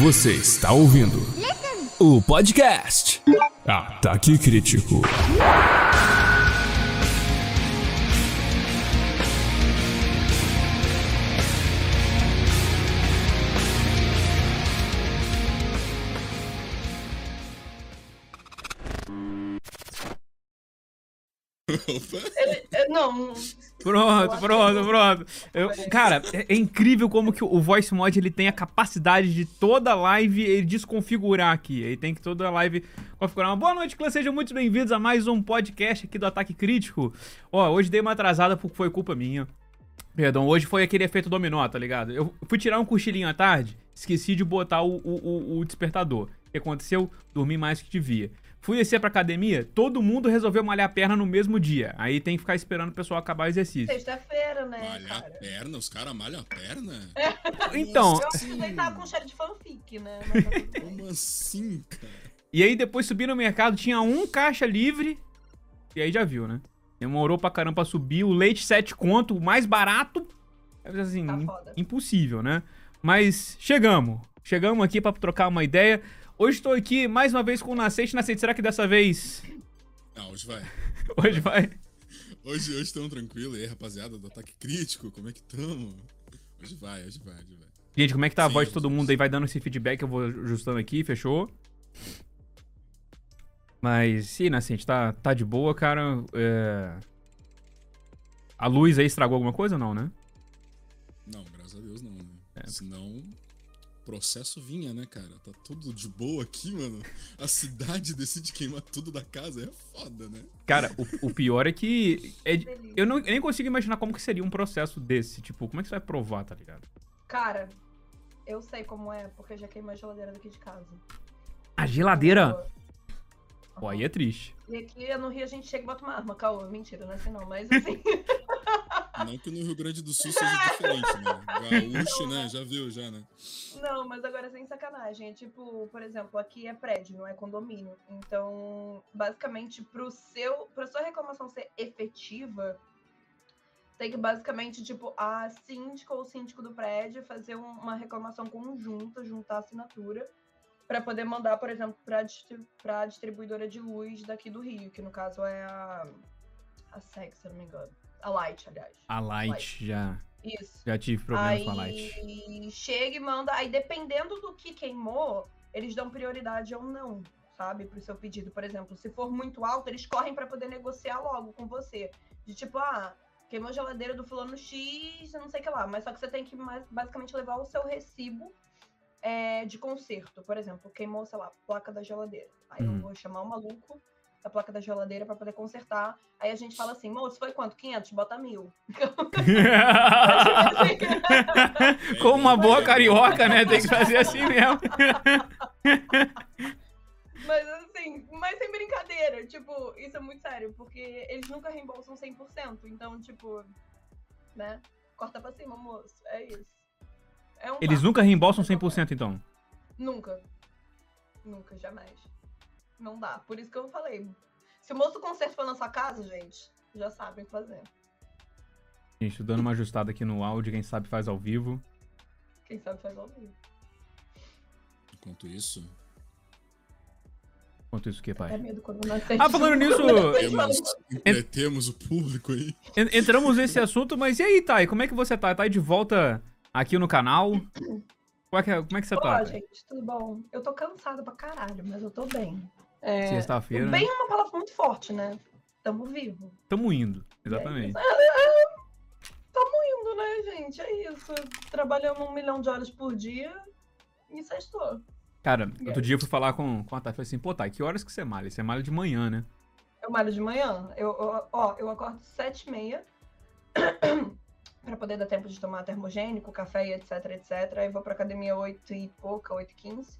Você está ouvindo o podcast Ataque Crítico. Pronto, pronto, pronto. Eu- cara, é, é incrível como que o Voice Mod ele tem a capacidade de toda live ele desconfigurar aqui. Ele tem que toda live configurar. Uma boa noite, clã. Sejam muito bem-vindos a mais um podcast aqui do Ataque Crítico. Ó, hoje dei uma atrasada porque foi culpa minha. Perdão, hoje foi aquele efeito dominó, tá ligado? Eu fui tirar um cochilinho à tarde, esqueci de botar o, o, o- o despertador. O que aconteceu? Dormi mais que devia. Fui descer pra academia, todo mundo resolveu malhar a perna no mesmo dia. Aí tem que ficar esperando o pessoal acabar o exercício. sexta-feira, né, Malhar a cara? perna? Os caras malham a perna? Então, Eu acho que tava com cheiro de fanfic, né? Como assim, cara? E aí depois subi no mercado, tinha um caixa livre. E aí já viu, né? Demorou pra caramba pra subir. O leite 7 conto, o mais barato. É assim, Tá impossível, né? Mas chegamos. Chegamos aqui pra trocar uma ideia. Hoje tô aqui mais uma vez com o Nascente. Nascente, será que dessa vez... Ah, hoje vai. Hoje vai? Hoje, hoje tranquilo. E aí, rapaziada do Ataque Crítico, como é que tamo? Hoje vai, hoje vai, hoje vai. Gente, como é que tá a Sim, voz de todo mundo aí? Vai dando esse feedback, eu vou ajustando aqui, fechou? Mas, sim, Nascente, tá, tá de boa, cara. É... A luz aí estragou alguma coisa ou não, né? Não, graças a Deus não, né? É. Senão, processo vinha, né, cara? Tá tudo de boa aqui, mano. A cidade decide queimar tudo da casa. É foda, né? Cara, o, o pior é que. é eu não, eu nem consigo imaginar como que seria um processo desse. Tipo, como é que você vai provar, tá ligado? Cara, eu sei como é, porque eu já queimei a geladeira daqui de casa. A geladeira. Pô, aí é triste. E aqui no Rio a gente chega e bota uma arma, caô. Mentira, não é assim não, mas assim. Não que no Rio Grande do Sul seja diferente, né? Gaúcho, né? Já viu, já, né? Não, mas agora sem sacanagem. É tipo, por exemplo, aqui é prédio, não é condomínio. Então, basicamente, pro seu, pra sua reclamação ser efetiva, tem que basicamente, tipo, a síndica ou síndico do prédio fazer um- uma reclamação conjunta, juntar a assinatura, para poder mandar, por exemplo, distri pra distribuidora de luz daqui do Rio, que no caso é a. A SEG, se não me engano. A Light, aliás. A Light já. Isso. Já tive problemas aí com a Light. chega e manda. Aí dependendo do que queimou, eles dão prioridade ou não, sabe? Pro seu pedido. Por exemplo, se for muito alto, eles correm para poder negociar logo com você. De tipo, ah, queimou a geladeira do fulano X, não sei o que lá. Mas só que você tem que basicamente levar o seu recibo é, de conserto. Por exemplo, queimou, sei lá, placa da geladeira. Aí Uhum. eu vou chamar o maluco da placa da geladeira para poder consertar. Aí a gente fala assim, moço, foi quanto? 500? Bota mil. Como uma boa carioca, né? Tem que fazer assim mesmo. Mas assim, mas sem brincadeira, tipo, isso é muito sério, porque eles nunca reembolsam 100%, então, tipo, né? Corta pra cima, moço, é isso. É um Eles papo. nunca reembolsam 100% então. Nunca. Nunca, jamais. Não dá. Por isso que eu falei. Se o moço conserto for na sua casa, gente, já sabem fazer. Gente, tô dando uma ajustada aqui no áudio, quem sabe faz ao vivo. Quem sabe faz ao vivo. Enquanto isso, Enquanto isso o que, É pai? medo quando nasce. Ah, falando nisso, temos, entretemos o público aí. En- Entramos nesse assunto, mas e aí, Thay? Como é que você tá? Tá aí de volta aqui no canal? Como é que, como é que você Pô, tá? Thay? gente, tudo bom? Eu tô cansada pra caralho, mas eu tô bem. É, Sexta-feira, Bem é uma palavra muito forte, né? Tamo vivo. Tamo indo, exatamente. Tamo indo, né, gente? É isso. Trabalhando um milhão de horas por dia e sextou. Cara, outro dia eu fui falar com, com a Thay, falei assim, pô, Thay, que horas que você malha? Você malha de manhã, né? Eu malho de manhã. Eu, eu- ó, eu acordo sete e meia pra poder dar tempo de tomar termogênico, café e etc, etc. Aí vou pra academia oito e pouca, oito e quinze.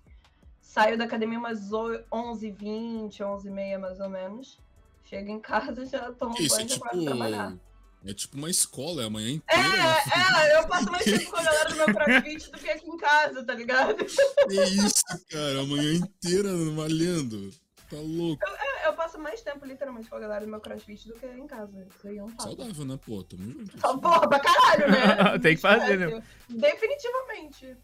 Saio da academia umas oi- onze e vinte, onze e meia mais ou menos. Chego em casa, já tomo Isso é banho e já tipo. trabalhar. É tipo uma escola, é a manhã É, inteira. né? é, eu passo mais tempo com a galera do meu crossfit do que aqui em casa, tá ligado? Que isso, cara, a manhã inteira malhando. Tá louco. É, Eu passo mais tempo, literalmente, com a galera do meu crossfit do que em casa. Isso aí é um fato. Saudável, né, pô? Tamo junto. Só porra pra caralho, né? Tem que fazer, né? Definitivamente.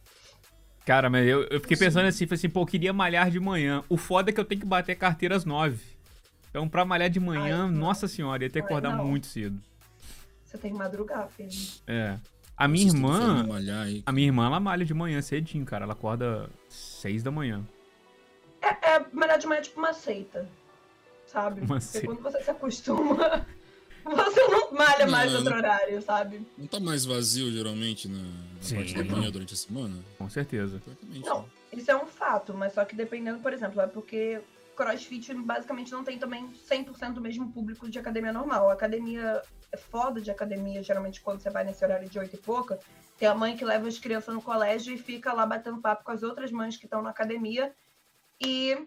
Cara, mas eu, eu fiquei pensando assim, falei assim, pô, eu queria malhar de manhã. O foda é que eu tenho que bater carteira às nove. Então, pra malhar de manhã, Ai, nossa senhora, ia ter que acordar não. muito cedo. Você tem que madrugar, filho. É. A minha Vocês irmã, malhar a minha irmã, ela malha de manhã cedinho, cara. Ela acorda seis da manhã. É, é melhor de manhã, tipo uma seita. Sabe? Uma Porque seita. quando você se acostuma, você não malha mais Não, outro não- horário, sabe? Não tá mais vazio, geralmente, na, na Sim. parte da manhã durante a semana? Com certeza. Não, isso é um fato, mas só que dependendo, por exemplo, é porque crossfit basicamente não tem também 100% do mesmo público de academia normal. A academia é foda de academia, geralmente quando você vai nesse horário de 8 e pouca, tem a mãe que leva as crianças no colégio e fica lá batendo papo com as outras mães que estão na academia e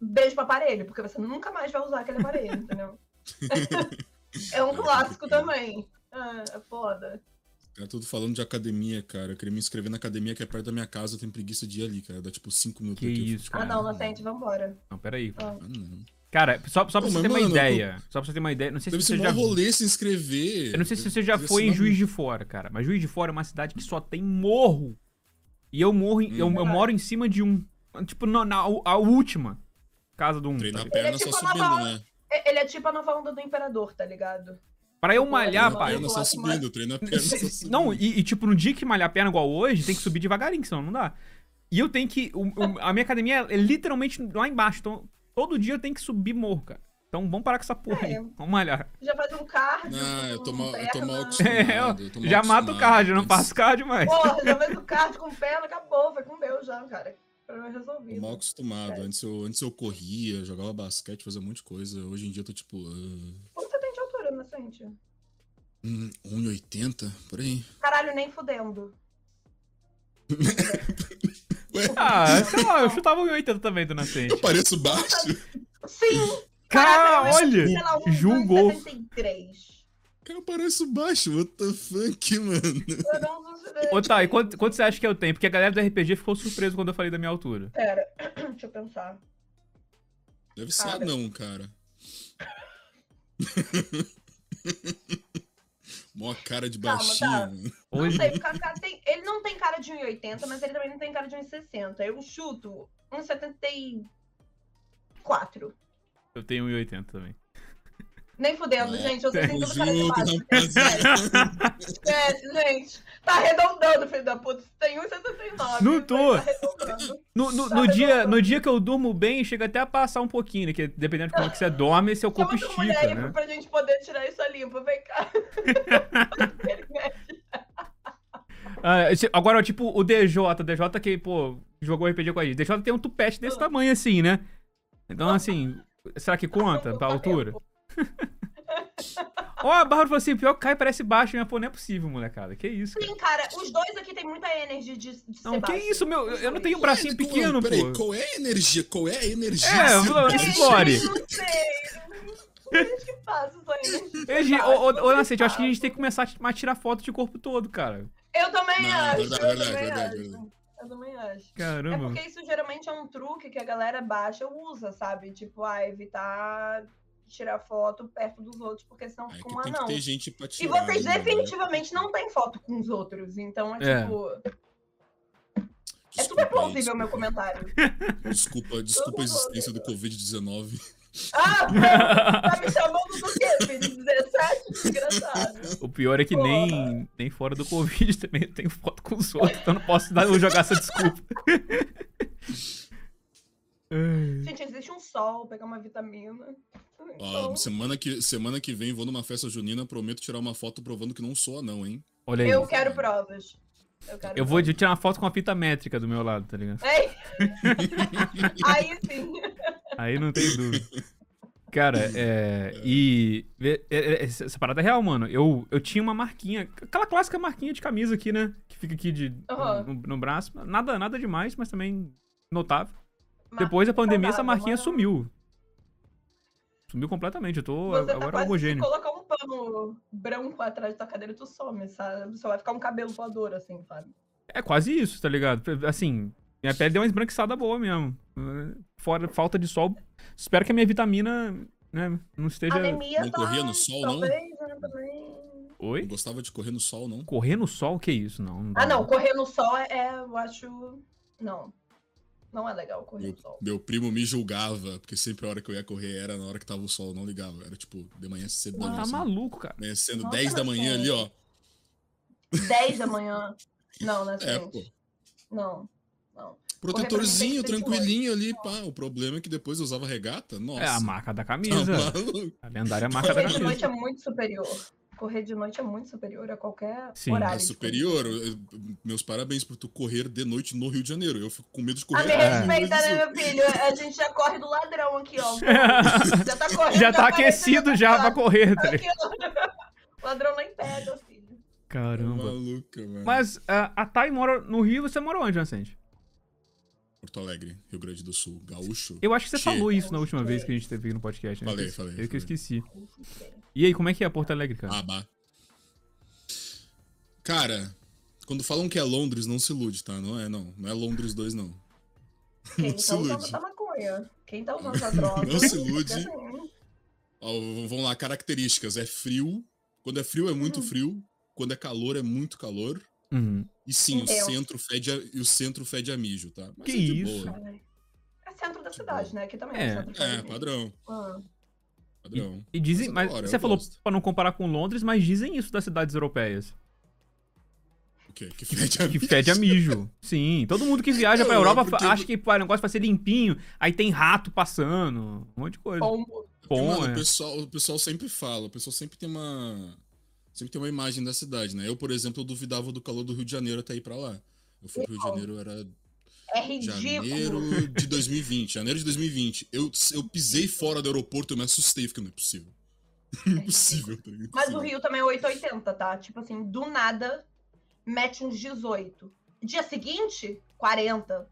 beijo pro aparelho, porque você nunca mais vai usar aquele aparelho, entendeu? é um clássico também. Ah, é foda. É tudo falando de academia, cara. Eu queria me inscrever na academia que é perto da minha casa, eu tenho preguiça de ir ali, cara. Dá tipo 5 minutos Que daqui. isso, Ah, cara. não, Inocente, vambora. Não, peraí. Ah. Ah, não. Cara, só, só pra Pô, você ter uma mano, ideia. Só pra você ter uma ideia. Não sei Deve se ser você um já. rolê se inscrever. Eu não sei se você já Deve foi em uma- Juiz de Fora, cara. Mas Juiz de Fora é uma cidade que só tem morro. E eu morro, em- eu, Hum. eu moro em cima de um. Tipo, na, na- a última casa do um. Treinar tá a perna é só tipo subindo, uma- né? É- Ele é tipo a nova onda do Imperador, tá ligado? Pra eu Pô, malhar, não, pai. Perna só eu- subindo, treina a perna só subindo. Não, e, e, tipo, no dia que malhar a perna igual hoje, tem que subir devagarinho, senão não dá. E eu tenho que. o- o- a minha academia é literalmente lá embaixo. Então, todo dia eu tenho que subir morro, cara. Então vamos parar com essa porra aí. É. Vamos malhar. Já faz um cardio. Ah, eu tô mal, eu tô mal acostumado. É, eu tô mal já mato o acostumado. cardio, não faço cardio mais. Porra, já fez o cardio com perna, acabou, foi com Deus já, cara. Problema Tô resolvido. mal acostumado. É. Antes eu, antes eu corria, jogava basquete, fazia um monte de coisa. Hoje em dia eu tô tipo. Uh, Quanto você tem de altura, Inocente? hum, 1,80? Por aí. Caralho, nem fudendo. Ah, sei lá, eu chutava o 80 também do nascente. eu pareço baixo? Sim! Cara, olha! sei lá, um Julgou. 73. Cara, eu pareço baixo. What the fuck, mano? Eu não. Ô, tá, e quanto, quanto você acha que eu tenho? Porque a galera do RPG ficou surpresa quando eu falei da minha altura. Pera, deixa eu pensar. Deve ser Cara. anão, cara. Mó cara de Calma, baixinho. tá. mano. Não sei, porque a cara tem- ele não tem cara de 1,80, mas ele também não tem cara de 1,60. Eu chuto 1,74. eu tenho 1,80 também. Nem fudendo, É, gente. Eu sei tem sem tudo cara de Jogo, baixo. rapaziada. Esquece, gente. Tá arredondando, filho da puta. Você tem 1,79. Não tô. Tá. No, no, Tá no dia, no dia que eu durmo bem, chega até a passar um pouquinho, né? Que dependendo de como é que você dorme, seu corpo mulher estica, aí né? pra gente poder tirar isso limpo. Vem cá. Ah, esse- agora, tipo, o DJ, o DJ que, pô, jogou RPG com a gente. DJ tem um tupete desse tamanho assim, né? Então, assim, será que conta pra altura? Ó, a Bárbara falou assim, pior que Kai parece baixo, né? Pô, não é possível, molecada. Que isso, cara? Sim, cara. Os dois aqui tem muita energia de, de Não, ser que baixo. isso, meu? Eu não tenho um bracinho Qual- pequeno, peraí, pô. qual é a energia? Qual é a energia? É, explore. Não sei. Gente, que faz isso aí? Ei, gente, Ô, ô, Nascente, eu acho que a gente tem que começar a tirar foto de corpo todo, cara. Eu também Não, acho. verdade, eu verdade, também verdade, acho. verdade. Eu também acho. É Caramba. porque isso geralmente é um truque que a galera baixa usa, sabe? Tipo, ah, evitar tirar foto perto dos outros, porque senão É fica um tem anão. ter gente pra E vocês né? definitivamente não têm foto com os outros, então é É. tipo. É Desculpa super aí, plausível o meu comentário. Desculpa, desculpa a existência do Covid-19. Ah, tá me chamando do quê, filho? 17? Desgraçado. O pior é que nem, nem fora do Covid também eu tenho foto com os outros, então não posso dar, jogar essa desculpa. Gente, existe um sol, pegar uma vitamina. Ó, Então, semana, que, semana que vem vou numa festa junina, prometo tirar uma foto provando que não sou anão, hein? Olha aí. eu quero provas. Eu, quero Eu vou tirar uma foto com a fita métrica do meu lado, tá ligado? Ei! Aí sim. Aí não tem dúvida. Cara, é. E. é- é- é- essa parada é real, mano. Eu, eu tinha uma marquinha. Aquela clássica marquinha de camisa aqui, né? Que fica aqui de, Aham. no, no braço. Nada, nada demais, mas também notável. Depois da pandemia, essa marquinha mas- sumiu. Sumiu completamente. Eu tô Você tá agora se homogêneo. colocar um pano branco atrás da tua cadeira, tu some, sabe? Só vai ficar um cabelo voador, assim, sabe? É quase isso, tá ligado? Assim, minha pele deu uma esbranquiçada boa mesmo. Fora falta de sol. Espero que a minha vitamina, né, não esteja. Anemia Não tá... corria no sol, não? talvez, né, também. Oi? Não gostava de correr no sol, não? Correr no sol? Que isso? Não. não Ah, não, correr no sol é, eu acho. Não. Não é legal correr Meu, no sol. meu primo me julgava, porque sempre a hora que eu ia correr era na hora que tava o sol, não ligava. Era tipo, de manhã cedo. Tá maluco, cara. Amanhecendo Nossa, 10 da manhã ali, ó. 10 da manhã. Não, não é É, assim. pô. Não, não. Protetorzinho, tranquilinho ali, pá. O problema é que depois eu usava regata. Nossa. É a marca da tá camisa. maluco. A lendária marca da Correr de noite camisa. é muito superior. Correr de noite é muito superior a qualquer Sim. horário. É superior. eu- Meus parabéns por tu correr de noite no Rio de Janeiro. Eu fico com medo de correr. Ah, me É. respeita, né, meu filho? A gente já corre do ladrão aqui, ó. Já tá correndo. Já tá aquecido na já pra correr, tá? Aqui, ó. Ladrão nem pega, filho. Caramba. Maluca, mano. Mas ah, a Thay mora no Rio, você mora onde, Vicente? Porto Alegre, Rio Grande do Sul, gaúcho. Eu acho que você Tchê. falou isso na última vez que a gente teve aqui no podcast. né? Falei, Eu falei, Eu que eu esqueci. E aí, como é que é Porto Alegre, cara? Ah, bah. Cara, quando falam que é Londres, não se ilude, tá? Não é, não. Não é Londres 2, não. Quem Não se tá usando ilude. a maconha? Quem tá usando a droga? Não se ilude. Ó, vamos lá, características. É frio. Quando é frio, é muito Hum. frio. Quando é calor, é muito calor. Uhum. E sim, o centro, fede a, e o centro fede a mijo, tá? Mas Que é de isso? boa. Ai. É centro da cidade, né? Aqui também É. é centro da É, padrão. Ah. Padrão. E dizem, Mas mas é hora, você falou gosto. pra não comparar com Londres, mas dizem isso das cidades europeias. O quê? Que fede a Que mijo. fede a mijo. Sim, todo mundo que viaja pra é Europa porque- acha que o negócio vai ser limpinho, aí tem rato passando, um monte de coisa. Pombo. Bom, mano, é. o, pessoal, o pessoal sempre fala, o pessoal sempre tem uma. Sempre tem uma imagem da cidade, né? Eu, por exemplo, eu duvidava do calor do Rio de Janeiro até ir pra lá. Eu fui pro Rio de Janeiro, era É ridículo. janeiro de 2020. Janeiro de 2020. Eu, eu pisei fora do aeroporto, eu me assustei, fiquei, não é possível. Impossível, tá ligado? Mas o. Rio também é 880, tá? Tipo assim, do nada, mete uns 18. Dia seguinte, 40.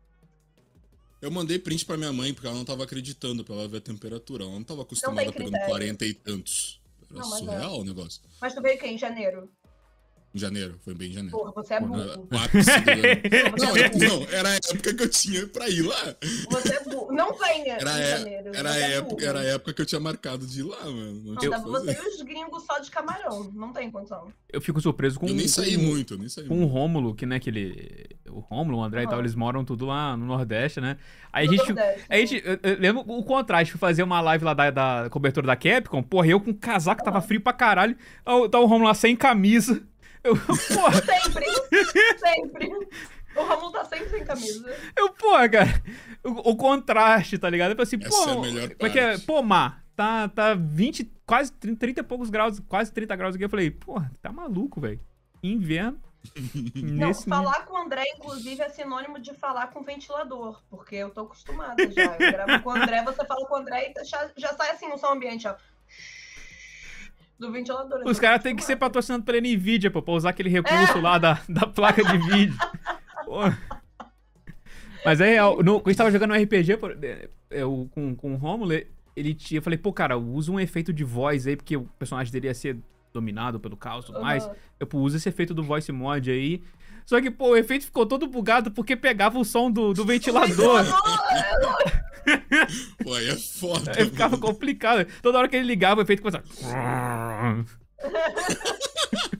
Eu mandei print pra minha mãe, porque ela não tava acreditando pra ela ver a temperatura. Ela não tava acostumada tem pegando critério. 40 e tantos. Era Não, mas é. surreal o negócio. Mas tu veio quem? Em janeiro? Em janeiro, foi bem em janeiro. Porra, você é burro. Não, é é- burro. não, era a época que eu tinha pra ir lá. Você é burro. Não venha Era, em a- janeiro. era, é época, era a época que eu tinha marcado de ir lá, mano. Não Não, que você e os gringos só de camarão. Não tem condição. Eu fico surpreso com Eu nem saí com- muito, eu nem saí com o. Rômulo, que, né, que ele. O Rômulo, o André e tal, eles moram tudo lá no Nordeste, né? Aí a No gente. Nordeste, A gente, eu, eu lembro o contraste, fui fazer uma live lá da, da cobertura da Capcom, porra, eu com casaco, tava frio pra caralho, tá o Romulo lá sem camisa. Eu, porra, Sempre. sempre. O Romulo tá sempre sem camisa. eu, porra, cara, o, o contraste, tá ligado? Eu falei assim, Essa pô, é a melhor como é que é? parte. Pô, Mar, tá, tá 20, quase 30, 30 e poucos graus, quase 30 graus aqui. Eu falei, porra, tá maluco, velho. Inverno. Não, nível. falar com o André, inclusive, é sinônimo de falar com ventilador, porque eu tô acostumada já. Eu gravo com o André, você fala com o André e já, já sai assim no som ambiente, ó. Do ventilador. Os caras têm que ser patrocinados pela Nvidia, pô, pra usar aquele recurso lá da, da placa de vídeo. Mas é real. No, quando a gente tava jogando um RPG pô, é, eu, com, com o Romulo, ele tinha. Eu falei, pô, cara, usa um efeito de voz aí, porque o personagem dele ia ser dominado pelo caos e tudo mais. Aham. Eu pô, usa esse efeito do voice mod aí. Só que, pô, o efeito ficou todo bugado porque pegava o som do, do ventilador. Pô, aí é foda. Aí ficava mano. complicado. Toda hora que ele ligava, o efeito começava.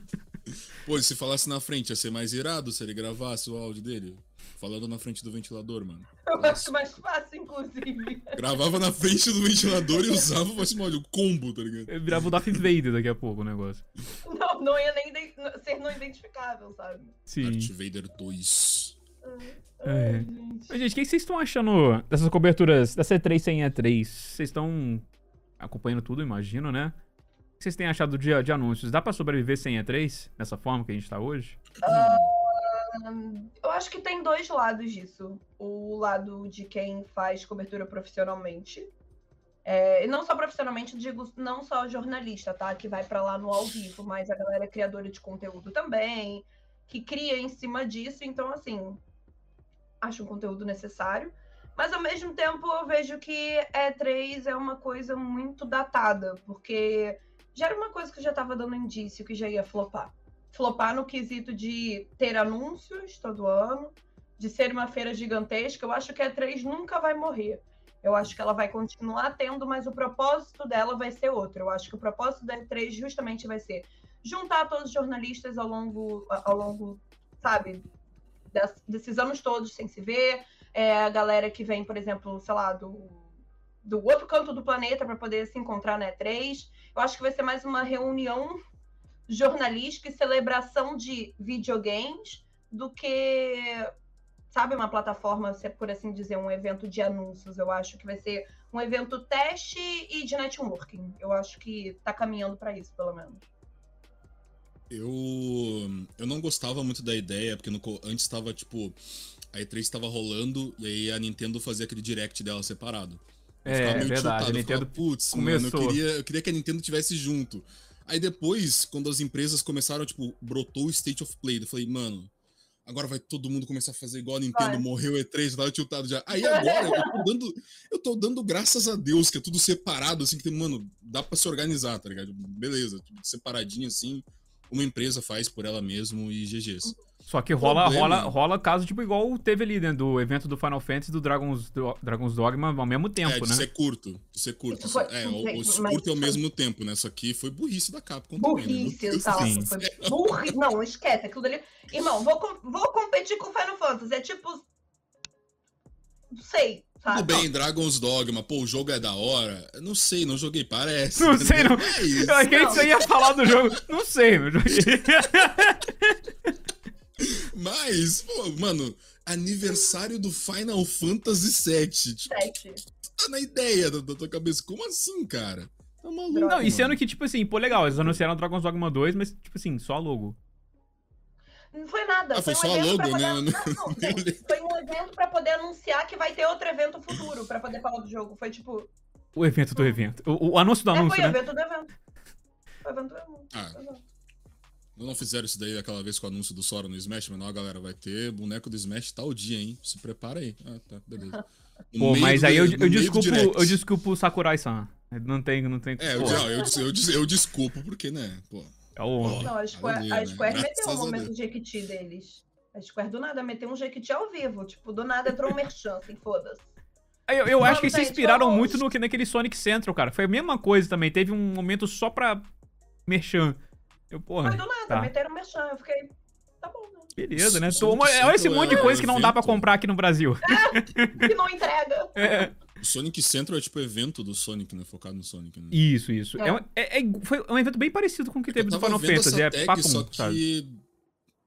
Pô, e se falasse na frente, ia ser mais irado se ele gravasse o áudio dele. Falando na frente do ventilador, mano. Eu acho mais fácil, inclusive. Gravava na frente do ventilador e usava o o combo, tá ligado? Eu virava o Darth Vader daqui a pouco o negócio. Não, não ia nem ser não identificável, sabe? Sim. Darth Vader 2. É. Ai, gente. Mas, gente, o que vocês estão achando dessas coberturas da C3 sem E3? Vocês estão acompanhando tudo, imagino, né? Que vocês têm achado de, de anúncios? Dá pra sobreviver sem E3? Dessa forma que a gente tá hoje? Hum, Eu acho que tem dois lados disso. O lado de quem faz cobertura profissionalmente. É, e não só profissionalmente, digo não só jornalista, tá? Que vai pra lá no ao vivo, mas a galera criadora de conteúdo também, que cria em cima disso. Então, assim, acho um conteúdo necessário. Mas ao mesmo tempo eu vejo que E3 é uma coisa muito datada, porque já era uma coisa que já estava dando indício que já ia flopar. Flopar no quesito de ter anúncios todo ano, de ser uma feira gigantesca. Eu acho que a E3 nunca vai morrer. Eu acho que ela vai continuar tendo, mas o propósito dela vai ser outro. Eu acho que o propósito da E3 justamente vai ser juntar todos os jornalistas ao longo, ao longo sabe, desses anos todos sem se ver. É, a galera que vem, por exemplo, sei lá, do, do outro canto do planeta para poder se encontrar na E3. Eu acho que vai ser mais uma reunião jornalística e celebração de videogames do que, sabe, uma plataforma, por assim dizer, um evento de anúncios. Eu acho que vai ser um evento teste e de networking. Eu acho que tá caminhando para isso, pelo menos. Eu, eu não gostava muito da ideia, porque no, antes estava tipo. A E3 estava rolando e aí a Nintendo fazia aquele direct dela separado. Eu é, verdade. Tiltado. A Nintendo Putz, mano, eu queria, eu queria que a Nintendo tivesse junto. Aí depois, quando as empresas começaram, tipo, brotou o State of Play, eu falei, mano, agora vai todo mundo começar a fazer igual a Nintendo, vai. morreu E3, vai tiltado já. Aí agora eu tô dando, eu tô dando graças a Deus que é tudo separado, assim, que tem, mano, dá pra se organizar, tá ligado? Beleza, tipo, separadinho assim, uma empresa faz por ela mesmo e GG's. Só que rola, rola, rola caso, tipo, igual teve ali, né? Do evento do Final Fantasy do Dragon's, do Dragon's Dogma ao mesmo tempo, é, de né? ser curto. De ser curto. Foi, é, o, o curto é ao mesmo tempo, né? Só que foi burrice da Capcom burrice, também, né? Sim. Foi burrice. Não, esquece aquilo dali. Irmão, vou, vou competir com Final Fantasy. É tipo. Não sei. Tá, Tudo bem, Dragon's Dogma, pô, o jogo é da hora. Não sei, não joguei, parece. Não sei, não. É isso. Eu achei que você ia falar do jogo. Não sei, não joguei. Mas, pô, mano, aniversário do Final Fantasy VII. Tipo, tá na ideia da, da, tua cabeça. Como assim, cara? Tá maluco. Não, e sendo que, tipo assim, pô, legal, eles anunciaram Dragon's Dogma 2, mas, tipo assim, só logo. Não foi nada. Ah, foi, foi um só logo, né? Poder... Não, não, foi um evento pra poder anunciar que vai ter outro evento futuro pra poder falar do jogo. Foi tipo. O evento do evento. O, o anúncio do é, anúncio. Foi né? o evento do evento. Foi o evento do evento. Ah. Não fizeram isso daí aquela vez com o anúncio do Sora no Smash, mas não, galera, vai ter boneco do Smash tal dia, hein? Se prepara aí. Ah, tá, beleza. No Pô, mas aí eu, eu, desculpo, eu desculpo o Sakurai-san. Não tem, não tem. É, eu, eu, eu, eu, desculpo porque, né? Pô. É o... Não, a Square, a Square né? meteu um momento Jequiti deles. A Square do nada meteu um Jequiti ao vivo. Tipo, do nada entrou um merchan, assim, foda-se. Eu, eu acho que eles se inspiraram muito no, naquele Sonic Central, cara. Foi a mesma coisa também. Teve um momento só pra merchan. Eu, porra. Foi do nada, tá. meteram merchan. Eu fiquei. Tá bom, né? Beleza, né? Toma, olha esse monte de coisa que não dá pra comprar aqui no Brasil. É, que não entrega. É. O Sonic Central é tipo evento do Sonic, né? Focado no Sonic, né? Isso, isso. É. É, é, foi um evento bem parecido com o que teve do Final Fantasy. É papo, só que sabe?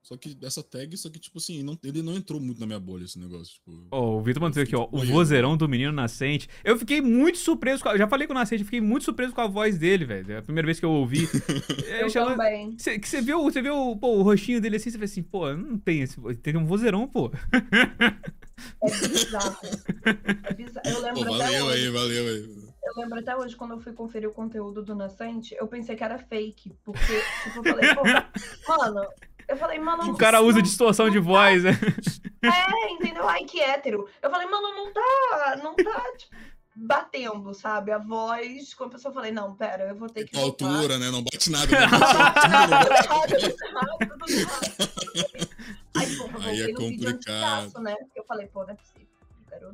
Só que essa tag, só que, tipo assim, não, ele não entrou muito na minha bolha, esse negócio. Tipo, oh, o Vitor mandou aqui, ó. O vozeirão do menino nascente. Eu fiquei muito surpreso com a, Já falei com o Nascente, eu fiquei muito surpreso com a voz dele, velho. É a primeira vez que eu ouvi. eu chamo, também. Você, você viu, você viu pô, o rostinho dele assim, você falou assim, pô, não tem esse. Tem um vozeirão, pô. É bizarro. É bizarro. Eu lembro pô, valeu aí, valeu aí. Eu lembro até hoje, quando eu fui conferir o conteúdo do Nascente, eu pensei que era fake. Porque, tipo, eu falei, pô, mano, eu falei, mano. O cara usa distorção de voz, né? É, entendeu? Ai, que hétero. Eu falei, mano, não tá. Não tá, tipo, batendo, sabe? A voz. Quando a pessoa falei, não, pera, eu vou ter que. A altura, né? Não bate nada. Né? Aí, pô, eu Aí é complicado. né? Eu falei, pô, não é possível.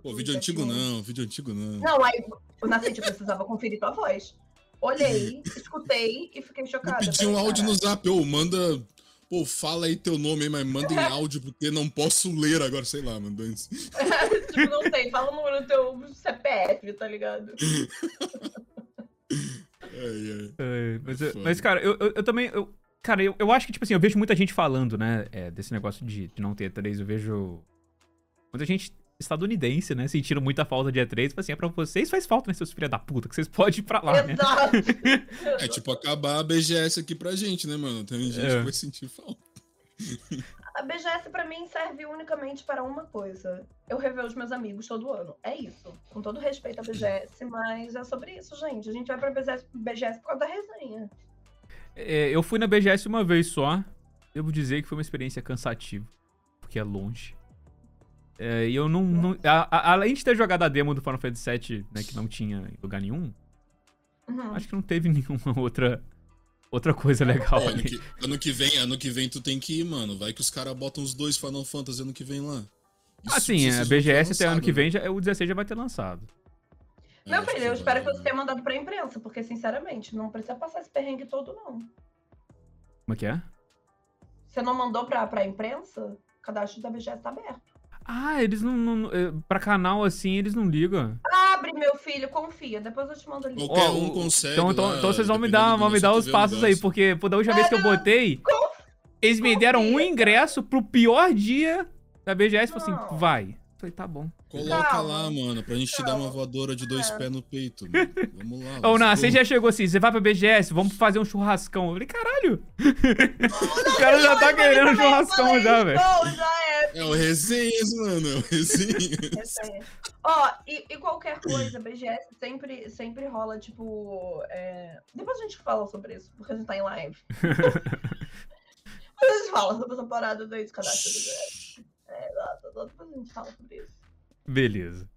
Pô, vídeo antigo não, vídeo antigo não. Não, aí o Nascente precisava conferir tua voz. Olhei, escutei e fiquei chocada. Pedi um áudio no zap, ou manda Pô, fala aí teu nome aí, mas manda em áudio, porque não posso ler agora, sei lá, mano. tipo, não sei, fala o número do teu CPF, tá ligado? ai, ai. mas, mas, cara, eu, eu, eu também. Eu, cara, eu, eu acho que, tipo assim, eu vejo muita gente falando, né, é, desse negócio de, de não ter E3. Eu vejo. Muita gente estadunidense, né? Sentiram muita falta de E3. Tipo assim, é pra vocês faz falta, né, seus filhos da puta, que vocês podem ir pra lá, né? Exato. né? É tipo acabar a BGS aqui pra gente, né, mano? Tem gente é. que vai sentir falta. A BGS pra mim serve unicamente para uma coisa. Eu rever os meus amigos todo ano. É isso. Com todo respeito à BGS, mas é sobre isso, gente. A gente vai pra BGS, BGS por causa da resenha. É, eu fui na BGS uma vez só. Devo dizer que foi uma experiência cansativa. Porque é longe. É, e eu não. não a, a, além de ter jogado a demo do Final Fantasy VII, né, que não tinha em lugar nenhum, uhum. acho que não teve nenhuma outra. Outra coisa legal. É, ano, que, ano, que, vem, ano que vem tu tem que ir, mano. Vai que os caras botam os dois Final Fantasy ano que vem lá. Isso, ah, sim, a BGS até ano que vem, já, o 16 já vai ter lançado. Meu filho, eu espero que você tenha mandado pra imprensa, porque, sinceramente, não precisa passar esse perrengue todo, não. Como é que é? Você não mandou pra, pra imprensa? O cadastro da BGS tá aberto. Ah, eles não, não. é, Pra canal assim, eles não ligam. Abre, meu filho, confia. Depois eu te mando ali. Qualquer Ó, um o- consegue. Então, então, lá, então vocês vão me dar, vão me dar os o passos aí, porque pô, da última vez que eu botei, eles me deram um ingresso pro pior dia da BGS. Falei assim, vai. Falei, tá bom. Coloca Calma. lá, mano, pra gente te dar uma Calma. voadora de dois É. pés no peito. mano. Vamos lá. Ô, não, go. você já chegou assim, você vai pra BGS, vamos fazer um churrascão. Eu falei, caralho. o cara já tá querendo um churrascão já, velho. É. O resenhas, mano. É o resenhas. Ó, e, e qualquer coisa, BGS sempre, sempre rola, tipo. é, Depois a gente fala sobre isso, porque a gente tá em live. Depois a gente fala sobre essa parada do cadastro do BGS. É, lá, lá, lá, depois a gente fala sobre isso. Beleza.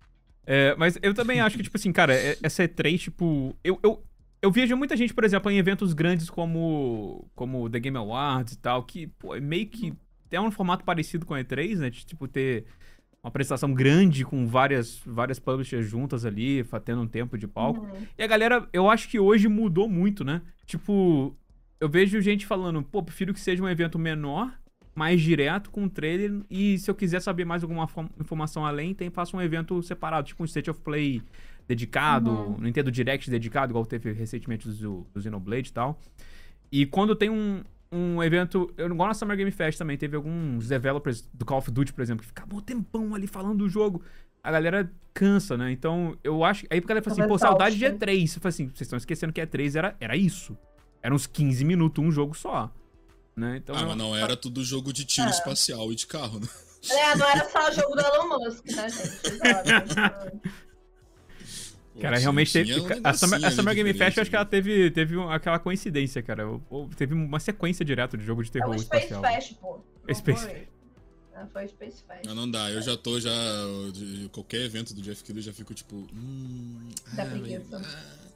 É, mas eu também acho que, tipo assim, cara, é- essa E3, tipo. Eu, eu, eu vejo muita gente, por exemplo, em eventos grandes como como The Game Awards e tal, que, pô, é meio que. É um formato parecido com a E3, né? De, tipo, ter uma apresentação grande com várias, várias publishers juntas ali, tendo um tempo de palco. Uhum. E a galera, eu acho que hoje mudou muito, né? Tipo, eu vejo gente falando, pô, prefiro que seja um evento menor, mais direto, com um trailer, e se eu quiser saber mais alguma fo- informação além, tem, faço um evento separado, tipo um State of Play dedicado, Uhum. Nintendo Direct dedicado, igual teve recentemente do, do Xenoblade e tal. E quando tem um, um evento, eu igual na Summer Game Fest também, teve alguns developers do Call of Duty, por exemplo, que ficavam um tempão ali falando do jogo. A galera cansa, né? Então, eu acho. Aí a galera fala assim, pô, saudade de exauste. E3. Eu falei assim, vocês estão esquecendo que E3 era, era isso. Era uns 15 minutos, um jogo só. Né? Então, Ah, eu- mas não era tudo jogo de tiro É. espacial e de carro, né? É, não era só o jogo do Elon Musk, né, gente? Exato. Cara, realmente teve. um a Summer, a Summer Game Fest, eu acho que ela né? teve, teve um- aquela coincidência, cara. Ou- teve uma sequência direta de jogo de É terror o Space espacial. Fest, pô. Não Space foi. É, foi Space Fest. Mas não dá, eu já tô já. de- qualquer evento do Jeff eu já fico tipo. Hum, Dá ah, preguiça. ah.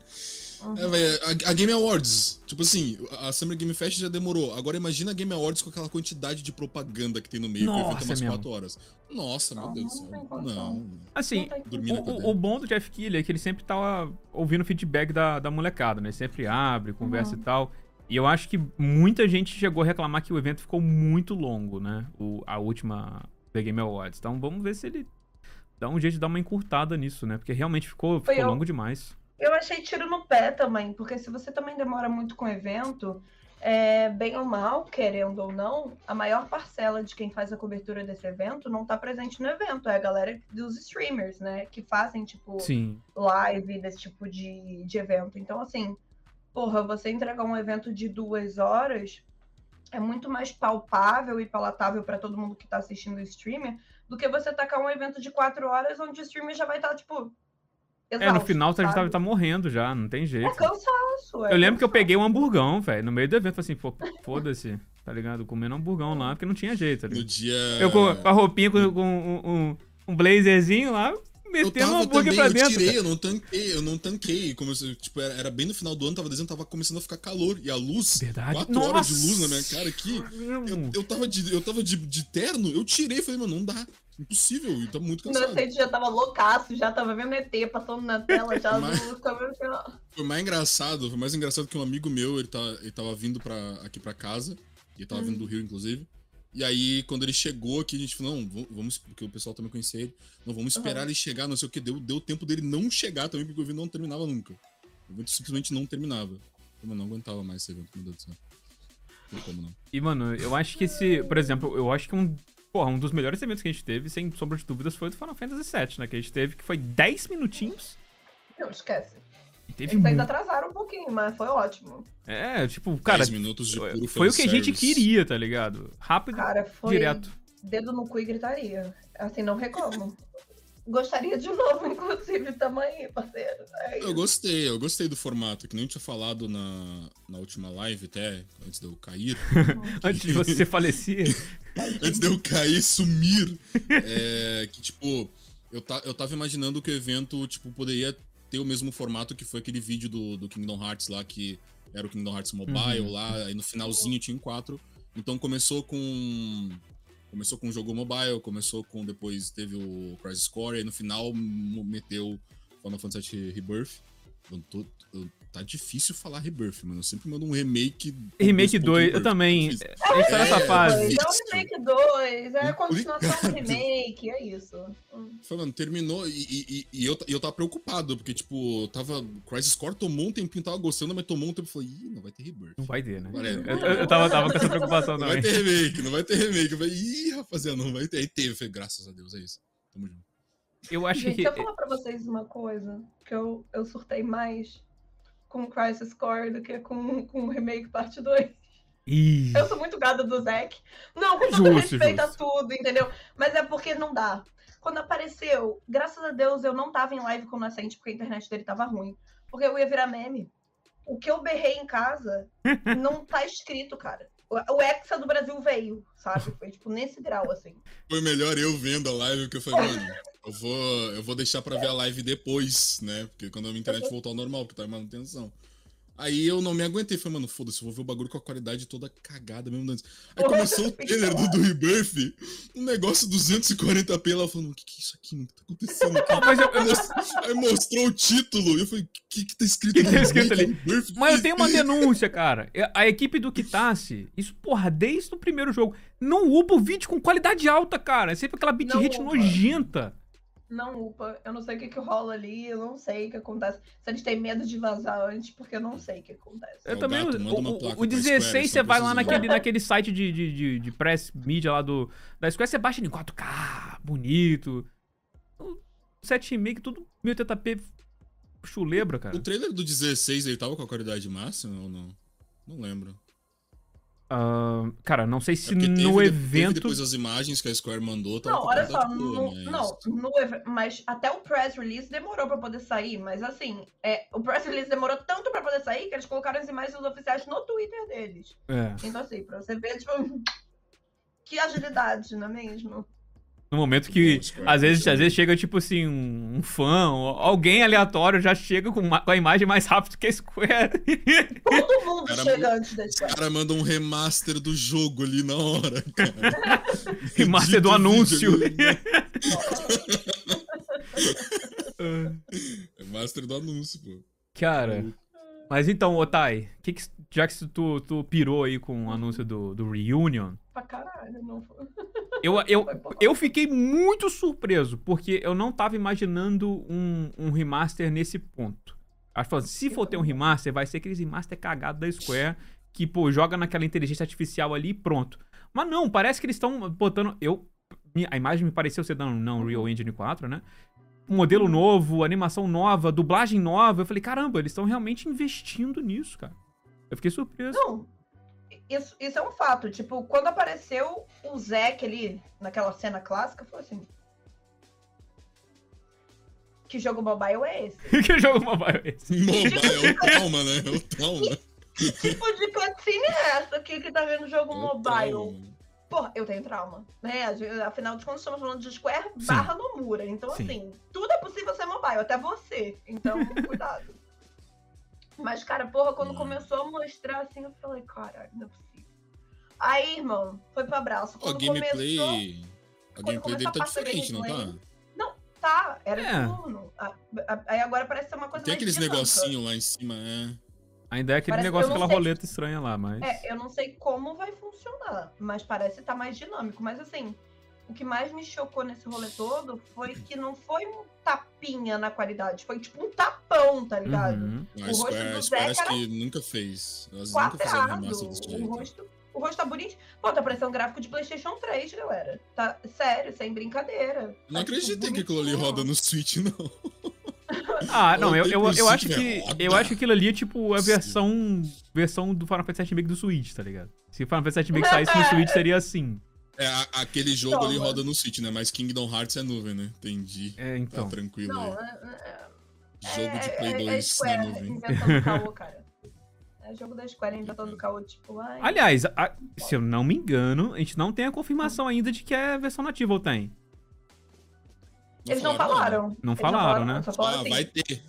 Uhum. É, velho, a, a Game Awards, tipo assim, a Summer Game Fest já demorou. Agora imagina a Game Awards com aquela quantidade de propaganda que tem no meio, que o evento Nossa, é umas é mesmo. 4 horas. Nossa, meu Não, Deus do não céu. Não. Assim, Não O, o- bom do Jeff Keighley é que ele sempre tava ouvindo feedback da, da molecada, né? Ele sempre abre, conversa Uhum. e tal. E eu acho que muita gente chegou a reclamar que o evento ficou muito longo, né? O, a última The Game Awards. Então vamos ver se ele dá um jeito de dar uma encurtada nisso, né? Porque realmente ficou, ficou longo demais. Eu achei tiro no pé também, porque se você também demora muito com o evento, é, bem ou mal, querendo ou não, a maior parcela de quem faz a cobertura desse evento não tá presente no evento. É a galera dos streamers, né? Que fazem, tipo, Sim. live desse tipo de, de evento. Então, assim, porra, você entregar um evento de duas horas é muito mais palpável e palatável para todo mundo que tá assistindo o streamer do que você tacar um evento de quatro horas onde o streamer já vai estar, tipo. É, no exausto, final tá, sabe? tá, tá morrendo já, não tem jeito. É cansaço. é Eu lembro que eu peguei um hamburgão, velho, no meio do evento. Assim, pô, foda-se, tá ligado? Comendo hamburgão lá, porque não tinha jeito, tá No ligado? dia. Eu com a roupinha, com, com um, um, um blazerzinho lá, metendo um tava hambúrguer também, pra eu dentro. tirei, cara. eu não tanquei, eu não tanquei. Como se, tipo, era, era bem no final do ano, tava dezembro, tava começando a ficar calor. E a luz, Verdade. quatro horas de luz na minha Nossa. cara aqui. Eu, Hum. eu tava, de, eu tava de, de terno, eu tirei, falei, mano, não dá. Impossível, e tá muito O cansado. Inocente já tava loucaço, já tava vendo ET passando na tela, já Mas- vendo- Foi mais engraçado, foi mais engraçado que um amigo meu, ele, tá, ele tava vindo pra, aqui pra casa, ele tava vindo do Rio, inclusive. E aí, quando ele chegou aqui, a gente falou, não, vamos, porque o pessoal também conhecia ele, não, vamos esperar Uhum. ele chegar, não sei o que, deu, deu tempo dele não chegar também, porque o evento não terminava nunca. O evento simplesmente não terminava. Eu não aguentava mais esse evento, meu Deus do céu. Não tem como não. E, mano, eu acho que esse, por exemplo, eu acho que um, porra, um dos melhores eventos que a gente teve, sem sombra de dúvidas, foi o do Final Fantasy VII, né? Que a gente teve, que foi 10 minutinhos. Não, esquece. Teve Eles ainda muito. atrasaram um pouquinho, mas foi ótimo. É, tipo, cara, 10 minutos de puro foi o que a gente queria, tá ligado? Rápido, Cara, foi direto. dedo no cu e gritaria. Assim, não reclamo. Gostaria de novo, inclusive, tamanho, parceiro. É Eu gostei, eu gostei do formato, que nem eu tinha falado na, na última live até, antes de eu cair. Antes de você falecer. antes de eu cair, sumir. é, que, tipo, eu, ta, eu tava imaginando que o evento, tipo, poderia ter o mesmo formato que foi aquele vídeo do, do Kingdom Hearts lá, que era o Kingdom Hearts Mobile Uhum. lá, aí no finalzinho tinha um 4. Então começou com. Começou com o jogo mobile, começou com. Depois teve o Crisis Core, aí no final meteu Final Fantasy VII Rebirth. Eu tô, eu, tá difícil falar Rebirth, mano. Eu sempre mando um remake. Remake 2, eu também. É, a gente tá nessa fase. É um remake 2, é a continuação do remake, é isso. Falando, terminou e, e, e, eu, eu tava preocupado, porque, tipo, tava. Crisis Core tomou um tempinho, tava gostando, mas tomou um tempo e falei, ih, não vai ter Rebirth. Não vai ter, né? É, eu, eu, tava, tava com essa preocupação não também. Não vai ter remake, não vai ter remake. Eu falei, ih, rapaziada, não vai ter. Aí teve, falei, graças a Deus, é isso. Tamo junto. Eu acho Gente, que. Deixa eu falar pra vocês uma coisa, que eu, eu surtei mais com Crisis Core do que com, com o Remake Parte 2. Ih. Eu sou muito gada do Zack. Não, com todo justo, respeito justo. a tudo, entendeu? Mas é porque não dá. Quando apareceu, graças a Deus eu não tava em live com o Nascente porque a internet dele tava ruim. Porque eu ia virar meme. O que eu berrei em casa não tá escrito, cara. O Hexa do Brasil veio, sabe? Foi tipo nesse grau, assim. Foi melhor eu vendo a live que eu falei, mano, eu vou, eu vou deixar pra ver a live depois, né? Porque quando a minha internet voltar ao normal, porque tá em manutenção. Aí eu não me aguentei, falei, mano, foda-se, eu vou ver o bagulho com a qualidade toda cagada mesmo antes. Aí começou o trailer do, do Rebirth, um negócio 240p, ela falando, o que, que é isso aqui, mano? O que tá acontecendo aqui? Mas eu, eu... Aí mostrou o título, e eu falei, o que que tá escrito, que que tá escrito ali? Rebirth? Mas eu tenho uma denúncia, cara. A equipe do Kitase, isso, porra, desde o primeiro jogo, não upa o vídeo com qualidade alta, cara. É sempre aquela bitrate nojenta não upa. Eu não sei o que, que rola ali, eu não sei o que acontece. Se eles têm medo de vazar antes, porque eu não sei o que acontece. Eu é também. Gato, o, o, o 16, você vai lá naquele, naquele site de, de, de, de press media lá do, da Square, você baixa em 4K, bonito. 7,5, tudo 1080p chulebra, cara. O trailer do 16 ele tava com a qualidade máxima ou não? Não lembro. Uh, cara, não sei se é no teve, evento. Teve depois as imagens que a Square mandou. Não, olha só, no, mas... não, no, mas até o press release demorou pra poder sair. Mas assim, é, o press release demorou tanto pra poder sair que eles colocaram as imagens oficiais no Twitter deles. É. Então, assim, pra você ver, tipo, que agilidade, não é mesmo? No momento que, às vezes, às vezes chega, tipo assim, um, fã, alguém aleatório já chega com, uma, com a imagem mais rápido que a Square. Todo mundo cara, chega antes da Square. Os caras mandam um remaster do jogo ali na hora, cara. remaster do anúncio. remaster do anúncio, pô. Cara, mas então, Otai, que que, já que tu, tu pirou aí com o anúncio do, do Reunion... Pra caralho, não foi... Eu, eu, eu fiquei muito surpreso, porque eu não tava imaginando um, um remaster nesse ponto. Acho que se for ter um remaster, vai ser aqueles remaster cagado da Square, que, pô, joga naquela inteligência artificial ali e pronto. Mas não, parece que eles estão botando. Eu. A imagem me pareceu ser dando não Real Engine 4, né? Modelo novo, animação nova, dublagem nova. Eu falei, caramba, eles estão realmente investindo nisso, cara. Eu fiquei surpreso. Não, isso, isso é um fato. Tipo, quando apareceu o Zack ali naquela cena clássica, foi assim. Que jogo mobile é esse? que jogo mobile é esse? Mobile é o trauma, né? É o trauma. Que tipo de cutscene é essa aqui que tá vendo jogo mobile? Trauma. Porra, eu tenho trauma, né? Afinal de contas, estamos falando de Square Sim. barra Nomura. Então, Sim. assim, tudo é possível ser mobile, até você. Então, cuidado. Mas, cara, porra, quando hum. começou a mostrar assim, eu falei, caralho, não é possível. Aí, irmão, foi pro abraço. Quando a gameplay. Começou, a gameplay dele tá diferente, não tá? Não, tá. Era é. turno. Aí agora parece ser uma coisa Tem aqueles negocinhos lá em cima, é. Ainda é aquele parece, negócio, aquela roleta estranha lá, mas. É, eu não sei como vai funcionar, mas parece estar tá mais dinâmico. Mas assim, o que mais me chocou nesse rolê todo foi que não foi um tapinha na qualidade, foi tipo um tapão, tá ligado? Uhum. O rosto Square, do Zé parece que nunca fez. Nunca fizeram remaster desse jeito. O rosto, o rosto tá bonito. Pô, tá parecendo um gráfico de Playstation 3, galera. Tá sério, sem brincadeira. Não tá, acreditei tipo, que aquilo ali roda no Switch, não. Ah, não, eu, eu, eu, acho que. Eu acho que aquilo ali é tipo a versão. versão do Final Fantasy VII Remake do Switch, tá ligado? Se o Final Fantasy VII Remake saísse no Switch, seria assim. É, a, aquele jogo Toma. ali roda no Switch, né? Mas Kingdom Hearts é nuvem, né? Entendi. É, então. Tá tranquilo Não, aí. É, é, jogo de Play 2 é, é Square, na nuvem. Inventando caô, cara. É jogo da Square inventando caô, tipo... Ai. Aliás, a, se eu não me engano, a gente não tem a confirmação ainda de que é versão nativa ou tem. Eles não falaram. Não falaram, né? ah, assim. vai ter.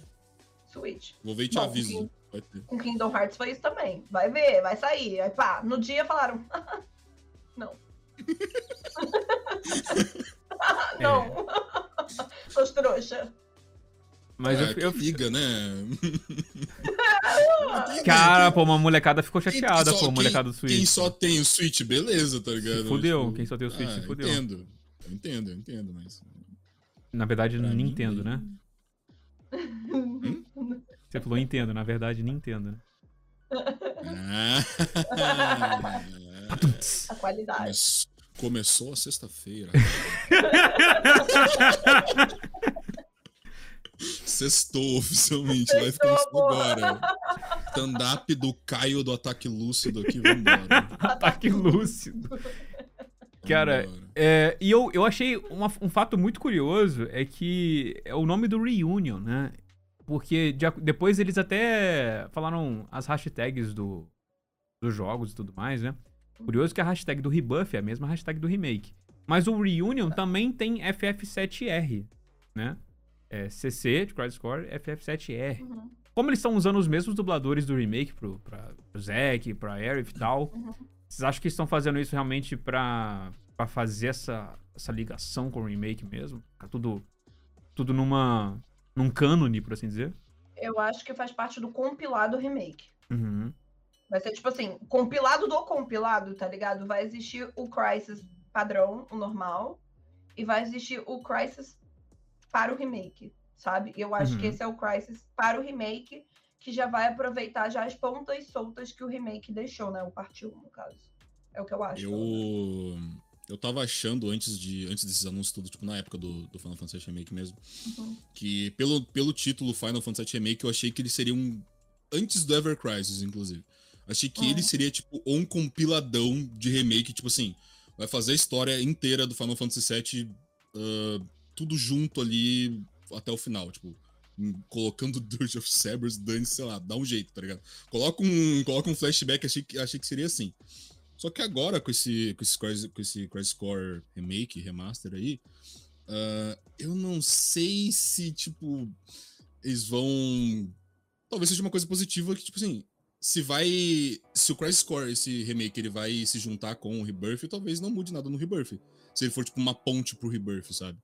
Switch. Vou ver e te Bom, aviso. Com, com Kingdom Hearts foi isso também. Vai ver, vai sair. Aí pá, no dia falaram... não. não. É. Seus trouxa. Mas é, eu, eu... liga, né? Cara, pô, uma molecada ficou chateada, pô, a molecada do Switch. Quem só tem o Switch, beleza, tá ligado? Se fudeu, tipo, quem só tem o Switch, ah, se fudeu. Entendo, eu entendo, eu entendo, mas... Na verdade, pra Nintendo, mim... né? Hum? Você falou Nintendo, na verdade, Nintendo, né? Ah. a qualidade. Começou a sexta-feira. Sextou oficialmente, vai começou agora. Stand-up do Caio do Ataque Lúcido aqui, vambora. Ataque Lúcido. Cara, é, e eu, eu achei uma, um fato muito curioso, é que é o nome do Reunion, né? Porque de, depois eles até falaram as hashtags do, dos jogos e tudo mais, né? Curioso que a hashtag do Rebuff é a mesma hashtag do remake. Mas o Reunion também tem FF7R, né? É CC, de Crisis Core, FF7R. Uhum. Como eles estão usando os mesmos dubladores do remake pro, pra, pro Zack, pra Aerith e tal, uhum. Vocês acham que estão fazendo isso realmente pra, pra fazer essa, essa ligação com o remake mesmo? Ficar tudo, tudo numa, num cânone, por assim dizer? Eu acho que faz parte do compilado remake. Uhum. Vai ser tipo assim, compilado do compilado, tá ligado? Vai existir o Crisis padrão, o normal, e vai existir o Crisis para o remake, sabe? Eu acho uhum. que esse é o Crisis para o remake, que já vai aproveitar já as pontas soltas que o remake deixou, né? O parte 1, no caso. É o que eu acho. Eu, eu tava achando antes, de, antes desses anúncios tudo, tipo, na época do, do Final Fantasy Remake mesmo, uhum. que pelo, pelo título Final Fantasy Remake, eu achei que ele seria um. Antes do Ever Crisis, inclusive. Achei que ele seria, tipo, um compiladão de remake, tipo assim, vai fazer a história inteira do Final Fantasy VII uh, tudo junto ali até o final, tipo, colocando Dirge of Sabers, dane sei lá, dá um jeito, tá ligado? Coloca um, coloca um flashback, achei que, achei que seria assim. Só que agora, com esse, com esse, com esse Crisis Core Remake, Remaster aí, uh, eu não sei se, tipo, eles vão... Talvez seja uma coisa positiva que, tipo assim, se vai. Se o Crisis Core, esse remake, ele vai se juntar com o Rebirth, talvez não mude nada no Rebirth. Se ele for, tipo, uma ponte pro Rebirth, sabe?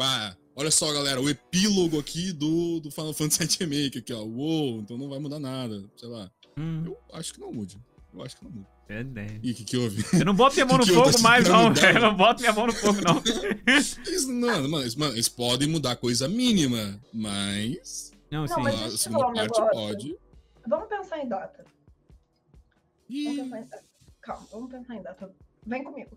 Ah, olha só, galera, o epílogo aqui do, do Final Fantasy VII Remake aqui, ó. Uou, então não vai mudar nada, sei lá. Hum. Eu acho que não mude. Eu acho que não mude. É, né? E o que, que houve? Eu não boto minha mão no fogo mais, não, velho. Eu não boto minha mão no fogo, não. Eles, não, mano, eles podem mudar coisa mínima, mas. Não, sim. Não, mas a segunda parte pode. Vamos pensar em data. Vamos pensar em data. Calma, vamos pensar em data. Vem comigo.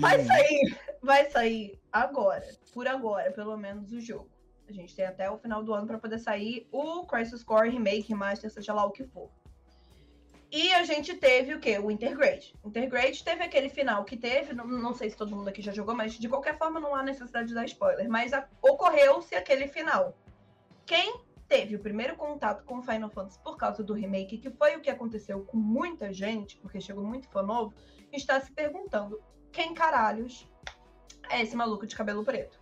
Vai sair, vai sair agora, por agora, pelo menos o jogo. A gente tem até o final do ano para poder sair o Crisis Core Remake, Remaster, seja lá o que for. E a gente teve o quê? O Intergrade. Intergrade teve aquele final que teve, não, não, sei se todo mundo aqui já jogou, mas de qualquer forma não há necessidade de dar spoiler. Mas ocorreu-se aquele final. Quem teve o primeiro contato com Final Fantasy por causa do remake, que foi o que aconteceu com muita gente, porque chegou muito fã novo, está se perguntando quem caralhos é esse maluco de cabelo preto.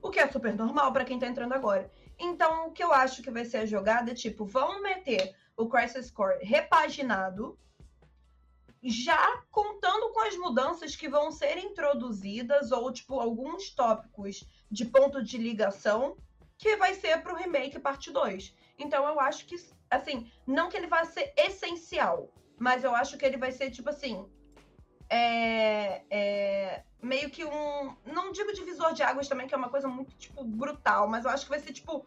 O que é super normal para quem tá entrando agora. Então, o que eu acho que vai ser a jogada é tipo, vamos meter o Crisis Core repaginado, já contando com as mudanças que vão ser introduzidas, ou tipo, alguns tópicos de ponto de ligação que vai ser pro remake parte 2. Então eu acho que, assim, não que ele vai ser essencial, mas eu acho que ele vai ser, tipo assim, é, é, meio que um. Não digo divisor de águas também, que é uma coisa muito, tipo, brutal, mas eu acho que vai ser, tipo,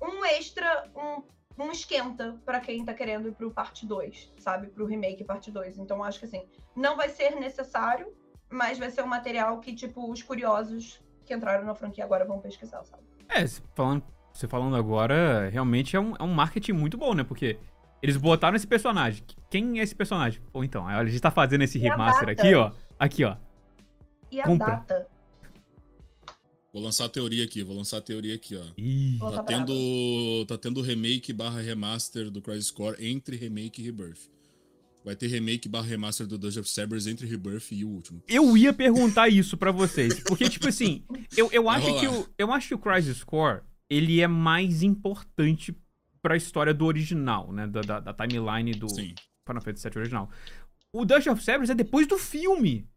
um extra, um, um esquenta para quem tá querendo ir pro parte 2, sabe? Pro remake parte 2. Então acho que, assim, não vai ser necessário, mas vai ser um material que, tipo, os curiosos que entraram na franquia agora vão pesquisar, sabe? É, falando, você falando agora, realmente é um, é um marketing muito bom, né? Porque eles botaram esse personagem. Quem é esse personagem? Ou então, a gente tá fazendo esse e remaster aqui, ó. Aqui, ó. E a Compra. data? Vou lançar a teoria aqui, vou lançar a teoria aqui, ó. Ih. Tá tendo, tá tendo remake barra remaster do Crisis Core entre remake e rebirth. Vai ter remake barra remaster do Dungeon of Cerberus entre Rebirth e o último. Eu ia perguntar isso para vocês. Porque, tipo assim, eu, eu, acho que o, eu acho que o Crisis Core, ele é mais importante pra história do original, né? Da, da, da timeline do Sim. Final Fantasy VII original. O Dungeon of Cerberus é depois do filme,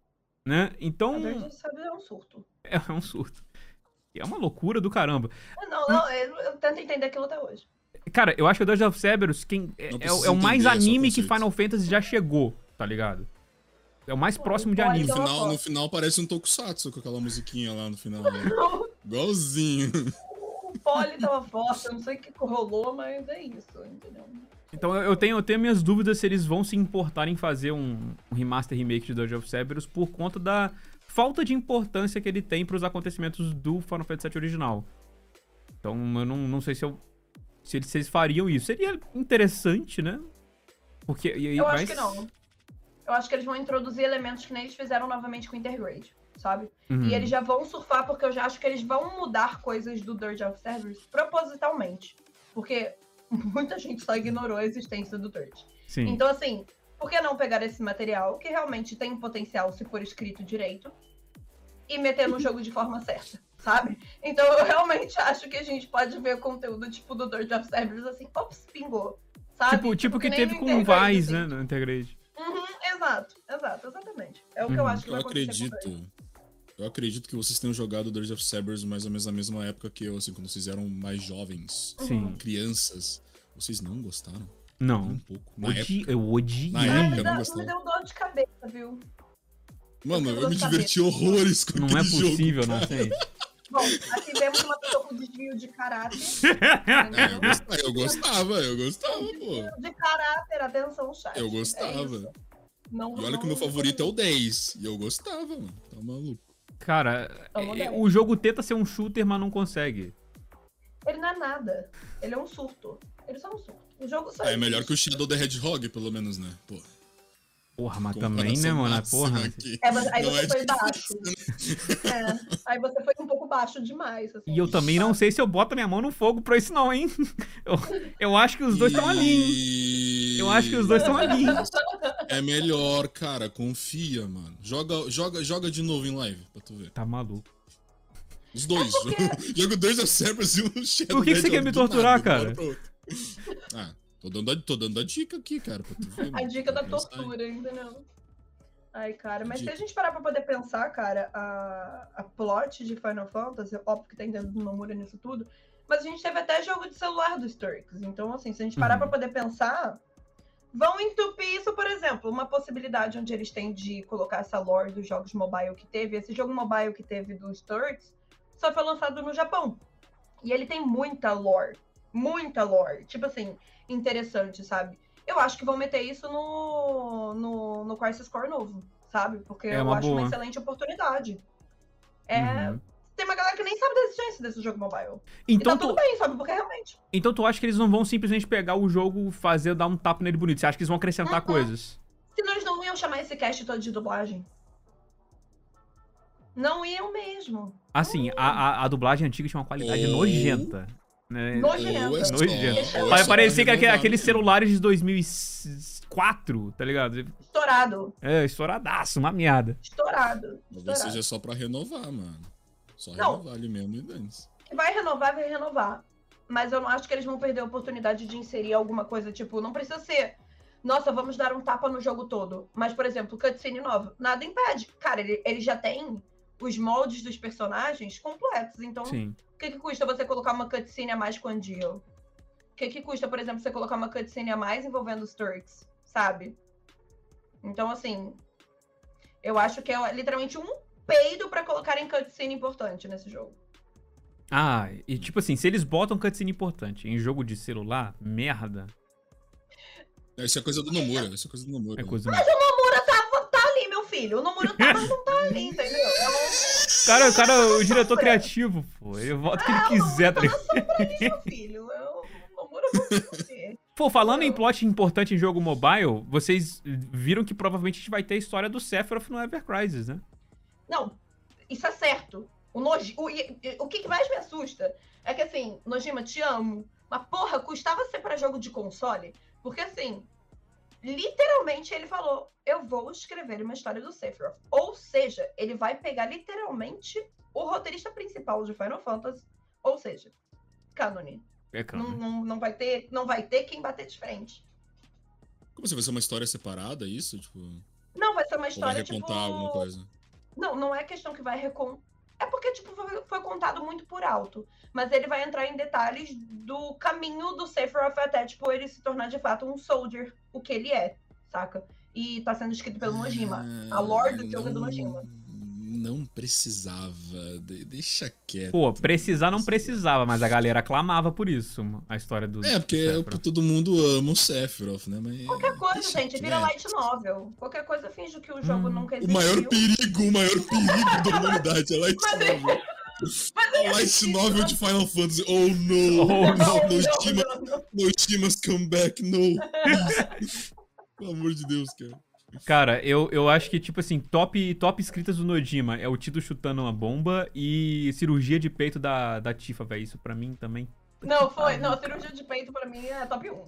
né? Então... O Dungeon of Cerberus é um surto. É, é um surto. É uma loucura do caramba. Não, não, eu, eu tento entender aquilo até hoje. Cara, eu acho que o Dungeons of Cerberus quem, é, é, é o mais é só anime que. Final Fantasy já chegou, tá ligado? É o mais Pô, próximo de anime. No final, no final parece um tokusatsu com aquela musiquinha lá no final. Né? Igualzinho. O Poli tava forte, eu não sei o que rolou, mas é isso, entendeu? Então eu tenho, eu tenho minhas dúvidas se eles vão se importar em fazer um, um remaster remake de Dungeons of Cerberus por conta da falta de importância que ele tem pros acontecimentos do Final Fantasy VII original. Então eu não, não sei se, eu, se, eles, se eles fariam isso. Seria interessante, né? Porque, e, e- Eu acho mas- que não. Eu acho que eles vão introduzir elementos que nem eles fizeram novamente com Intergrade, sabe? Uhum. E eles já vão surfar, porque eu já acho que eles vão mudar coisas do Dirge of Cerberus propositalmente. Porque muita gente só ignorou a existência do Dirge. Sim. Então, assim, por que não pegar esse material, que realmente tem potencial se for escrito direito, e meter no jogo de forma certa, sabe? Então, eu realmente acho que a gente pode ver conteúdo tipo do Dirge of Cerberus assim, ops, pingou. Sabe? tipo, tipo que nem teve com o Vice, assim. né? No Intergrade. Uhum, exato, exato, exatamente. É o que eu Uhum. acho que Eu vai acontecer o acredito. Eu acredito que vocês tenham jogado Dirge of Cerberus mais ou menos na mesma época que eu, assim, quando vocês eram mais jovens, Sim. crianças. Vocês não gostaram? Não. Um pouco. Na Odi época. eu odiei. Na época, não dá- me gostava. deu dor de cabeça, viu? Mano, eu eu me gostava. diverti horrores com Não aquele é possível, jogo. não sei. Bom, aqui vemos uma pessoa com desvio de caráter. É, eu gostava, eu gostava, eu gostava, pô. Desvio de caráter, atenção, chat. Eu É gostava. isso. Não- E olha não- que o meu favorito é o 10. E eu gostava, mano. Tá maluco. Cara, é- ver. o jogo tenta ser um shooter, mas não consegue. Ele não é nada. Ele é um surto. Ele só é um surto. O jogo só Ah, é melhor que o Shadow the Hedgehog, pelo menos, né? Pô. Porra, mas também, né, mano? máxima Porra. aqui. É, mas aí Não você é foi difícil, baixo. É, aí você foi um pouco baixo demais. assim. E eu também não sei se eu boto minha mão no fogo pra isso, não, hein? Eu, eu acho que os dois estão ali, hein? E- Eu acho que os dois estão ali. É melhor, cara. Confia, mano. Joga, joga, joga de novo em live pra tu ver. Tá maluco. Os dois. Joga dois a Cerberus e um Shadow Por que que você quer me torturar, nada, cara? Ah, tô dando, a, tô dando a dica aqui, cara, ver. A dica da tortura, entendeu? Ai, cara, mas se Dica. a gente parar pra poder pensar, cara, a, a plot de Final Fantasy, óbvio que tem dedo do Nomura nisso tudo, mas a gente teve até jogo de celular dos Turks. Então, assim, se a gente parar Uhum. pra poder pensar, vão entupir isso, por exemplo, uma possibilidade onde eles têm de colocar essa lore dos jogos mobile que teve. Esse jogo mobile que teve dos Turks só foi lançado no Japão. E ele tem muita lore. Muita lore. Tipo assim, interessante, sabe? Eu acho que vão meter isso no, no, no Crisis Core novo, sabe? Porque É eu acho boa. uma excelente oportunidade. É, Uhum. Tem uma galera que nem sabe da existência desse jogo mobile. Então e tá tu, tudo bem, sabe? Porque realmente. então tu acha que eles não vão simplesmente pegar o jogo, fazer, dar um tapa nele bonito? Você acha que eles vão acrescentar Uhum. coisas? Senão eles não iam chamar esse cast todo de dublagem. Não iam mesmo. Assim, a, a, a dublagem antiga tinha uma qualidade nojenta. Né? É só- Nojenta. ou é Parecia que aquele- aqueles celulares de 2004, tá ligado? Estourado. É, estouradaço, uma merda. Estourado. Ou estourado. seja, só pra renovar, mano. Só Não. renovar ali mesmo e dane-se. Vai renovar, vai renovar. Mas eu não acho que eles vão perder a oportunidade de inserir alguma coisa, tipo, não precisa ser. Nossa, vamos dar um tapa no jogo todo. Mas, por exemplo, cutscene nova. Nada impede. Cara, ele, ele já tem os moldes dos personagens completos. Então, Sim. o que, que custa você colocar uma cutscene a mais com a Jill? O que, que custa, por exemplo, você colocar uma cutscene a mais envolvendo os Turks? Sabe? Então, assim. Eu acho que é literalmente um peido pra colocar em cutscene importante nesse jogo. Ah, e tipo assim, se eles botam cutscene importante em jogo de celular, merda. Isso é coisa do Nomura, isso é coisa do Nomura. É coisa. O Nomura tá, tá ali, meu filho. O Nomura tá, mas não tá ali, entendeu? É um Cara, o cara, o diretor criativo, pô. Ele vota o que ele Ah, quiser, tá ligado? meu filho. Por você. Pô, falando em plot importante em jogo mobile, vocês viram que provavelmente a gente vai ter a história do Sephiroth no Ever Crisis, né? Não, isso é certo. O, Noji, o, o que que mais me assusta é que, assim, Nojima, te amo. Mas, porra, custava ser pra jogo de console? Porque, assim, literalmente ele falou: eu vou escrever uma história do Sephiroth. Ou seja, ele vai pegar literalmente o roteirista principal de Final Fantasy. Ou seja, cânone. É Não, não, não, vai ter, não vai ter quem bater de frente. Como assim, vai ser uma história separada, isso? Tipo, ou Não, vai ser uma vai história, recontar tipo... alguma coisa? Não, não é questão que vai recon... É porque tipo, foi, foi, contado muito por alto. Mas ele vai entrar em detalhes do caminho do Sephiroth até, tipo, ele se tornar de fato um soldier, o que ele é, saca? E tá sendo escrito pelo Nojima. A lore do jogo é do Nojima não precisava. deixa quieto. Pô, precisar não precisava, mas a galera aclamava por isso, a história do. É, porque todo mundo ama o Sephiroth, né? Mas Qualquer coisa, gente, quieto. vira light novel. Qualquer coisa finge que o jogo hum. nunca existiu. O maior perigo, o maior perigo da humanidade é light novel. Mas light novel de Final Fantasy. Oh no! Oh, no, no, no, no, come back, no. Pelo amor de Deus, cara. Cara, eu, eu acho que, tipo assim, top, top escritas do Nojima é o Tito chutando uma bomba e cirurgia de peito da, da Tifa, velho. Isso pra mim também. Não, foi. Não, cirurgia de peito pra mim é top 1.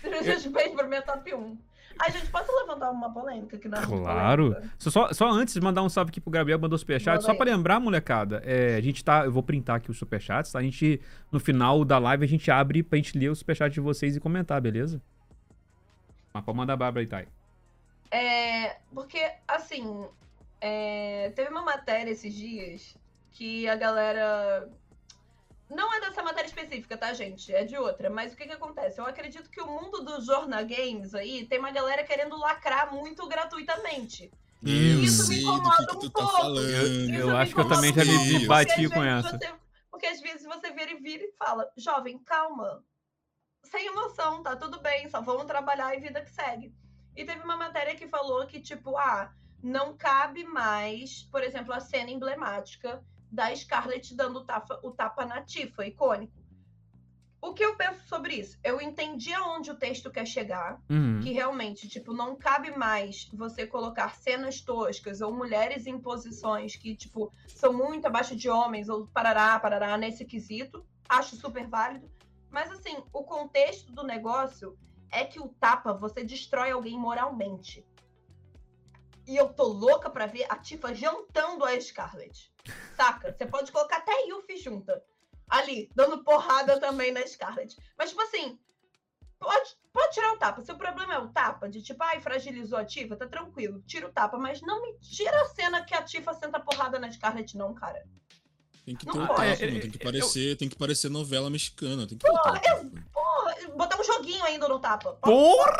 cirurgia de peito pra mim é top 1. A gente pode levantar uma polêmica aqui na é Claro. Só, só antes de mandar um salve aqui pro Gabriel, mandou superchat. Só pra lembrar, molecada, é, a gente tá. Eu vou printar aqui os superchats, tá? A gente, no final da live, a gente abre pra gente ler o superchat de vocês e comentar, beleza? Mas pode mandar a Bárbara aí, Thay. É, porque, assim, é, teve uma matéria esses dias que a galera. Não é dessa matéria específica, tá, gente? É de outra. Mas o que que acontece? Eu acredito que o mundo dos jornal games aí tem uma galera querendo lacrar muito gratuitamente. Eu isso me incomoda que que um tá pouco. Tá eu, eu acho que eu também já me bati com essa. Você, porque às vezes você vira e vira e fala, jovem, calma sem emoção, tá tudo bem, só vamos trabalhar e vida que segue. E teve uma matéria que falou que, tipo, ah, não cabe mais, por exemplo, a cena emblemática da Scarlett dando o tapa, o tapa na Tifa, icônico. O que eu penso sobre isso? Eu entendi aonde o texto quer chegar, uhum. que realmente, tipo, não cabe mais você colocar cenas toscas ou mulheres em posições que, tipo, são muito abaixo de homens ou parará, parará nesse quesito. Acho super válido. Mas assim, o contexto do negócio é que o tapa você destrói alguém moralmente. E eu tô louca pra ver a Tifa jantando a Scarlet. Saca? Você pode colocar até Yuffie junta. Ali, dando porrada também na Scarlet. Mas, tipo assim, pode, pode tirar o tapa. Se o problema é o tapa, de tipo, ai, fragilizou a Tifa, tá tranquilo. Tira o tapa. Mas não me tira a cena que a Tifa senta porrada na Scarlet, não, cara. Tem que ter um tapa, é, tem que parecer, eu... tem que parecer novela mexicana, tem que porra, eu, porra, botar um joguinho ainda no tapa. Porra!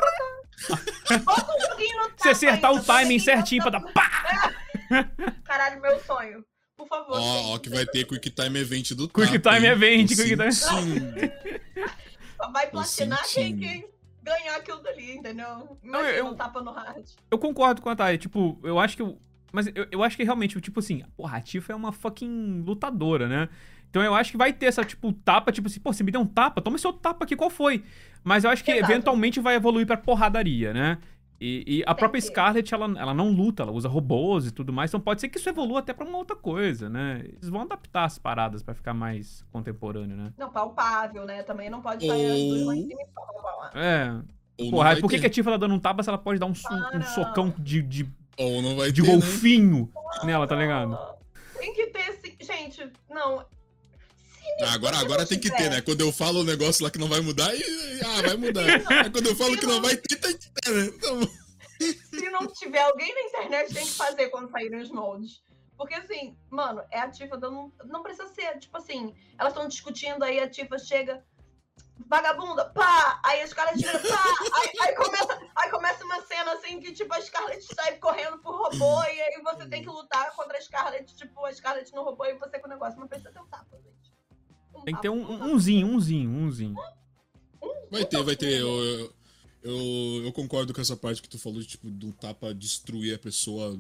Bota um joguinho no tapa. Se acertar ainda, o timing certinho pra dar pá! Caralho, meu sonho. Por favor. Ó, ó, que vai ter Quick Time Event do Quick tapa, Time Event, Quick Time. Vai platinar quem, quem ganhar aquilo dali, entendeu? Imagina eu, eu, tapa no hard. Eu concordo com a Thay. Tipo, eu acho que mas eu, eu acho que realmente, tipo assim, porra, a Tifa é uma fucking lutadora, né? Então eu acho que vai ter essa, tipo, tapa, tipo assim, pô, você me deu um tapa, toma esse outro tapa aqui, qual foi? Mas eu acho que Exato. eventualmente vai evoluir pra porradaria, né? E, e a Tem própria que... Scarlet, ela, ela não luta, ela usa robôs e tudo mais, então pode ser que isso evolua até pra uma outra coisa, né? Eles vão adaptar as paradas pra ficar mais contemporâneo, né? Não, palpável, né? Também não pode sair as duas lá em cima e É. Porra, por que, que a Tifa tá dando um tapa se ela pode dar um, so, um socão de, de ou não vai de ter, né? golfinho né? nela, tá ligado? Tem que ter esse. Gente, não. Ah, agora, agora tem que ter, né? Quando eu falo o negócio lá que não vai mudar, e, ah, vai mudar. Aí quando eu falo que não, não vai ter, tem que ter, né? Então... Se não tiver alguém na internet, tem que fazer quando saírem os moldes. Porque assim, mano, é a Tifa dando. Não precisa ser, tipo assim, elas estão discutindo, aí a Tifa chega vagabunda, pá! Aí a Scarlett vira, pá! Aí, aí, começa, aí começa uma cena assim que, tipo, a Scarlett sai correndo pro robô e aí você tem que lutar contra a Scarlett, tipo, a Scarlett no robô e você com o negócio. Não precisa ter um tapa, gente. Um tem que ter um, um, umzinho, umzinho, umzinho. Vai ter, vai ter. Eu, eu, eu, concordo com essa parte que tu falou de, tipo, do tapa destruir a pessoa,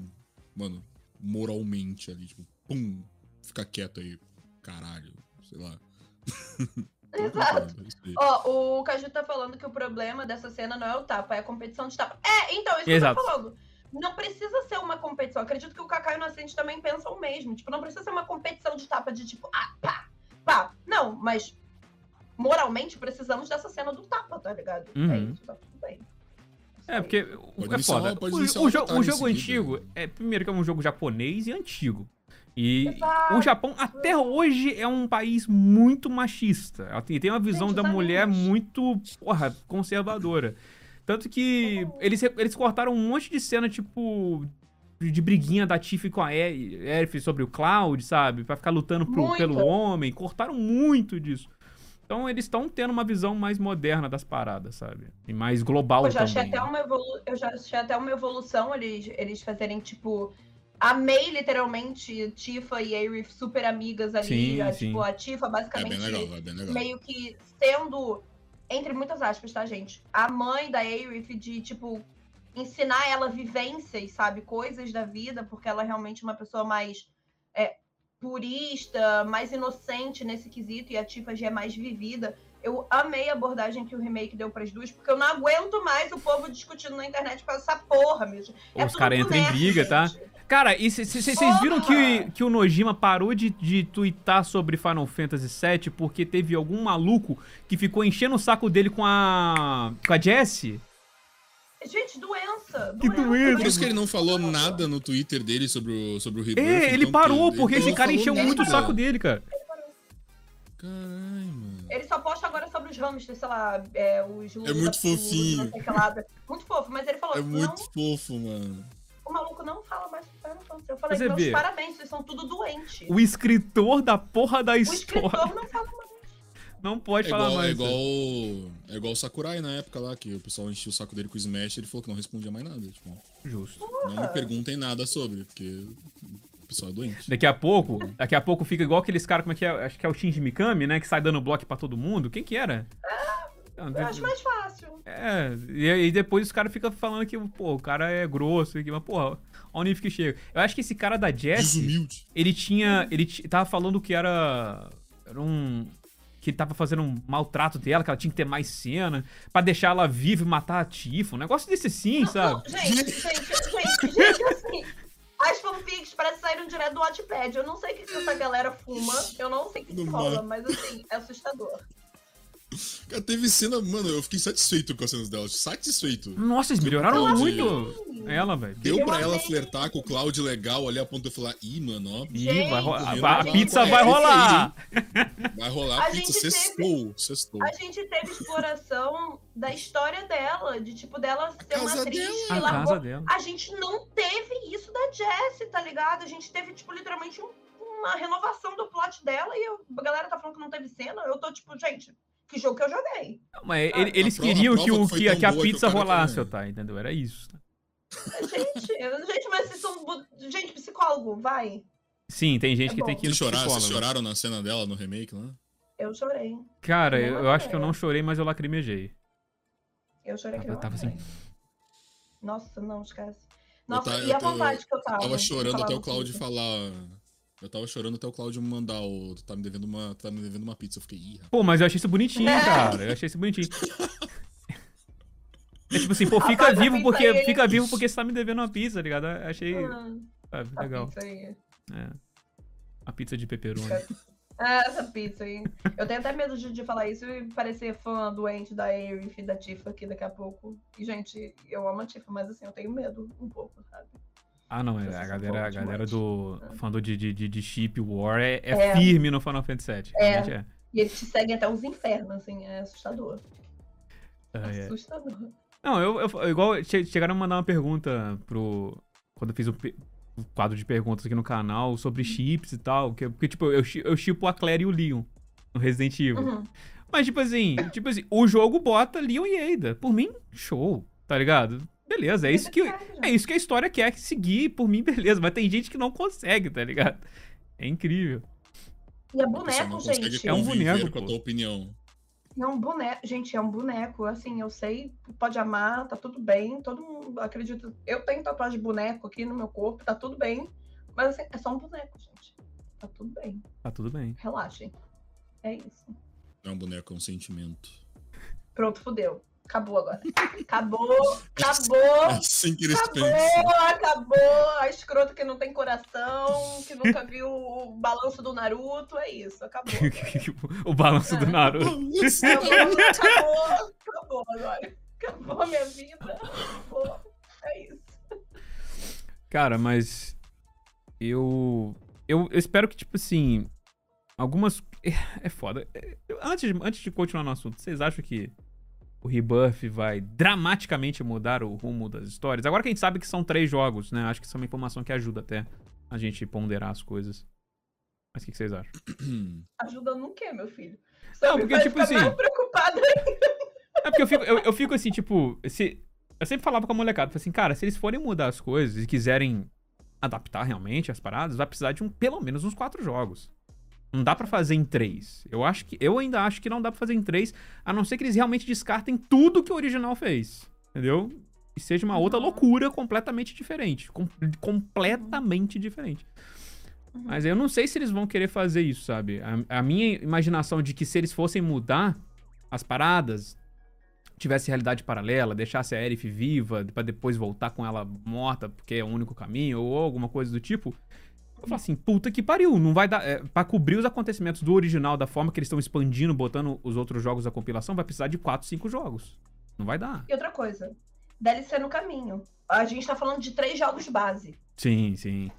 mano, moralmente ali, tipo, pum, fica quieto aí, caralho, sei lá. Exato. Ó, o Caju tá falando que o problema dessa cena não é o tapa, é a competição de tapa. É, então, isso Exato. que eu tô falando. Não precisa ser uma competição. Acredito que o Kaká e o Inocente também pensam o mesmo. Tipo, não precisa ser uma competição de tapa de tipo, ah, pá, pá. Não, mas moralmente precisamos dessa cena do tapa, tá ligado? Uhum. É isso, tá tudo bem. É, porque pode é foda. o, o, o, o jogo antigo, é, primeiro que é um jogo japonês e antigo. E Exato. o Japão até hoje é um país muito machista. E tem uma visão da mulher muito, porra, conservadora. Tanto que eles, eles cortaram um monte de cena, tipo, de briguinha da Tiff com a Aerith sobre o Cloud, sabe? Pra ficar lutando pro, pelo homem. Cortaram muito disso. Então eles estão tendo uma visão mais moderna das paradas, sabe? E mais global eu já também. Achei até uma evolu... Eu já achei até uma evolução eles, eles fazerem, tipo. Amei literalmente Tifa e Aerith super amigas ali. Sim, a, sim. Tipo, a Tifa basicamente É bem legal, é bem legal. meio que sendo, entre muitas aspas, tá, gente? A mãe da Aerith de, tipo, ensinar ela vivências, sabe? Coisas da vida, porque ela é realmente uma pessoa mais é, purista, mais inocente nesse quesito, e a Tifa já é mais vivida. Eu amei a abordagem que o remake deu para as duas, porque eu não aguento mais o povo discutindo na internet com essa porra, meu. É Os caras entram em briga, tá? Cara, e vocês viram que, que o Nojima parou de, de twittar sobre Final Fantasy VII porque teve algum maluco que ficou enchendo o saco dele com a. com a Jessie? Gente, doença. Que doença. Por isso que ele não falou nada no Twitter dele sobre o, sobre o Rebirth. É, ele então, parou, ele porque não esse cara encheu nada. muito o saco dele, cara. Caralho, mano. Ele só posta agora sobre os hamsters, sei lá, é, os Lula, muito fofinho. não. Muito fofo, mas ele falou, É não, muito fofo, mano. O maluco não fala mais sobre Final Fantasy. Eu falei, Você meus vê. parabéns, vocês são tudo doentes. O escritor da porra da O história escritor não fala mais. não pode É falar igual, é, mais. igual, é igual o Sakurai na época lá, que o pessoal enchia o saco dele com o Smash ele falou que não respondia mais nada. Tipo, Justo. não me perguntem nada sobre, porque o pessoal é doente. Daqui a pouco, daqui a pouco fica igual aqueles caras, como é que é? Acho que é o Shinji Mikami, né? Que sai dando bloco pra todo mundo. Quem que era? Não, Eu acho mais fácil. É, e aí depois os caras ficam falando que, pô, o cara é grosso, que, mas, porra, olha o nível que chega. Eu acho que esse cara da Jessie, Desumilde. ele tinha. Ele t- tava falando que era. Era um. Que ele tava fazendo um maltrato dela, que ela tinha que ter mais cena, pra deixar ela viva e matar a Tifa. Um negócio desse sim, sabe? Não, gente, gente, gente, gente, assim. As fanfics parece saíram direto do Wattpad. Eu não sei o que que essa galera fuma. Eu não sei o que, que Não rola, mas assim, é assustador. Cara, teve cena, mano, eu fiquei satisfeito com as cenas dela. Satisfeito. Nossa, eles melhoraram Cláudio. muito ela, velho. Deu Eu pra ela flertar com o Cloud legal ali a ponto de eu falar, ih, mano, ó, Ih, Gente, vai ro- a, a pizza vai rolar. vai rolar A pizza, teve- sextou, sextou. A gente teve exploração da história dela, de tipo, dela ser uma casa atriz dela. que A largou casa dela. A gente não teve isso da Jessie, tá ligado? A gente teve, tipo, literalmente um- uma renovação do plot dela e eu- a galera tá falando que não teve cena. Eu tô, tipo, gente, que jogo que eu joguei? Mas Ah, ele- eles prova- queriam que, o, que, que a que pizza cara rolasse, também. Otávio, entendeu? Era isso. Gente, eu- gente, mas vocês são. Gente, psicólogo, vai. Sim, tem gente É que tem bom. que ir no Vocês choraram, vocês choraram na cena dela no remake lá? Eu chorei. Cara, Não, eu, eu acho que eu não chorei, mas eu lacrimejei. Eu chorei que Eu não. tava assim. Nossa, não, esquece. Nossa, tava- e a eu tava- vontade que eu tava. Tava de chorando até o Twitter. falar. Eu tava chorando até o Claudio mandar o. Tu tá me devendo uma. tá me devendo uma pizza. Eu fiquei, ih, rapaz. Pô, mas eu achei isso bonitinho, É. cara. Eu achei isso bonitinho. É tipo assim, pô, fica Rapaz, a vivo porque aí- fica vivo porque você tá me devendo uma pizza, tá ligado? Eu Achei Ah, sabe, a legal. pizza aí. É. A pizza de pepperoni. Ah, essa pizza aí. Eu tenho até medo de, de falar isso e parecer fã doente da Aerith e da Tifa aqui daqui a pouco. E, gente, eu amo a Tifa, mas assim, eu tenho medo um pouco, sabe? Ah, não, é, Vocês a galera, a galera do fandom de, de, de, de Chip War é, é É. firme no Final Fantasy VII. É. É. E eles te seguem até os infernos, assim, é assustador. É, é. Assustador. Não, eu, eu- igual che- chegaram a mandar uma pergunta pro. Quando eu fiz o, o quadro de perguntas aqui no canal sobre chips e tal. Que, porque, tipo, eu, eu chipo a Claire e o Leon no Resident Evil. Uhum. Mas, tipo assim, tipo assim, o jogo bota Leon e Ada. Por mim, show, tá ligado? Beleza, é isso que, é isso que a história quer seguir, por mim, beleza. Mas tem gente que não consegue, tá ligado? É incrível. E é boneco, gente. É um boneco, com a tua opinião. É um boneco, gente, é um boneco. Assim, eu sei, pode amar, tá tudo bem. Todo mundo acredita. Eu tenho tatuagem de boneco aqui no meu corpo, tá tudo bem. Mas assim, é só um boneco, gente. Tá tudo bem. Tá tudo bem. Relaxem. É isso. É um boneco, é um sentimento. Pronto, fudeu. Acabou agora. Acabou, acabou. Assim que eles Acabou, pensam. acabou. A escrota que não tem coração, que nunca viu o balanço do Naruto. É isso, acabou. o balanço do Naruto. Acabou, acabou, acabou agora. Acabou a minha vida. Acabou. É isso. Cara, mas eu, eu eu espero que tipo assim, algumas é, é foda. É, Antes antes de continuar no assunto, vocês acham que o Rebirth vai dramaticamente mudar o rumo das histórias. Agora que a gente sabe que são três jogos, né? Acho que isso é uma informação que ajuda até a gente ponderar as coisas. Mas o que, que vocês acham? Ajuda no quê, meu filho? Só não, porque, tipo assim. preocupado ainda. É porque eu fico, eu, eu fico assim, tipo. Se, eu sempre falava com a molecada, assim, cara, se eles forem mudar as coisas e quiserem adaptar realmente as paradas, vai precisar de um, pelo menos uns quatro jogos. Não dá para fazer em três. Eu acho que eu ainda acho que não dá para fazer em três, a não ser que eles realmente descartem tudo que o original fez, entendeu? E seja uma outra loucura completamente diferente, com, completamente diferente. Uhum. Mas eu não sei se eles vão querer fazer isso, sabe? A, a minha imaginação de que se eles fossem mudar as paradas, tivesse realidade paralela, deixasse a Aerith viva para depois voltar com ela morta porque é o único caminho ou alguma coisa do tipo, eu falo assim, puta que pariu, não vai dar. É, pra cobrir os acontecimentos do original, da forma que eles estão expandindo, botando os outros jogos da compilação, vai precisar de 4, 5 jogos. Não vai dar. E outra coisa, DLC no caminho. A gente tá falando de três jogos base. Sim, sim.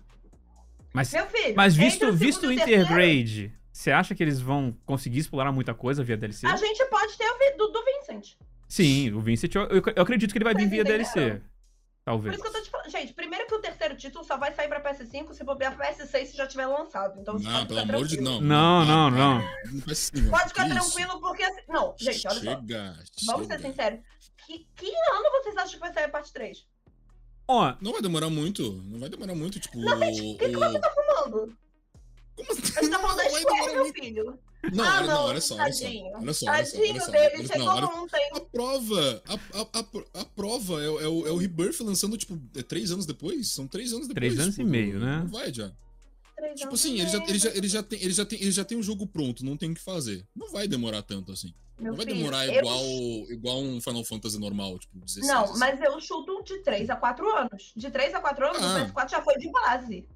Mas, Meu filho, mas visto, o visto o Intergrade, você acha que eles vão conseguir explorar muita coisa via DLC? A gente pode ter o do, do Vincent. Sim, o Vincent, eu, eu, eu acredito que ele vai vir via DLC. Talvez. Por isso que eu tô te falando. Gente, primeiro que o terceiro título só vai sair pra PS5 se bobear pra PS6 se já tiver lançado. Então, não, pelo amor de Deus. Não, não, não. não. Pode ficar tranquilo, porque. Assim... Não, gente, olha chega, só. Vamos ser sinceros. Que, que ano vocês acham que vai sair a parte 3? Ó. Não vai demorar muito. Não vai demorar muito, tipo. Não, gente, o que, que você tá fumando? Como assim? Você tá falando da Square, meu filho. Não, ah, olha, não, olha só, olha só. Olha só, olha só, olha só. Dele, olha, não, olha, ontem. A prova, a, a, a, a prova é, é, o, é o Rebirth lançando, tipo, é três anos depois? São três anos depois. Três anos tipo, e meio, né? Não vai já. tipo assim, ele já, ele, já, ele, já tem, ele, já tem, ele já tem um jogo pronto, não tem o que fazer. Não vai demorar tanto assim. Meu não vai filho, demorar eu... igual, igual um Final Fantasy normal, tipo, 16. Não, assim. mas eu chuto de 3 a 4 anos. De 3 a 4 anos, ah. o PS4 já foi de base.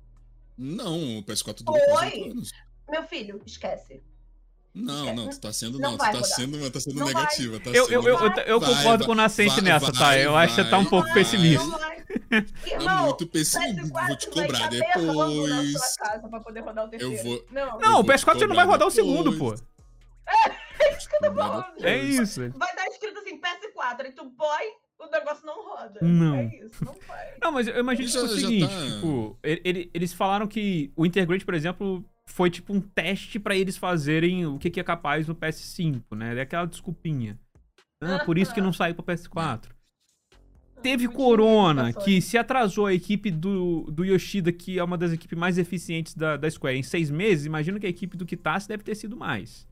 Não, o PS4 durou foi. anos. Meu filho, esquece. Não, não, tu tá sendo, não, não tu tá sendo, tá sendo negativa. Tá eu, sendo... eu, eu, eu, eu vai, concordo vai, com o Nascente vai, nessa, tá? Eu acho que você tá um pouco pessimista. Irmão, muito pessimista. Vou te cobrar depois. Eu vou. Não, não o PS4 você não vai rodar o segundo, pô. É isso que eu tô falando. É isso. Vai dar escrito assim, PS4, e tu boy, o negócio não roda. Não. É isso, não vai. Não, mas eu imagino que é o seguinte, tá... tipo, ele, ele, eles falaram que o Intergrade, por exemplo, foi tipo um teste para eles fazerem o que, que é capaz no PS5, né? É aquela desculpinha. Ah, por isso que não saiu pro PS4. Teve Corona, que se atrasou a equipe do, do Yoshida, que é uma das equipes mais eficientes da, da Square, em seis meses. Imagino que a equipe do Kitase deve ter sido mais.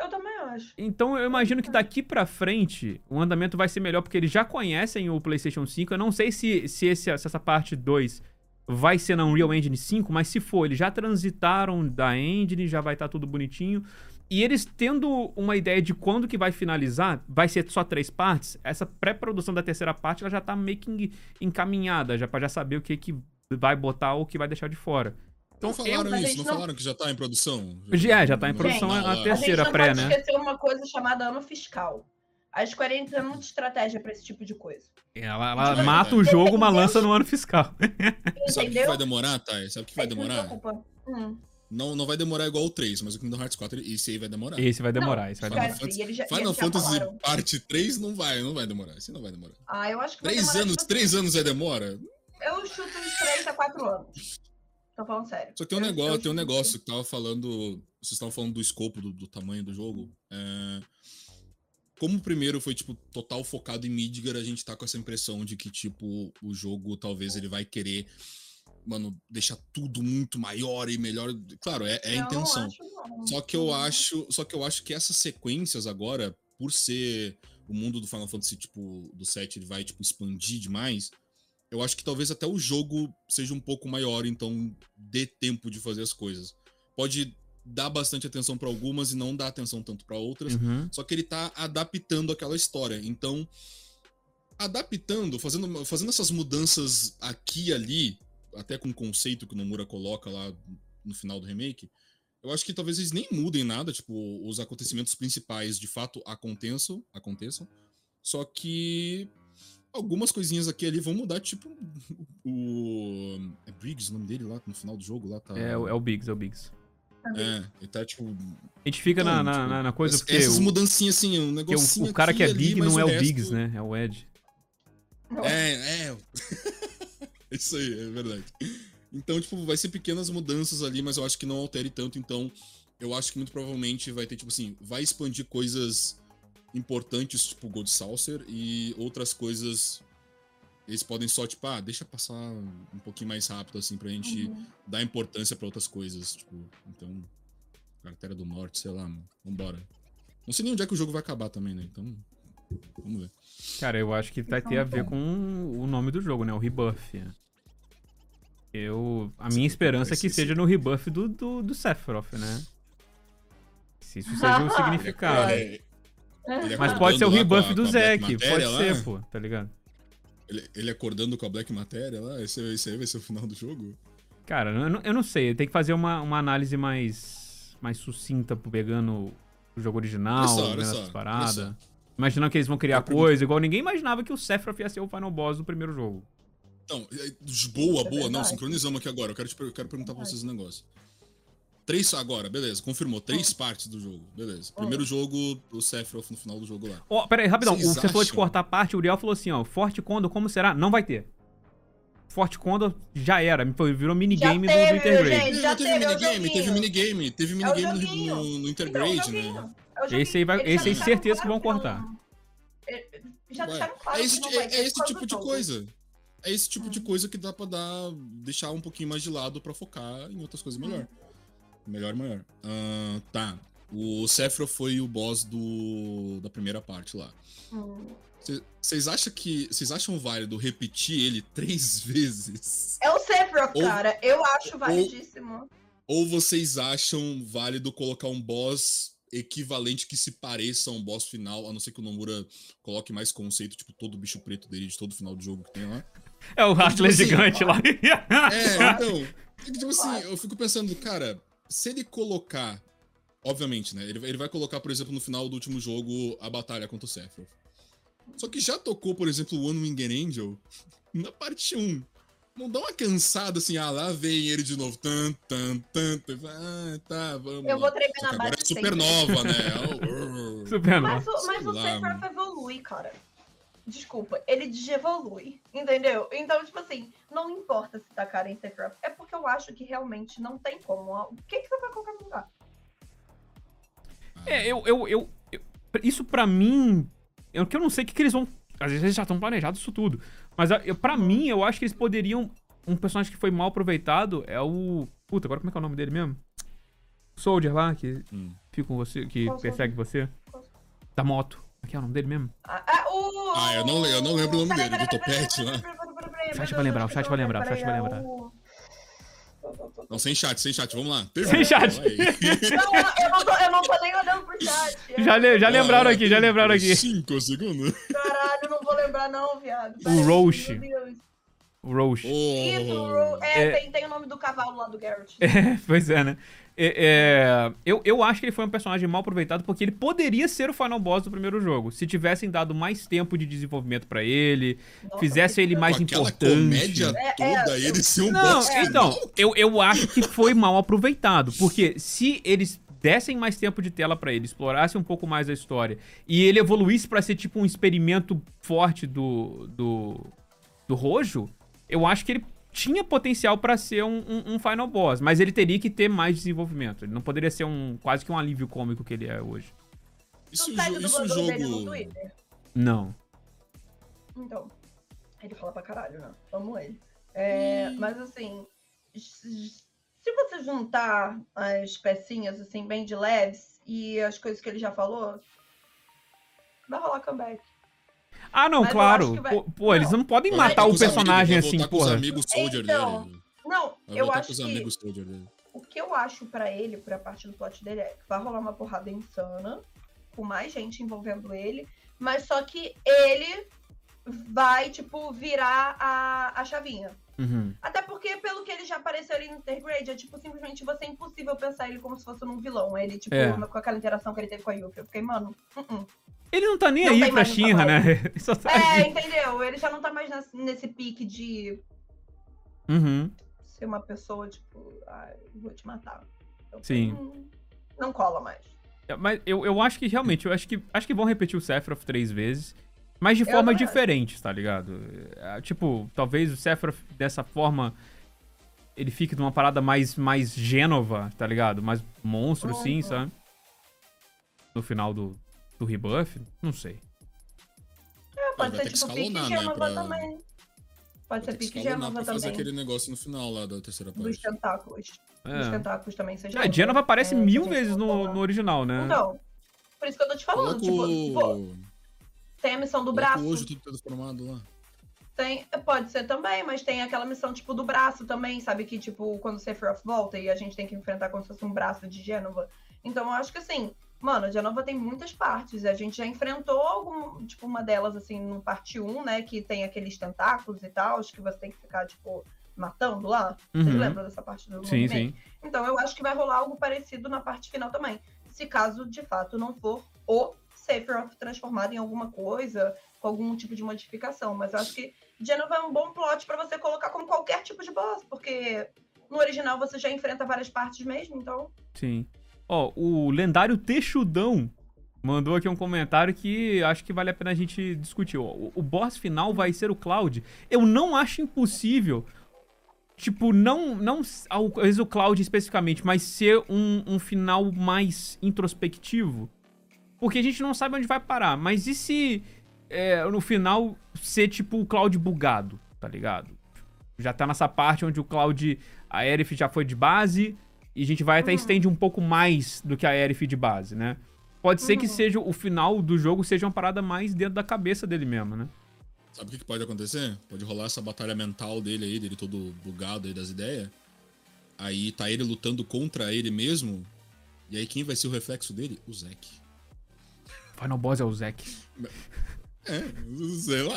Eu também acho. Então eu imagino que daqui pra frente o andamento vai ser melhor, porque eles já conhecem o PlayStation 5. Eu não sei se, se, esse, se essa parte 2 vai ser na Unreal Engine 5, mas se for, eles já transitaram da engine, já vai estar tá tudo bonitinho. E eles tendo uma ideia de quando que vai finalizar, vai ser só três partes, essa pré-produção da terceira parte ela já tá meio que encaminhada, já para já saber o que que vai botar ou o que vai deixar de fora. Então, não falaram eu, isso, não, não, falaram que já tá em produção? Já, já tá em produção gente, a, terceira pré, né? A gente não pode esquecer uma coisa chamada ano fiscal. A Square Enix é muita estratégia pra esse tipo de coisa. Ela, ela mata o jogo, uma lança no ano fiscal. Sabe o que vai demorar, Thay? Sabe o que vai demorar? Hum. Não, não vai demorar igual o 3, mas o Kingdom Hearts 4, esse aí vai demorar. Esse vai demorar, não, esse vai demorar. Fantasy, já, Final Fantasy parte 3 não vai, não vai demorar. Esse não vai demorar. Ah, eu acho que 3 anos, 3 anos é demora? Eu chuto uns 3 a 4 anos. Tô falando sério. Só que tem um negócio, eu tem um negócio que tava falando. Vocês estavam falando do escopo, do, do tamanho do jogo. É, como o primeiro foi, tipo, total focado em Midgar, a gente tá com essa impressão de que, tipo, o jogo talvez ele vai querer, mano, deixar tudo muito maior e melhor. Claro, é, é a intenção. Só que eu acho. Só que eu acho que essas sequências agora, por ser o mundo do Final Fantasy, tipo, do 7, ele vai, tipo, expandir demais. Eu acho que talvez até o jogo seja um pouco maior, então dê tempo de fazer as coisas. Pode dá bastante atenção para algumas e não dá atenção tanto para outras. Uhum. Só que ele tá adaptando aquela história. Então, adaptando, fazendo, fazendo essas mudanças aqui e ali, até com o conceito que o Nomura coloca lá no final do remake, eu acho que talvez eles nem mudem nada, tipo, os acontecimentos principais de fato aconteçam, aconteçam. Só que algumas coisinhas aqui ali vão mudar, tipo o é Briggs o nome dele lá no final do jogo lá tá É, é o Biggs, é o Biggs. É, ele tá tipo. A gente fica na, na, na, na coisa porque. essas o, mudancinhas assim, um negocinho. o, o cara aqui que é ali, big mas não é o resto- Biggs, né? É o Ed. É, é. Isso aí, é verdade. Então, tipo, vai ser pequenas mudanças ali, mas eu acho que não altere tanto. Então, eu acho que muito provavelmente vai ter, tipo assim, vai expandir coisas importantes, tipo Gold Saucer, e outras coisas. Eles podem só, tipo, ah, deixa passar um pouquinho mais rápido, assim, pra gente Uhum. dar importância pra outras coisas. Tipo, então. Carteira do Norte, sei lá, mano. Vambora. Não sei nem onde é que o jogo vai acabar também, né? Então. Vamos ver. Cara, eu acho que vai ter a ver com o nome do jogo, né? O Rebuff. Eu, a minha esperança é que seja no rebuff do, do, do Sephiroth, né? Se isso seja o significado. É, ele Mas acordando pode ser o rebuff do Matéria pode lá, ser, pô, tá ligado? Ele, ele acordando com a Black Matéria lá, esse, esse aí vai ser o final do jogo? Cara, eu não, eu não sei, tem que fazer uma, uma análise mais, mais sucinta, pegando o jogo original, Olha só, olha vendo só, essas olha paradas. só. Imaginando que eles vão criar Eu pergunto- coisa, igual ninguém imaginava que o Sephiroth ia ser o final boss do primeiro jogo. Não, é, boa, é boa, não, verdade. sincronizamos aqui agora. Eu quero, te, eu quero perguntar pra vocês um negócio. Três, agora, beleza, confirmou. Três partes do jogo, beleza. Primeiro jogo, o Sephiroth no final do jogo lá. Ó, pera aí, rapidão. Vocês Você falou de cortar a parte, o Uriel falou assim, ó, Forte Condor, como será? Não vai ter. Forte Condor já era, foi- virou minigame do, do Intergrade. gente. Já teve teve, é minigame, teve minigame, teve É minigame no, joguinho. no, no Então, Intergrade, o joguinho. né? É. Esse aí vai- Eles já esse aí certeza que vão cortar. É, Já deixaram claro é esse, que não é- vai é esse tipo de coisa. É esse tipo Hum. de coisa que dá pra dar, deixar um pouquinho mais de lado pra focar em outras coisas melhor. Melhor, melhor. Ah, tá. O Sephiroth foi o boss do da primeira parte lá. Hum. Vocês acham que vocês acham válido repetir ele três vezes? É o Sephiroth, Ou- cara. Eu acho validíssimo. Ou vocês acham válido colocar um boss equivalente que se pareça a um boss final, a não ser que o Nomura coloque mais conceito, tipo todo o bicho preto dele de todo final do jogo que tem lá? É o Atlas assim, gigante lá. É, então. é tipo assim, eu fico pensando, cara, se ele colocar. Obviamente, né? Ele, ele vai colocar, por exemplo, no final do último jogo, a batalha contra o Sephiroth. Só que já tocou, por exemplo, o One Winged Angel na parte 1. Não dá uma cansada assim, ah, lá vem ele de novo. Tan, tan, tan, tan. Ah, tá, vamos. Eu vou tremer na que agora base é supernova, né? Oh, oh. Super Mas o, mas o Sephiroth evolui, cara. Desculpa, ele desevolui, entendeu? Então, tipo assim, não importa se tacarem Sephiroth. É porque eu acho que realmente não tem como. O que, que você vai colocar no lugar? É, eu, eu, eu, eu- Isso pra mim. Eu, que eu não sei o que, que eles vão. Às vezes eles já estão planejados isso tudo. Mas eu, pra mim, eu acho que eles poderiam. Um personagem que foi mal aproveitado é o. Puta, agora como é que é o nome dele mesmo? Soldier lá, que Hum. fica com você, que Qual persegue você. Da moto. É que é o nome dele mesmo? Ah, ah, o... Ah, eu não- eu não lembro o nome dele, do Topete lá. O chat vai lembrar, o chat vai lembrar, o chat vai lembrar. Não, sem chat, sem chat, vamos lá. Sem chat. Não, eu não, tô, eu não tô nem olhando pro chat. Já, le- já Ah, lembraram aqui, já lembraram aqui. Cinco segundos. Caralho, não vou lembrar não, viado. O Roche. O Roche. Isso, o Oh. Ro- é, É. Tem, tem o nome do cavalo lá do Garrett. É, pois é, né? É, é, eu, eu acho que ele foi um personagem mal aproveitado porque ele poderia ser o final boss do primeiro jogo. Se tivessem dado mais tempo de desenvolvimento pra ele, Nossa, fizesse ele mais importante. comédia É, toda, é, ele ser um Não, boss então, final. eu, eu acho que foi mal aproveitado. Porque se eles dessem mais tempo de tela pra ele, explorassem um pouco mais a história, e ele evoluísse pra ser tipo um experimento forte do, do, do Rojo, eu acho que ele tinha potencial pra ser um, um- um final boss, mas ele teria que ter mais desenvolvimento. Ele não poderia ser um quase que um alívio cômico que ele é hoje. Isso, Tu o segue jo- isso jogo. Twitter? Não. Então, ele fala pra caralho, né? Amo ele. É, Hum. Mas assim, se você juntar as pecinhas assim, bem de leves e as coisas que ele já falou, vai rolar comeback. Ah, não, Mas claro. vai- Pô, pô, eles não podem Vai matar o amigos, personagem assim, porra. amigos soldier Então, dele. Não, Vai eu acho que o que eu acho pra ele, pra parte do plot dele, é que vai rolar uma porrada insana, com mais gente envolvendo ele, mas só que ele vai, tipo, virar a, a chavinha. Uhum. Até porque, pelo que ele já apareceu ali no Intergrade, é tipo, simplesmente você é impossível pensar ele como se fosse um vilão. Ele, tipo, É. com aquela interação que ele teve com a Yuki. Eu fiquei, mano, uh -uh. Ele não tá nem Não aí pra Shinra, né? Tá É, ali. entendeu? Ele já não tá mais nesse, nesse pique de Uhum. ser uma pessoa, tipo, ah, vou te matar. Então, Sim. Não, não cola mais. É, Mas eu, eu acho que realmente, eu acho que acho que vão repetir o Sephiroth três vezes. Mas de também acho. diferentes, tá ligado? É, Tipo, talvez o Sephiroth dessa forma ele fique numa parada mais, mais Gênova, tá ligado? Mais monstro, sim, Uhum. sabe? No final do, do rebuff, não sei. É, pode ser tipo pique escalonar, né, Gênova pra- também. Pode ser pique Gênova pra fazer também. aquele negócio no final lá da terceira Dos parte. tentáculos. Dos É. tentáculos também seja. É, Gênova aparece É, mil vezes no, no original, né? Então, por isso que eu tô te falando. Tipo, pô, o... tem a missão do braço. o Ojo tudo transformado lá. Tem, pode ser também, mas tem aquela missão, tipo, do braço também, sabe? Que, tipo, quando o Sephiroth volta e a gente tem que enfrentar como se fosse um braço de Gênova. Então, eu acho que, assim, mano, Gênova tem muitas partes. A gente já enfrentou algum, tipo, uma delas, assim, no parte 1, né? Que tem aqueles tentáculos e tal, que você tem que ficar, tipo, matando lá. Vocês Uhum. lembram dessa parte do Sim, movimento? sim. Então eu acho que vai rolar algo parecido na parte final também. Se caso de fato não for o Sephiroth transformado em alguma coisa, com algum tipo de modificação. Mas eu acho que Genova é um bom plot pra você colocar como qualquer tipo de boss, porque no original você já enfrenta várias partes mesmo, então. Sim. Ó, o lendário Texudão mandou aqui um comentário que acho que vale a pena a gente discutir. O, o boss final vai ser o Cloud. Eu não acho impossível, tipo, não, não às vezes o Cloud especificamente, mas ser um, um final mais introspectivo. Porque a gente não sabe onde vai parar. Mas e se é, no final ser tipo o Cloud bugado, tá ligado? Já tá nessa parte onde o Cloud, a Aerith já foi de base, e a gente vai até Uhum. estende um pouco mais do que a Aerith de base, né? Pode ser que Uhum. seja o final do jogo seja uma parada mais dentro da cabeça dele mesmo, né? Sabe o que, que pode acontecer? Pode rolar essa batalha mental dele aí, dele todo bugado aí das ideias. Aí tá ele lutando contra ele mesmo. E aí quem vai ser o reflexo dele? O Zack. Final Boss é o Zack. É, sei lá,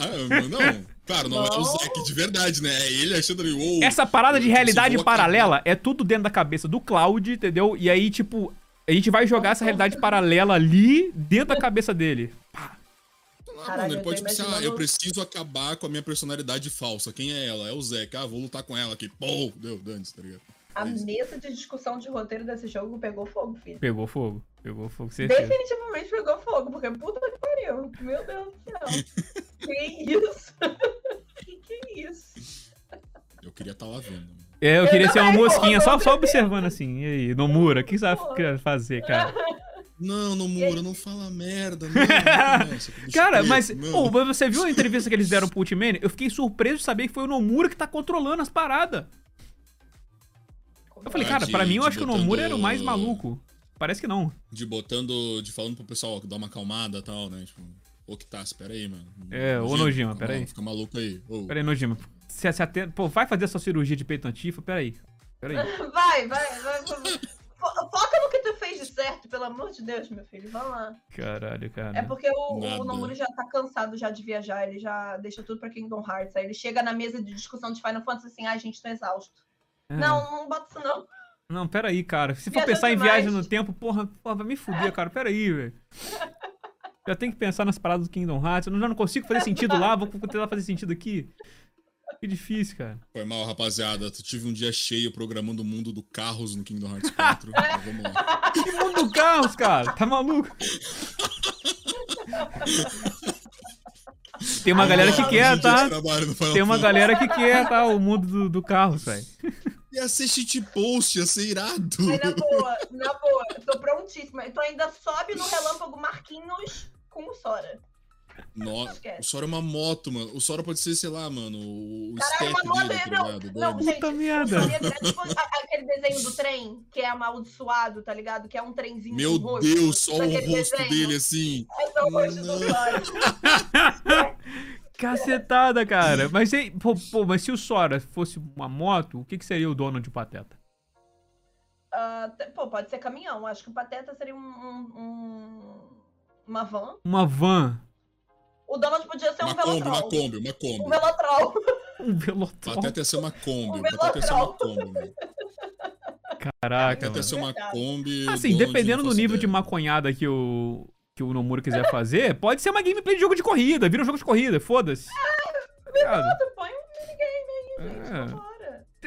não. Claro, não, é o Não. Zack de verdade, né? É ele achando ali, uou. Essa parada de realidade acabar. paralela é tudo dentro da cabeça do Cloud, entendeu? E aí, tipo, a gente vai jogar essa realidade paralela ali dentro da cabeça dele. Ah, Caralho, mano, eu ele pode pensar, ah, imaginando- eu preciso acabar com a minha personalidade falsa. Quem é ela? É o Zack. Ah, vou lutar com ela aqui. Pô, deu, dane-se, tá ligado? A É mesa de discussão de roteiro desse jogo pegou fogo, filho. Pegou fogo. Pegou fogo, certeza. Definitivamente pegou fogo, porque puta que pariu. Meu Deus do céu. que isso? que que é isso? Eu queria estar lá vendo. É, eu queria ser uma mosquinha, só, eu só observando assim. E aí, Nomura, o que você vai fazer, cara? Não, Nomura, não fala merda. Não, Cara, mas mas você viu a entrevista que eles deram pro Ultimane? Eu fiquei surpreso de saber que foi o Nomura que tá controlando as paradas. Eu falei, Ah, cara, pra mim eu acho que o Nomura era o mais maluco. Parece que não. De botando, de falando pro pessoal dar uma acalmada e tal, né? Tipo, ô que tá, espera aí, mano. É, ô, Nojima, pera aí. Fica maluco aí. Ô, Pera aí, Nojima. Se, se atenta... Pô, vai fazer essa cirurgia de peito antifa? Pera aí. Pera aí. Vai, vai, vai. vai. Fo- Foca no que tu fez de certo, pelo amor de Deus, meu filho. Vai lá. Caralho, cara. É porque o, Nada. o Nomura já tá cansado já de viajar, ele já deixa tudo pra Kingdom Hearts. Aí ele chega na mesa de discussão de Final Fantasy assim, ai, gente, tô exausto. É. Não, não bota isso não. Não, pera aí, cara. Se for pensar em demais. viagem no tempo, porra, porra, vai me fuder, cara. Pera aí, velho. Já tem que pensar nas paradas do Kingdom Hearts. Eu já não consigo fazer sentido lá, vou tentar fazer sentido aqui. Que difícil, cara. Foi mal, rapaziada. Tu tive um dia cheio programando o mundo do carros no Kingdom Hearts 4. Mas vamos lá. Que mundo do Carros, cara? Tá maluco? Tem uma galera que quer, tá? Tem uma galera que quer, tá? O mundo do, do Carros, velho. Ser cheat post, ia ser irado. Aí na boa, na boa, tô prontíssima. Tu ainda sobe no relâmpago Marquinhos com o Sora. Nossa, o Sora é uma moto, mano. O Sora pode ser, sei lá, mano, o Caralho, uma moto dele, tá não, ligado? não, gente, Puta merda. É tipo aquele desenho do trem, que é amaldiçoado, tá ligado? Que é um trenzinho Meu rosto. Deus, só o rosto desenho. dele, assim. É o rosto do. Sora. Cacetada, cara. Mas, ei, pô, pô, mas se o Sora fosse uma moto, o que, que seria o Donald de Pateta? T- pô, pode ser caminhão. Acho que o Pateta seria um, um- um- uma van. Uma van. O Donald podia ser um Uma Kombi, uma velotrol. Kombi, uma Um Kombi. velotrol. Um velotrol. Pateta ia ser uma Kombi. Um Pateta ia ser uma. Kombi. Caraca, Pateta ia ser uma. Kombi. Assim, dependendo do nível de ideia. maconhada que o, que o Nomura quiser fazer, pode ser uma gameplay de jogo de corrida. Vira um jogo de corrida, foda-se. Tá ligado? Tu põe um minigame aí, gente.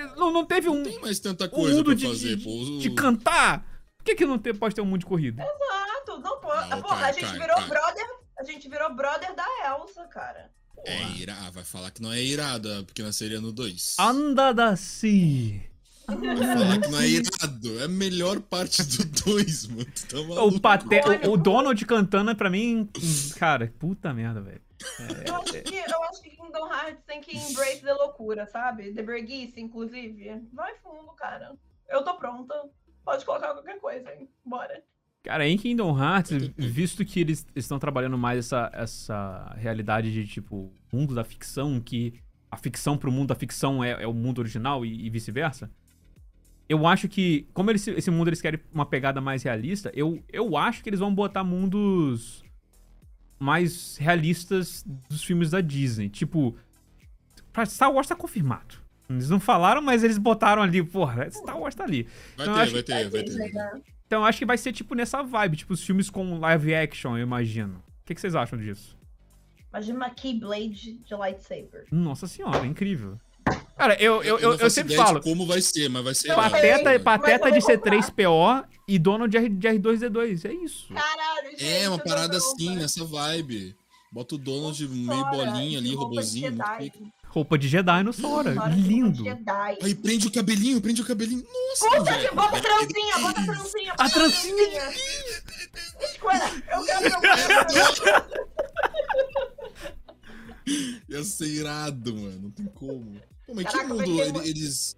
É. Não, não teve um. Não tem mais tanta um coisa mundo pra de, fazer, de, pô. de cantar. Por que, que não tem, pode ter um mundo de corrida? Exato, não pode. Não, Porra, cara, a gente cara, virou cara. brother. A gente virou brother da Elsa, cara. É ira... ah, vai falar que não é irada, porque nasceria no 2. Anda da si. Não é irado. É a melhor parte do 2, mano. Tá maluco? O, Pate... o, o Donald cantando, pra mim, cara, puta merda, velho. Eu acho, que, eu acho que Kingdom Hearts tem que embrace da loucura, sabe? The Berguice, inclusive. Vai fundo, cara. Eu tô pronta. Pode colocar qualquer coisa, hein? Bora. Cara, em Kingdom Hearts, visto que eles estão trabalhando mais essa, essa realidade de, tipo, mundo da ficção, que a ficção pro mundo da ficção é, é o mundo original e, e vice-versa, eu acho que, como eles, esse mundo eles querem uma pegada mais realista, eu, eu acho que eles vão botar mundos mais realistas dos filmes da Disney. Tipo, Star Wars tá confirmado. Eles não falaram, mas eles botaram ali, porra, Star Wars tá ali. Vai Então, ter, acho vai ter, vai ter. Então eu acho que vai ser tipo nessa vibe, tipo os filmes com live action, eu imagino. O que, que vocês acham disso? Imagina uma Keyblade de lightsaber. Nossa senhora, incrível. Cara, eu, eu, eu, não eu sempre de falo, como vai ser, mas vai ser. Pateta, sei, pateta de eu vou comprar. C3PO e Donald de, R, de R2D2, é isso. Caralho, gente. É, uma parada assim, nessa vibe. Bota o Donald meio Sora, bolinha ali, de roupa de robozinho. Roupa de Jedi no Sora, de lindo. Jedi. Aí prende o cabelinho, prende o cabelinho. Nossa, Puta velho. que bota a trancinha, bota a trancinha. A trancinha. Escolha, eu quero meu. Ia ser irado, mano. Não tem como. Pô, mas Caraca, que mundo ele- uma- eles.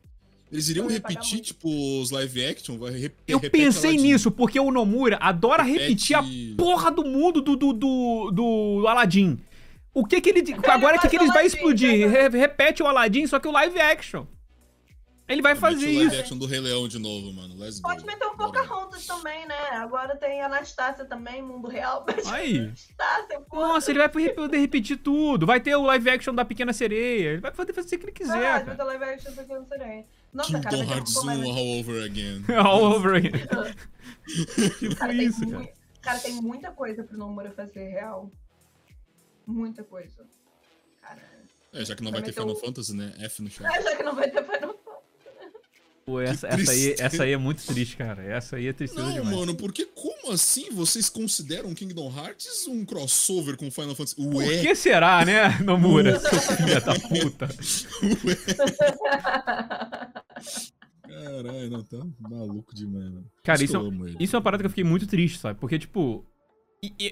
Eles iriam repetir, tipo, os live action? Vai rep Eu repete pensei nisso, porque o Nomura adora repetir a Repete- porra do mundo do, do, do, do Aladdin. O que que ele. Agora o que, que eles vai explodir? né? Re- repete o Aladdin, só que o live action. Ele vai fazer live isso. action do Rei Leão de novo, mano. Let's go. Pode meter um Bora. Pocahontas também, né? Agora tem Anastácia também, mundo real. Aí. Anastácia, pô. Nossa, ele vai poder repetir tudo. Vai ter o live action da Pequena Sereia. Ele vai poder fazer o que ele quiser, Ah, cara. vai ter live action porque eu não serei. Nossa, cara, Kingdom ter Hearts pô, 1 mas- all over again. All over again. tipo Cara, tem isso, cara. mui- cara, tem muita coisa pro Nomura fazer real. Muita coisa. Cara. É, já que não vai ter Final o- Fantasy, né? F no chat. Ah, já que não vai ter Final Fantasy. Pô, essa, essa, aí, essa aí é muito triste, cara. Essa aí é tristeza Não, demais. mano, porque como assim vocês consideram Kingdom Hearts um crossover com Final Fantasy? Por Ué, que será, né, Nomura? Seu filho da puta. caralho, não, tá maluco demais, mano. Cara, Por isso, que é- isso é uma parada que eu fiquei muito triste, sabe? Porque, tipo.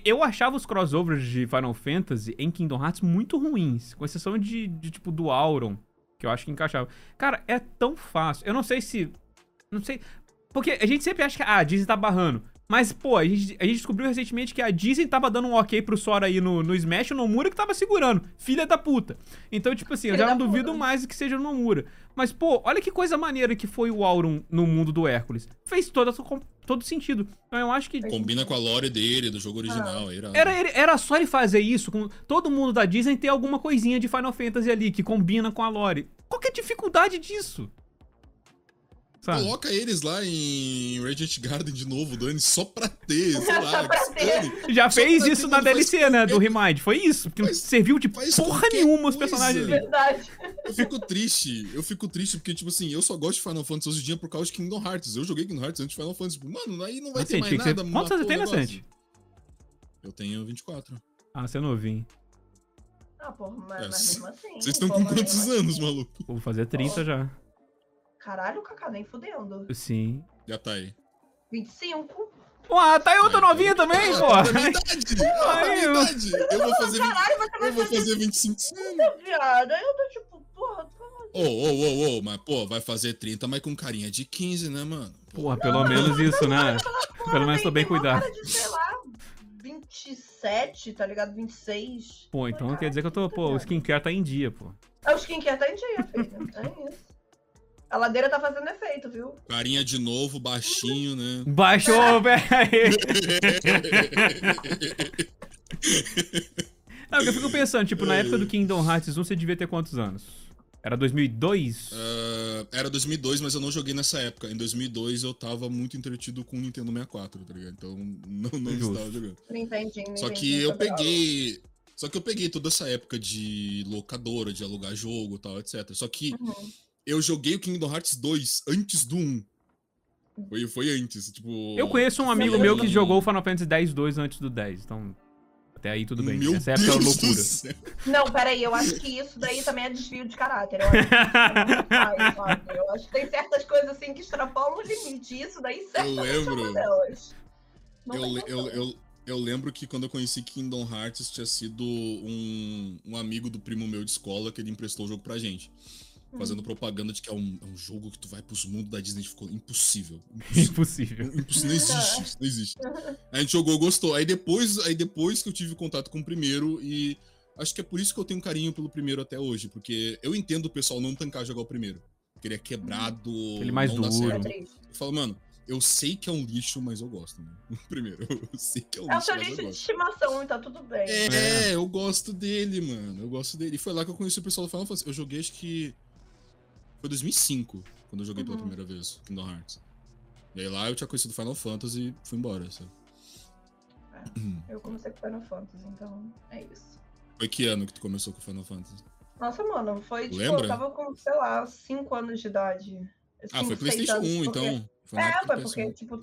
Eu achava os crossovers de Final Fantasy em Kingdom Hearts muito ruins. Com exceção de, de, tipo, do Auron, que eu acho que encaixava. Cara, é tão fácil. Eu não sei se. Não sei. Porque a gente sempre acha que ah, a Disney tá barrando. Mas, pô, a gente, a gente descobriu recentemente que a Disney tava dando um ok pro Sora aí no, no Smash, o Nomura que tava segurando. Filha da puta. Então, tipo assim, eu já não da duvido puta. mais que seja o Nomura. Mas, pô, olha que coisa maneira que foi o Auron no mundo do Hércules. Fez todo, todo sentido. Então eu acho que Combina com a lore dele, do jogo original. é irado. era, era só ele fazer isso, com todo mundo da Disney ter alguma coisinha de Final Fantasy ali, que combina com a lore. Dificuldade disso? Sabe? Coloca eles lá em Radiant Garden de novo, Dani, só pra ter, sei lá. Só pra ter. Já Só fez pra isso ter, na DLC, né, do qualquer- Remind. Foi isso, porque não faz- serviu de porra qualquer nenhuma os coisa. personagens ali. Verdade. Eu fico triste, eu fico triste porque, tipo assim, eu só gosto de Final Fantasy hoje em dia por causa de Kingdom Hearts. Eu joguei Kingdom Hearts antes de Final Fantasy. Tipo, Mano, aí não vai ter Nascente, mais que você- nada. Quantos você tem. Nascente? Eu tenho 24. Ah, você é novinho. Ah, porra, mas, É, mas mesmo assim. Vocês estão com quantos assim. anos, maluco? Vou fazer 30 já. Caralho, Cacá, nem fudendo. Sim. Já tá aí. 25. Ué, tá eu tô novinha também, pô. tá idade! tá Aí, minha eu- vou fazer, vinte- Caralho, você vai eu vou fazer fazer 25 anos. 30, viado. Aí eu tô tipo, porra, Ô, ô, ô, ô, mas pô, vai fazer 30, mas com carinha de 15, né, mano? Pô, Porra, pelo menos isso, né? Pelo menos tô bem cuidado. cara de, sei lá, 27, tá ligado? 26. Pô, então Caralho, quer dizer que eu tô, pô, o viado. skincare tá em dia, pô. É o skincare tá em dia, filho. É isso. A ladeira tá fazendo efeito, viu? carinha de novo, baixinho, né? Baixou, velho. Não, eu fico pensando, tipo, na época do Kingdom Hearts 1, você devia ter quantos anos? Era 2002? Ah, era 2002, mas eu não joguei nessa época. Em 2002 eu tava muito entretido com o Nintendo 64, tá ligado? Então não, não Justo. estava jogando. Não entendi, Só entendi que eu peguei. Só que eu peguei toda essa época de locadora, de alugar jogo e tal, etc. Só que. Uhum. eu joguei o Kingdom Hearts 2 antes do 1. Foi, foi antes, tipo... Eu conheço um amigo meu que jogou o Final Fantasy X-2 antes do 10, então... Até aí tudo bem. Meu Essa época é Deus loucura. do céu. Não, peraí, eu acho que isso daí também é desvio de caráter. Eu acho que, é sabe? eu acho tem certas coisas assim que extrapolam o limite. Isso daí certamente lembro. é uma delas. Eu, le- eu, eu, eu lembro que quando eu conheci Kingdom Hearts tinha sido um, um amigo do primo meu de escola que ele emprestou o jogo pra gente. Fazendo Hum. propaganda de que é um, é um jogo que tu vai pros mundos da Disney. Ficou impossível. Impossível. Impossível. Impossível, não existe, não existe. A gente jogou, gostou. Aí depois, aí depois que eu tive contato com o primeiro e acho que é por isso que eu tenho um carinho pelo primeiro até hoje, porque eu entendo o pessoal não tancar jogar o primeiro. Porque ele é quebrado, Ele mais não dá duro. É certo. Eu falo, mano, eu sei que é um lixo, mas eu gosto, mano. O primeiro, eu sei que é um É o lixo, seu lixo de estimação e tá tudo bem. É, eu gosto dele, mano. Eu gosto dele. E foi lá que eu conheci o pessoal do Final Fantasy. Eu joguei, acho que. Foi 2005, quando eu joguei pela Uhum. primeira vez, Kingdom Hearts. E aí lá eu tinha conhecido Final Fantasy e fui embora, sabe? Eu comecei com Final Fantasy, então é isso. Foi que ano que tu começou com Final Fantasy? Nossa, mano, foi tipo, Lembra? eu tava com, sei lá, 5 anos de idade. Ah, Cinco, foi seis PlayStation 1, anos, porque- então. Foi É, foi porque, PS1. tipo,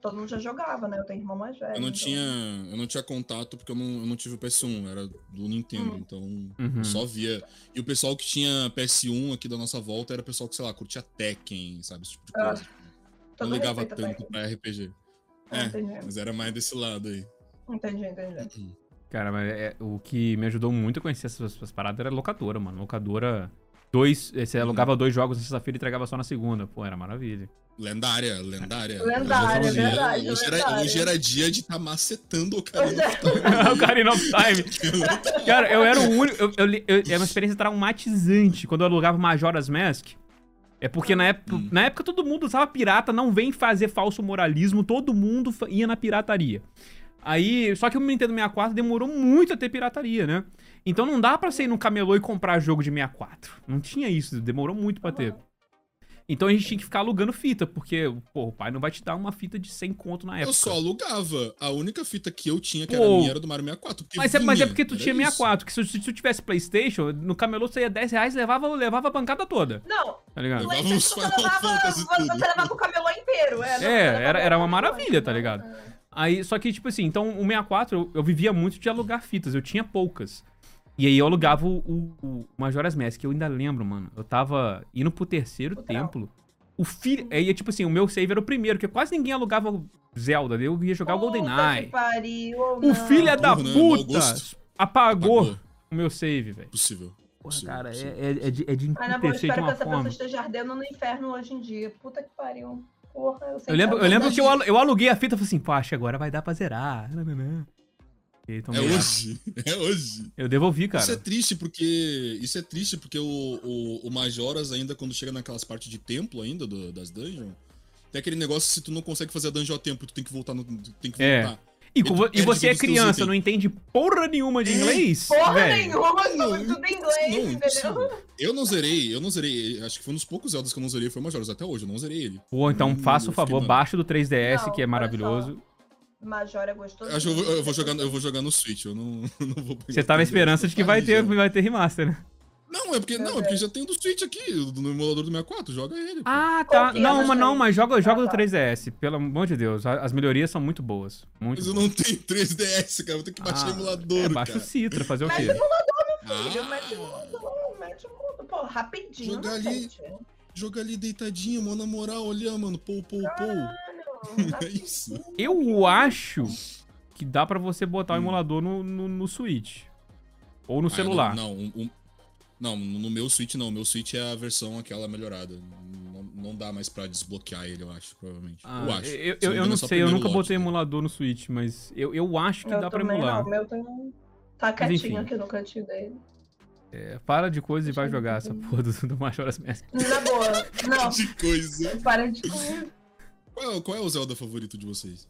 todo mundo já jogava, né? Eu tenho irmão mais velho. Eu não então- tinha, eu não tinha contato porque eu não, eu não tive o PS1, era do Nintendo, Hum. então Uhum. eu só via. E o pessoal que tinha PS1 aqui da nossa volta era o pessoal que, sei lá, curtia Tekken, sabe? Esse tipo de Ah, coisa. Todo não ligava tanto pra RPG. Ah, É, entendi. mas era mais desse lado aí. Entendi, entendi. Cara, mas é- o que me ajudou muito a conhecer essas, essas paradas era locadora, mano. Locadora. Dois. eh, Você Uhum. alugava dois jogos na sexta-feira e entregava só na segunda. Pô, era maravilha. Lendária, lendária. Lendária, hoje, é- verdade, hoje, era, lendária. hoje era dia de estar macetando o cara. Pois é. o Ocarina of Time. Cara, eu era o único. Eu, eu, eu- é uma experiência traumatizante quando eu alugava Majora's Mask. É porque na época, Hum. na época todo mundo usava pirata, não vem fazer falso moralismo, todo mundo ia na pirataria. Aí, só que o Nintendo 64 demorou muito a ter pirataria, né? Então não dá pra você ir no camelô e comprar jogo de 64. Não tinha isso, demorou muito pra ter. Então a gente tinha que ficar alugando fita, porque, pô, o pai não vai te dar uma fita de 100 conto na época. Eu só alugava. A única fita que eu tinha, que Pô. era minha, era do Mario 64. porque Mas é, mas é porque tu tinha isso. 64, que se, se tu tivesse Playstation, no camelô você ia 10 reais e levava, levava a bancada toda, Não, tá ligado? Levava PlayStation você levava, você levava o camelô inteiro. É, não, É, era- era uma maravilha, tá ligado? Aí, só que, tipo assim, então o 64 eu, eu vivia muito de alugar fitas, eu tinha poucas. E aí eu alugava o, o, o Majora's Mask, eu ainda lembro, mano. Eu tava indo pro terceiro O Trau. templo. O filho. Aí, tipo assim, o meu save era o primeiro, porque quase ninguém alugava Zelda. Eu ia jogar o Puta GoldenEye. que pariu, O não. filho é da Burro, né? Puta apagou Apagou. o meu save, velho. Possível. Porra, cara, é, possível. é, é de, é de na boa, entristecer de espero que uma essa forma. pessoa esteja ardendo no inferno hoje em dia. Puta que pariu. Porra, eu sei Eu lembro, que eu lembro que eu, aluguei a fita e falei assim, pô, acho que agora vai dar pra zerar. Nananã. E aí, É hoje. É hoje. Eu devolvi, cara. Isso é triste porque. Isso é triste porque o, o, o Majoras, ainda quando chega naquelas partes de templo ainda, do- das dungeons, tem aquele negócio se tu não consegue fazer a dungeon a tempo, tu tem que voltar no. Tem que É. voltar. E, E e você é criança, não entende porra nenhuma de É, inglês? Porra velho. nenhuma, Não, tudo em inglês, não, entendeu? Eu não zerei, eu não zerei. Acho que foi um dos poucos Zeldas que eu não zerei, foi o Majoras. Até hoje, eu não zerei ele. Pô, então Hum, faça o favor, baixa do 3DS, Não, que é maravilhoso. Major é gostoso. Acho eu vou, eu vou jogar, eu vou jogar no Switch, eu não, não vou pegar Você tá na o 3DS, esperança de que tá vai ter, vai ter remaster, né? Não, é porque, não, é porque já tem o do Switch aqui, no emulador do 64, joga ele. pô. Ah, tá. Não, mas não, mas joga, joga Ah, do tá. 3DS. Pelo amor de Deus, as melhorias são muito boas. Muito Mas eu boas. não tenho 3DS, cara, vou ter que baixar Ah, emulador, É, baixa o. Citra, fazer o Mas quê? eu Filho, Ah, mete o mundo, mete o mundo. Pô, rapidinho, Jogar né, ali. gente? joga ali deitadinho, mano, na moral, olha, mano, pou, pou, pou. É isso. Eu acho que dá pra você botar o Hum. emulador no, no, no Switch. Ou no Ah, celular. Não, não, um- um- não, no meu Switch não. O meu Switch é a versão aquela melhorada. Não, não dá mais pra desbloquear ele, eu acho, provavelmente. Ah, eu acho. Eu, eu, eu não é sei, eu nunca lote, botei né? emulador no Switch, mas eu, eu acho que Eu dá pra emular. não, o meu tem... Tá enfim. quietinho aqui no cantinho dele. É, para de coisa e vai jogar essa porra do, do Majora's Mask. Na boa, não. De coisa. Para de comer. Qual, é- qual é o Zelda favorito de vocês?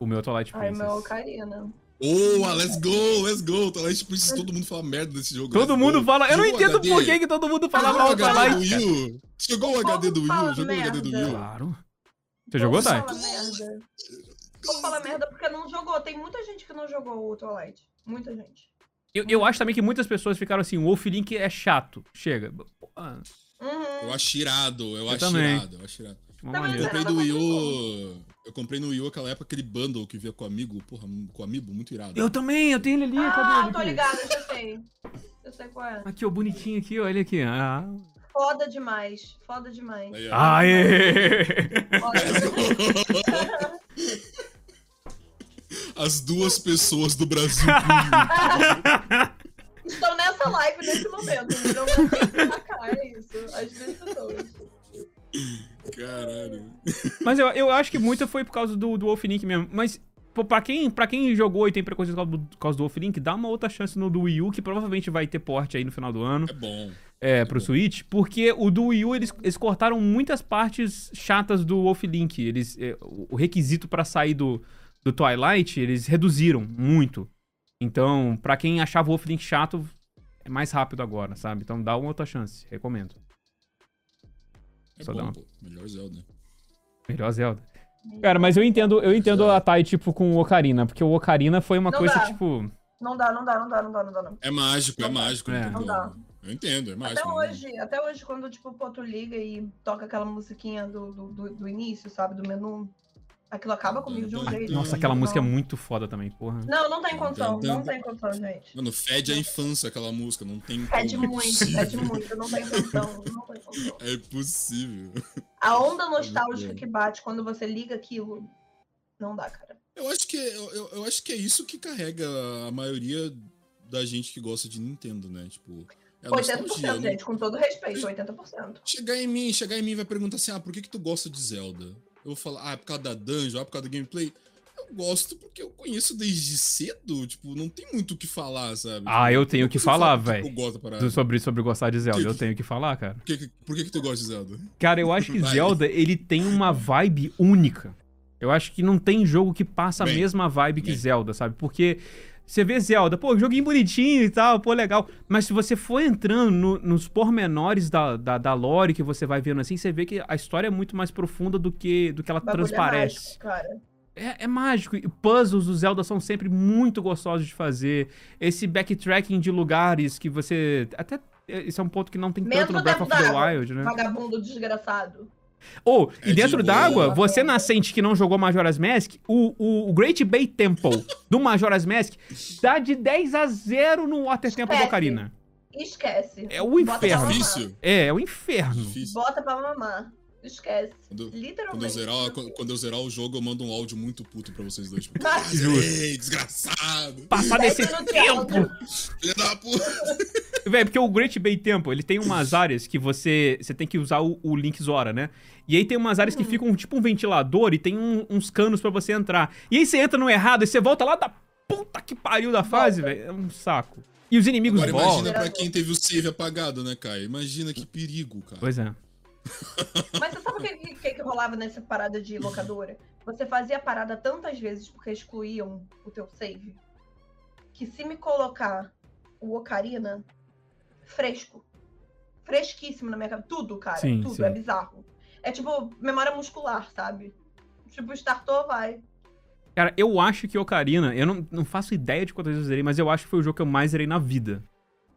O meu Twilight Ai, Princess. meu, Karina. Boa, let's go, let's go. Twilight Princess, todo mundo fala merda desse jogo. Todo let's mundo go. fala. Eu não entendo por que, que todo mundo fala mal do Twilight. Wii U? Jogou o HD do fala U? Jogou o HD do Wii U? Claro. Você jogou, Vou Thay? falar merda. Vou falar merda porque não jogou. Tem muita gente que não jogou o Twilight. Muita gente. Eu, eu acho também que muitas pessoas ficaram assim, o Wolf Link é chato. Chega. Ah, Uhum. Eu acho irado, eu, Eu acho também. irado, eu acho irado. Também Eu comprei no Wii U. Eu comprei no Wii U aquela época aquele bundle que via com o amigo, porra, com o amigo, muito irado. Eu também, eu tenho ele ali. cadê Ah, ele tô aqui? ligada, já sei. Eu sei qual é. Aqui, ó, bonitinho aqui, olha aqui. Ah. Foda demais. Foda demais. Aí. Aê! Foda. As duas pessoas do Brasil. Estão nessa live nesse momento. Não vou sacar é isso. As duas pessoas. Caralho. Mas eu, eu acho que muito foi por causa do, do Wolf Link mesmo. Mas, pô, pra quem, pra quem jogou e tem preconceito por causa do, por causa do Wolf Link, dá uma outra chance no do Wii U, que provavelmente vai ter porte aí no final do ano. É bom. É, pro Switch, porque o do Wii U, eles, eles cortaram muitas partes chatas do Wolf Link. Eles, é, o requisito pra sair do, do Twilight, eles reduziram muito. Então, pra quem achava o Wolf Link chato, é mais rápido agora, sabe? Então dá uma outra chance, recomendo. É Só dá bom, uma- pô. Melhor Zelda. Melhor Zelda. Cara, mas eu entendo, eu entendo a Thay, tipo, com o Ocarina, porque o Ocarina foi uma Não coisa, dá. tipo. Não dá, não dá, não dá, não dá, não dá. Não. É mágico, é mágico. É. não dá. Eu entendo, é mágico. Até dá. hoje, até hoje, quando tipo, pô, tu liga e toca aquela musiquinha do, do, do, do início, sabe? Do menu. Aquilo acaba comigo de um jeito. Nossa, aquela Não. música é muito foda também, porra. Não, não tem condição, não tem condição, gente. Mano, fede a infância aquela música, não tem como. é muito, possível. pede muito, não tem condição, não tem condição. É impossível. A onda nostálgica que bate quando você liga aquilo, não dá, cara. Eu acho que eu, eu, acho que é isso que carrega a maioria da gente que gosta de Nintendo, né? Tipo, é a 80%, nostalgia, né? gente, com todo respeito, 80%. Chegar em mim, chegar em mim e vai perguntar assim: "Ah, por que que tu gosta de Zelda?" Eu vou falar: "Ah, é por causa da dungeon, ah, por causa do gameplay." Eu gosto porque eu conheço desde cedo, tipo, não tem muito o que falar, sabe? Ah, eu tenho Não que falar, velho. Do- Sobre, sobre gostar de Zelda, Que- eu tenho que falar, cara. Por que, que- por que que tu gosta de Zelda? Cara, eu acho que. Zelda, ele tem uma vibe única. Eu acho que não tem jogo que passa a Bem, mesma vibe que bem. Zelda, sabe? Porque você vê Zelda, pô, joguinho bonitinho e tal, pô, legal. Mas se você for entrando no- nos pormenores da, da, da lore que você vai vendo assim, você vê que a história é muito mais profunda do que, do que ela é transparece. mágico, cara. É, é mágico. E puzzles do Zelda são sempre muito gostosos de fazer. Esse backtracking de lugares que você. Até. Isso é um ponto que não tem tanto Dentro no Breath of the. Wild, né? Vagabundo desgraçado. Ou, É e de dentro boa. d'água, você nascente que não jogou Majora's Mask, o, o, o Great Bay Temple do Majora's Mask dá de 10 a 0 no Water Temple do Esquece. Ocarina. Esquece. É o inferno. É, é o inferno. Difícil. Bota pra mamar. Esquece. Quando, quando, eu Literalmente. zerar, quando, quando eu zerar o jogo, eu mando um áudio muito puto pra vocês dois. Tipo, Ei, desgraçado! Passar desse tempo. Filha da puta! Véi, porque o Great Bay Temple, ele tem umas áreas que você, você tem que usar o, o Link Zora, né? E aí tem umas áreas que ficam tipo um ventilador e tem um- uns canos pra você entrar. E aí você entra no errado e você volta lá da puta que pariu da fase, velho. É um saco. E os inimigos Agora voltam. imagina pra quem teve o save apagado, né, Caio? Imagina que perigo, cara. Pois é. Mas você sabe o que, que, que rolava nessa parada de locadora? Você fazia a parada tantas vezes porque excluíam o teu save, que se me colocar o Ocarina fresco, fresquíssimo na minha cabeça, tudo, cara, Sim, tudo, sim. é bizarro. É tipo memória muscular, sabe? Tipo, startou, vai. Cara, eu acho que Ocarina, eu não, não faço ideia de quantas vezes eu zerei, mas eu acho que foi o jogo que eu mais zerei na vida.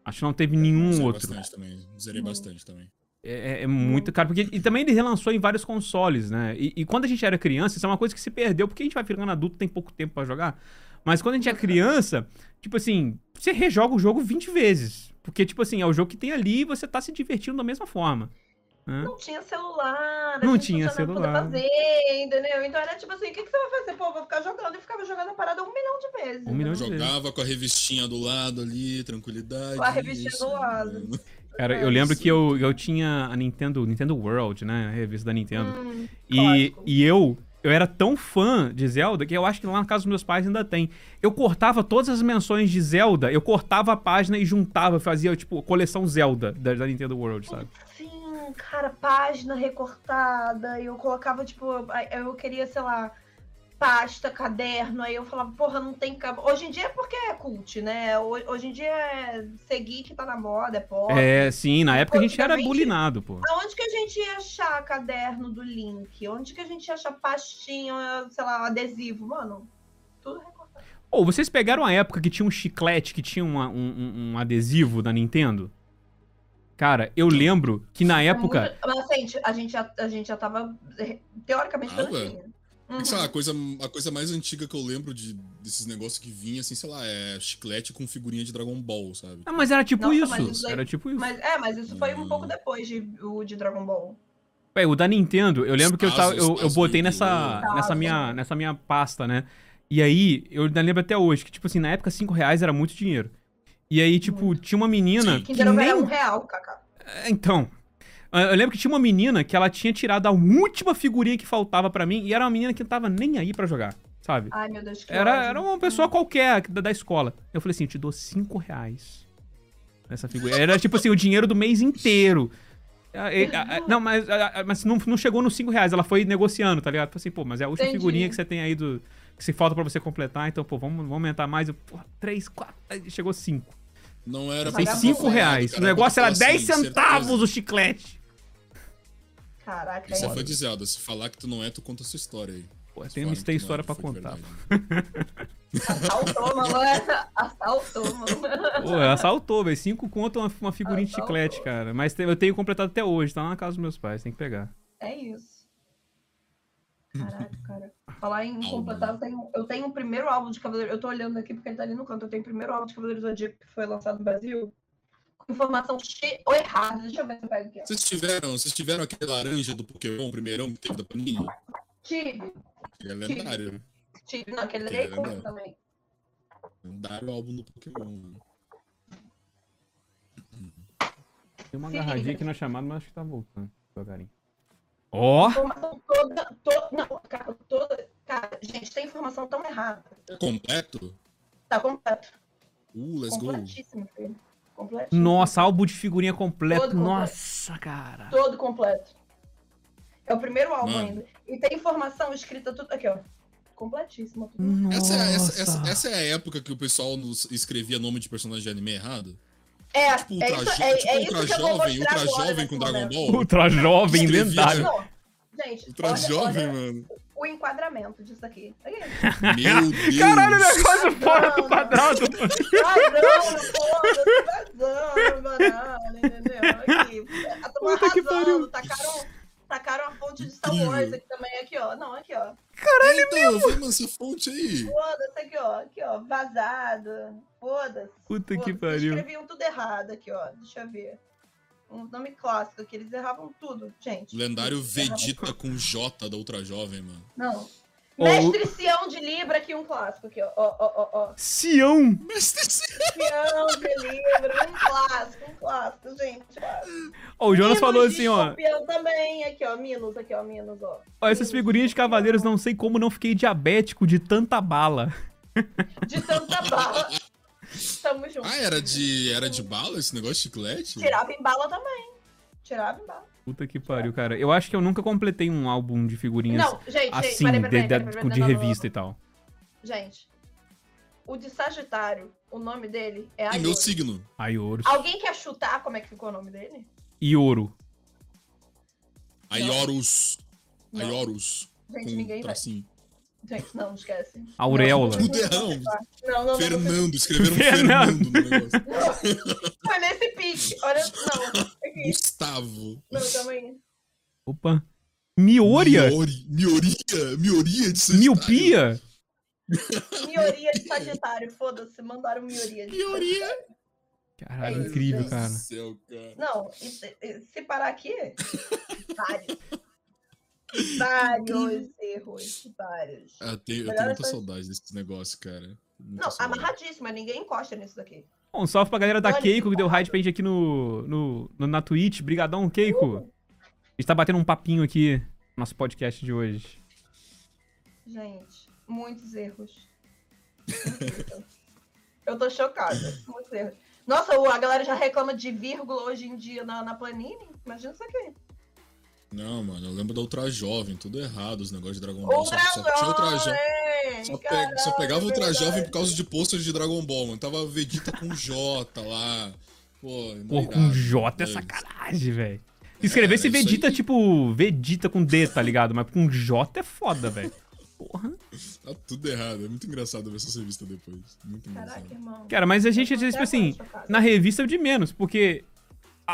Acho que não teve nenhum Zerei outro. bastante também. Zerei Hum. bastante também. É, é muito caro, porque e também ele relançou em vários consoles, né? E, e quando a gente era criança, isso é uma coisa que se perdeu, porque a gente vai ficando adulto, tem pouco tempo pra jogar. Mas quando a gente é criança, tipo assim, você rejoga o jogo 20 vezes. Porque, tipo assim, é o jogo que tem ali e você tá se divertindo da mesma forma. Né? Não tinha celular, a Não tinha tinha nada pra celular. fazer, entendeu? Então era tipo assim, o que, que você vai fazer? Pô, vou ficar jogando e ficava jogando a parada um milhão de vezes. Um milhão de? Jogava com a revistinha do lado ali, tranquilidade. Com a revistinha isso, do lado. mano. Cara, eu lembro que eu, eu tinha a Nintendo, Nintendo World, né? A revista da Nintendo. Hum, E, clássico. e eu, eu era tão fã de Zelda que eu acho que lá na casa dos meus pais ainda tem. Eu cortava todas as menções de Zelda, eu cortava a página e juntava, fazia, tipo, coleção Zelda da, da Nintendo World, sabe? Cara, página recortada. e Eu colocava, tipo, eu queria, sei lá, pasta, caderno. Aí eu falava, porra, não tem. Hoje em dia é porque é cult, né? Ho- Hoje em dia é seguir que tá na moda, é pop. É, sim, na época a gente era bulinado, pô. Aonde que a gente ia achar caderno do Link? Onde que a gente ia achar pastinha, sei lá, adesivo? Mano, tudo recortado. Ou vocês pegaram a época que tinha um chiclete, que tinha uma- um, um- um adesivo da Nintendo? Cara, eu lembro que na É época. muito- Mas, gente, a gente já, a gente já tava, eh, teoricamente, Ah. Uhum. Sei lá, a coisa, a coisa mais antiga que eu lembro de, desses negócios que vinha, assim, sei lá, é chiclete com figurinha de Dragon Ball, sabe? Ah, mas era tipo Nossa, isso. isso aí- Era tipo isso. Mas, é, mas isso foi um Hum. pouco depois de, o de Dragon Ball. Véi, o da Nintendo, eu lembro que eu, tava, eu, eu botei nessa, nessa, minha, nessa minha pasta, né? E aí, eu ainda lembro até hoje que, tipo assim, na época, 5 reais era muito dinheiro. E aí, tipo, tinha uma menina Sim. que Ovo nem... era um real, Kaká. É, Então, eu lembro que tinha uma menina que ela tinha tirado a última figurinha que faltava pra mim e era uma menina que não tava nem aí pra jogar, sabe? Ai, meu Deus, que Era, ódio. era uma pessoa qualquer da, da escola. Eu falei assim, eu te dou 5 reais nessa figura. Era tipo assim, o dinheiro do mês inteiro. Ah, ah, Não, mas, mas não, não chegou nos 5 reais, ela foi negociando, tá ligado? Falei assim, pô, mas é a última Entendi. figurinha que você tem aí do. Que se falta pra você completar, então, pô, vamos, vamos aumentar mais. Pô, 3, 4, aí chegou 5. Não era Tem pra Vagabundo. 5 reais. cara, O negócio era assim, 10 certeza. centavos o chiclete. Caraca, Isso é é fadizada. Se falar que tu não é, tu conta a sua história aí. Pô, tem, que não história pra de contar. Assaltou, mano. Assaltou, mano. Pô, assaltou, velho. 5 conto uma, uma figurinha de Assaltou. chiclete, cara. Mas te- eu tenho completado até hoje, tá lá na casa dos meus pais, tem que pegar. É isso. Caraca, cara. Falar em completar, eu tenho, eu tenho o primeiro álbum de Cavaleiro. Eu tô olhando aqui porque ele tá ali no canto. Eu tenho o primeiro álbum de Cavaleiro Zodíaco que foi lançado no Brasil. Com informação cheia ou errada. Deixa eu ver se eu pego aqui. Vocês tiveram, vocês tiveram aquele laranja do Pokémon, primeirão, que teve da Panini? Tive, Que é lendário. tive. Não, aquele é é legal. também. Lendário álbum do Pokémon, mano. Tem uma Sim. agarradinha aqui na chamada, mas acho que tá voltando devagarinho. Ó! Informação toda, to- não, cara, toda. Cara, gente, tem informação tão errada. Completo? Tá completo. Uh, let's go. completíssimo, filho. Completíssimo. Nossa, álbum de figurinha completo. Todo completo. Nossa, cara. Todo completo. É o primeiro álbum Mano. ainda. E tem informação escrita tudo aqui, ó. Completíssima. Essa, é- essa, essa, essa é a época que o pessoal nos escrevia nome de personagem de anime errado? É, Tipo, é ultra, isso, é, tipo é isso ultra que eu vou jovem, mostrar ultra agora jovem com Dragon. Ball. Ultra jovem, lendário. Gente, Ultra olha, jovem, olha mano. o enquadramento disso aqui. Meu Deus. Caralho, o negócio fora do quadrado. Vazando, foda-se, vazando, banana, entendeu? Aqui. A turma Puta que pariu. arrasando, tacaram, tacaram a fonte de Star. Wars aqui também, aqui, ó. Não, aqui, ó. Então, eu falei, mano, essa fonte aí. Foda-se aqui, ó. Aqui, ó. Vazado. Foda-se. Puta que Foda-se. pariu. Escreviam tudo errado aqui, ó. Deixa eu ver. Um nome clássico aqui. Eles erravam tudo, gente. Lendário erravam Vegeta com J da Ultra Jovem, mano. Não. Mestre Sião de Libra aqui, um clássico aqui, ó. Ó, ó, ó, ó. Sião. Mestre Sião de Libra, um clássico, um clássico, gente. clássico. Ó, o Jonas Minos falou assim, ó. Também, aqui, ó. Minos, aqui, ó. Minos, ó. Ó, essas figurinhas de cavaleiros, não sei como não fiquei diabético de tanta bala. De tanta bala. Tamo junto. Ah, era de, era de bala esse negócio de chiclete? Tirava em bala também. Tirava em bala. Puta que pariu, cara. Eu acho que eu nunca completei um álbum de figurinhas Não, gente, gente, assim, de, peraí, peraí, peraí, revista e tal. Gente, o de Sagitário, o nome dele é É meu Aioro. signo. Aioros. Alguém quer chutar como é que ficou o nome dele? Ioro. Aiorus. Não. Aiorus. Gente, Com ninguém vai. Gente, não, esquece. Auréola. Não, Tudo errado. Não, não, Fernando, escreveram Fernando. Fernando no negócio. Foi nesse pique. Olha, não. Aqui. Gustavo. Não, calma aí. Opa. Mioria? Miori, mioria? Mioria de Sagitário. Miopia? Mioria de Sagitário, foda-se, mandaram mioria de Mioria. Sagitário. Caralho, É incrível, cara. Meu Deus do céu, cara. Não, e se, e se parar aqui, vários. Vários erros, vários. Ah, tenho- eu tenho muita saudade desses negócios, cara. Muita Não, saudade. amarradíssima, ninguém encosta nisso daqui. Bom, um salve pra galera da Olha, Keiko que deu raid pra gente aqui no, no, no- na Twitch. Brigadão, Keiko. A gente tá batendo um papinho aqui no nosso podcast de hoje. Gente, muitos erros. Eu tô chocada. Muitos erros. Nossa, o- a galera já reclama de vírgula hoje em dia na, na Planini. Imagina isso aqui. Não, mano, eu lembro da Ultra Jovem, tudo errado, os negócios de Dragon Ball. Só, Ultra só tinha Ultra Jovem. Só, pe- caralho, só pegava Ultra verdade. Jovem por causa de pôster de Dragon Ball, mano. Tava Vegeta com J lá. Pô, Pô, com J é né? sacanagem, velho. Se escrevesse É, Vegeta, aí. tipo, Vegeta com D, tá ligado? Mas com J é foda, velho. Porra. Tá tudo errado. É muito engraçado ver essa revista depois. Muito Caraca, engraçado. irmão. Cara, mas a gente, tipo assim, na revista é o de menos, porque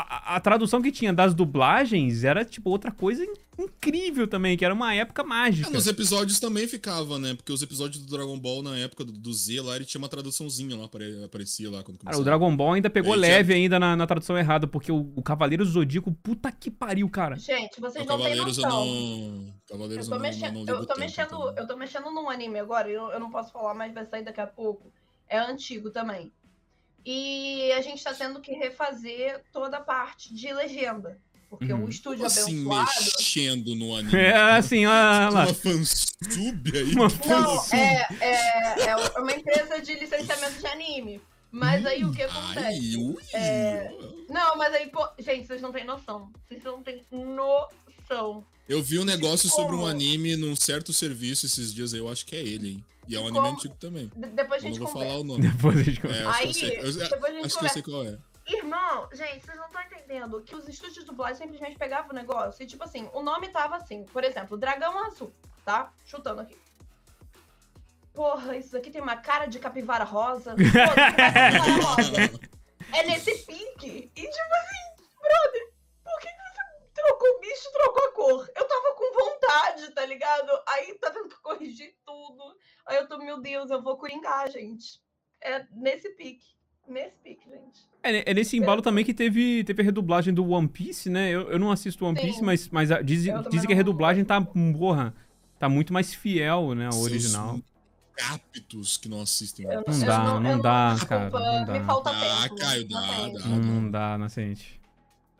a, a, tradução que tinha das dublagens era, tipo, outra coisa incrível também, que era uma época mágica. É, nos episódios também ficava, né? Porque os episódios do Dragon Ball, na época do, do Z lá, ele tinha uma traduçãozinha lá, aparecia lá quando Cara, o Dragon Ball ainda pegou leve tinha... ainda na, na, tradução errada, porque o, o Cavaleiros do Zodíaco, puta que pariu, cara. Gente, vocês o não Cavaleiros têm noção. Eu não... Cavaleiros eu tô, mexendo, não, não eu, tô tempo, mexendo, então. eu tô mexendo num anime agora, eu, eu não posso falar, mas vai sair daqui a pouco. É antigo também. E a gente está tendo que refazer toda a parte de legenda. Porque uhum. o estúdio assim, abençoado... mexendo no anime. É, assim, olha lá. Uma fansub aí. Uma Não, é, é, é uma empresa de licenciamento de anime. Mas aí o que acontece? Ai, ui, é... Não, mas aí, pô... Gente, vocês não têm noção. Vocês não têm noção. Eu vi um negócio sobre um anime num certo serviço esses dias aí, eu acho que é ele, hein? E é um anime Como... antigo também. De depois a gente eu não vou conversa. falar o nome. Depois a gente conversa. É, Aí, eu, eu, depois a gente acho que eu sei qual é. Irmão, gente, vocês não estão entendendo que os estúdios de dublagem simplesmente pegavam o negócio e, tipo assim, o nome tava assim, por exemplo, Dragão Azul, tá? Chutando aqui. Porra, isso aqui tem uma cara de capivara rosa. Porra, capivara rosa. É nesse pique. E, tipo assim, brother, que o bicho, trocou a cor? Eu tava com vontade, tá ligado? Aí tá tendo que corrigir tudo. Aí eu tô, meu Deus, eu vou coringar, gente. É nesse pique. Nesse pique, gente. É, é nesse embalo também que teve, teve a redublagem do One Piece, né? Eu, eu não assisto One Piece, Sim. mas, mas dizem diz que a redublagem tá, porra, tá muito mais fiel, né, ao original. Captos que não assistem. Eu, não, dá, não, não dá, cara. Não dá. Me falta ah, tempo. Caio, dá, dá, dá, Não dá, Nascente.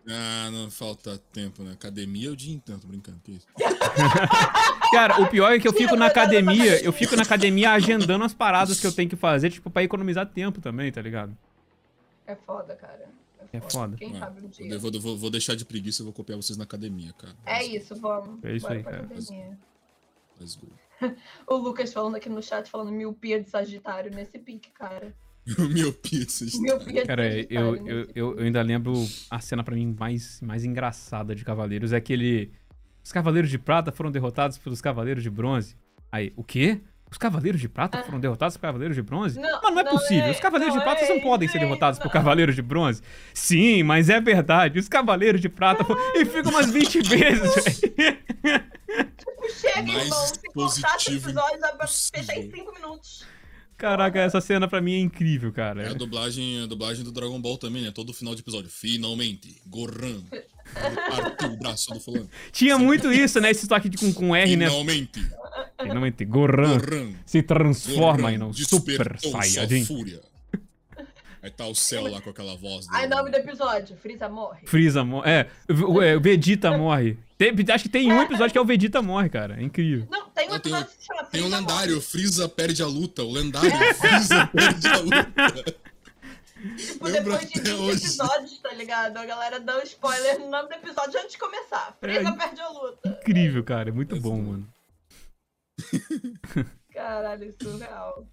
Ah, não falta tempo, né? Academia é o dia inteiro, tô brincando, que isso. Cara, o pior é que eu fico na academia, eu fico na academia agendando as paradas que eu tenho que fazer, tipo, pra economizar tempo também, tá ligado? É foda, cara. É foda. Quem sabe um dia. Eu vou, vou, vou, deixar de preguiça e vou copiar vocês na academia, cara. É isso, vamos. É isso Bora aí, cara. Let's go. o Lucas falando aqui no chat, falando miopia de Sagitário nesse pique, cara. Miopia, Miopia Cara, eu, eu, eu, eu, ainda lembro a cena pra mim mais, mais engraçada de Cavaleiros. É aquele. Os Cavaleiros de Prata foram derrotados pelos Cavaleiros de Bronze. Aí, o quê? Os Cavaleiros de Prata ah. foram derrotados pelos Cavaleiros de Bronze? Não, mas não é não possível. É, Os Cavaleiros de Prata é, não podem ser derrotados por Cavaleiros de Bronze. Sim, mas é verdade. Os Cavaleiros de Prata foram... E fica umas 20 vezes, velho. Tipo, chega, irmão. Se cortasse o episódio, vai fechar em 5 minutos. Caraca, essa cena pra mim é incrível, cara. É a dublagem, a dublagem do Dragon Ball também, né? Todo final de episódio. Finalmente, Goran. Partiu o braço do fulano. Tinha muito isso, né? Esse toque de, com, com R, Finalmente. né? Finalmente. Finalmente, Goran, Goran se transforma Goran em um Super Saiyajin. Fúria. Aí tá o céu lá com aquela voz. Aí, nome do episódio: Freeza morre. Freeza morre. É, o, é, o Vegeta morre. Tem, acho que tem um episódio que é o Vegeta morre, cara. É incrível. Não, tem um Não, tem, o, tem um lendário: Freeza perde a luta. O lendário Freeza perde a luta. Tipo, Lembra depois de 20 hoje. episódios, tá ligado? A galera dá um spoiler no nome do episódio antes de começar. Freeza é, perde a luta. Incrível, cara. É muito é bom, mano. Caralho, surreal.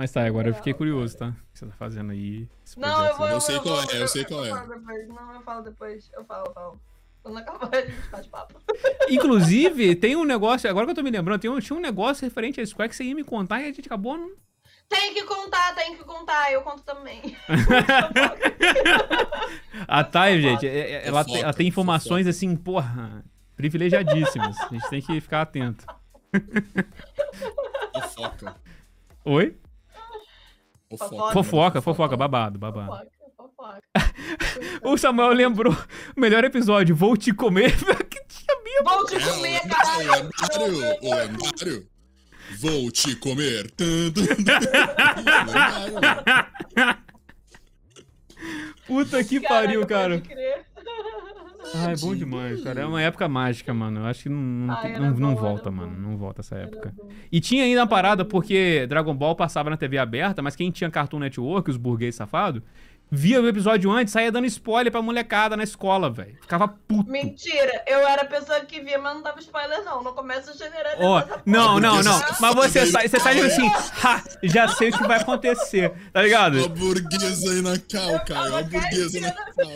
Mas tá, agora eu fiquei curioso, tá? O que você tá fazendo aí? Não, eu vou. Eu, eu sei qual é, eu sei qual é. Não, eu falo depois. Eu falo, eu falo. Quando acabar, a gente faz papo. Inclusive, tem um negócio, agora que eu tô me lembrando, tem um, tinha um negócio referente a Square que você ia me contar e a gente acabou. Não... Tem que contar, tem que contar, eu conto também. a Thay, gente, é, é, ela, ela tem informações assim, porra, privilegiadíssimas. A gente tem que ficar atento. Fofoca. Oi? Fofoca. Fofoca, fofoca, babado, babado. o Samuel lembrou o melhor episódio, Vou Te Comer. que tinha Vou Te Comer, caralho. O lendário, o lendário. Vou te comer. Puta que pariu, cara. Ai, bom demais, cara. É uma época mágica, mano. Eu acho que não, não, Ai, não, não bom, volta, mano. Não volta essa época. E tinha ainda uma parada, porque Dragon Ball passava na TV aberta, mas quem tinha Cartoon Network, os burguês safados, via o episódio antes, saía dando spoiler pra molecada na escola, velho. Ficava puto. Mentira, eu era a pessoa que via, mas não dava spoiler, não. Não começa a generar. Ó, não, não, não. Mas você sai, você sai assim, ha, já sei o que vai acontecer, tá ligado? A burguesa aí na cal, cara. A burguesa na cal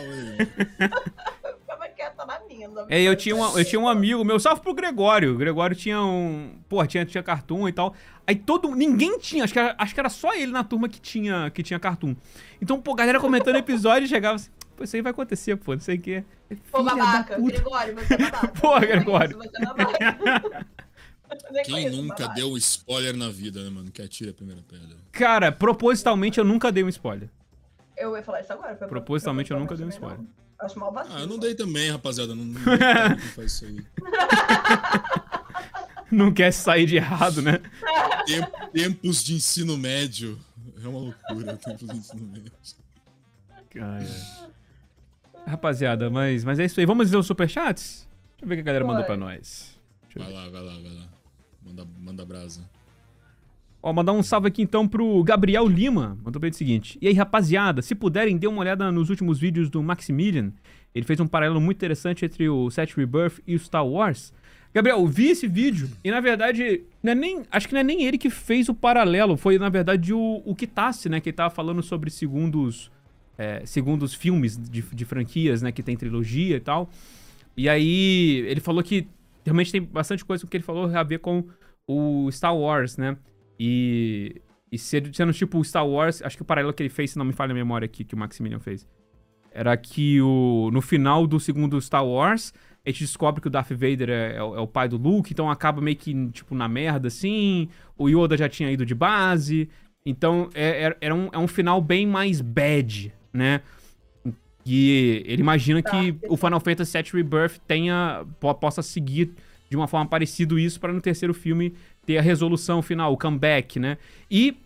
aí. É, eu tinha, uma, eu tinha um amigo meu, salve pro Gregório. O Gregório tinha um. Pô, tinha, tinha cartoon e tal. Aí todo. Ninguém tinha, acho que, era, acho que era só ele na turma que tinha, que tinha cartoon. Então, pô, galera comentando episódio chegava assim. Pô, isso aí vai acontecer, pô, não sei o quê. Pô, babaca, Gregório, você é babaca. Pô, Gregório. Você é babaca. Quem nunca deu um spoiler na vida, né, mano? Que atira a primeira pedra. Cara, propositalmente eu nunca dei um spoiler. Eu ia falar isso agora. Propositalmente eu nunca dei um spoiler. Não. Acho mal vacilo. Ah, eu não dei também, rapaziada. Não, não, não faz isso aí. não quer sair de errado, né? tempos de ensino médio. É uma loucura, tempos de ensino médio. É. Rapaziada, mas, mas é isso aí. Vamos ver os superchats? Deixa eu ver o que a galera mandou pra nós. Vai lá, vai lá, vai lá. Manda, manda brasa. Ó, mandar um salve aqui então pro Gabriel Lima. Mandou pra ele o seguinte. E aí, rapaziada, se puderem, dê uma olhada nos últimos vídeos do Maximilian. Ele fez um paralelo muito interessante entre o Set Rebirth e o Star Wars. Gabriel, vi esse vídeo e, na verdade, é nem, acho que não é nem ele que fez o paralelo. Foi, na verdade, o, o Kitase, né? Que ele tava falando sobre segundos, é, segundos filmes de, de franquias, né? Que tem trilogia e tal. E aí, ele falou que realmente tem bastante coisa que ele falou a ver com o Star Wars, né? E, e sendo tipo Star Wars, acho que o paralelo que ele fez, se não me falha a memória aqui, que o Maximilian fez, era que o, no final do segundo Star Wars, a gente descobre que o Darth Vader é, é, é, o pai do Luke, então acaba meio que, tipo, na merda, assim. O Yoda já tinha ido de base. Então, é, é, um, é um final bem mais bad, né? E ele imagina que tá. o Final Fantasy VII Rebirth tenha, possa seguir de uma forma parecida isso para no terceiro filme ter a resolução final, o comeback, né? E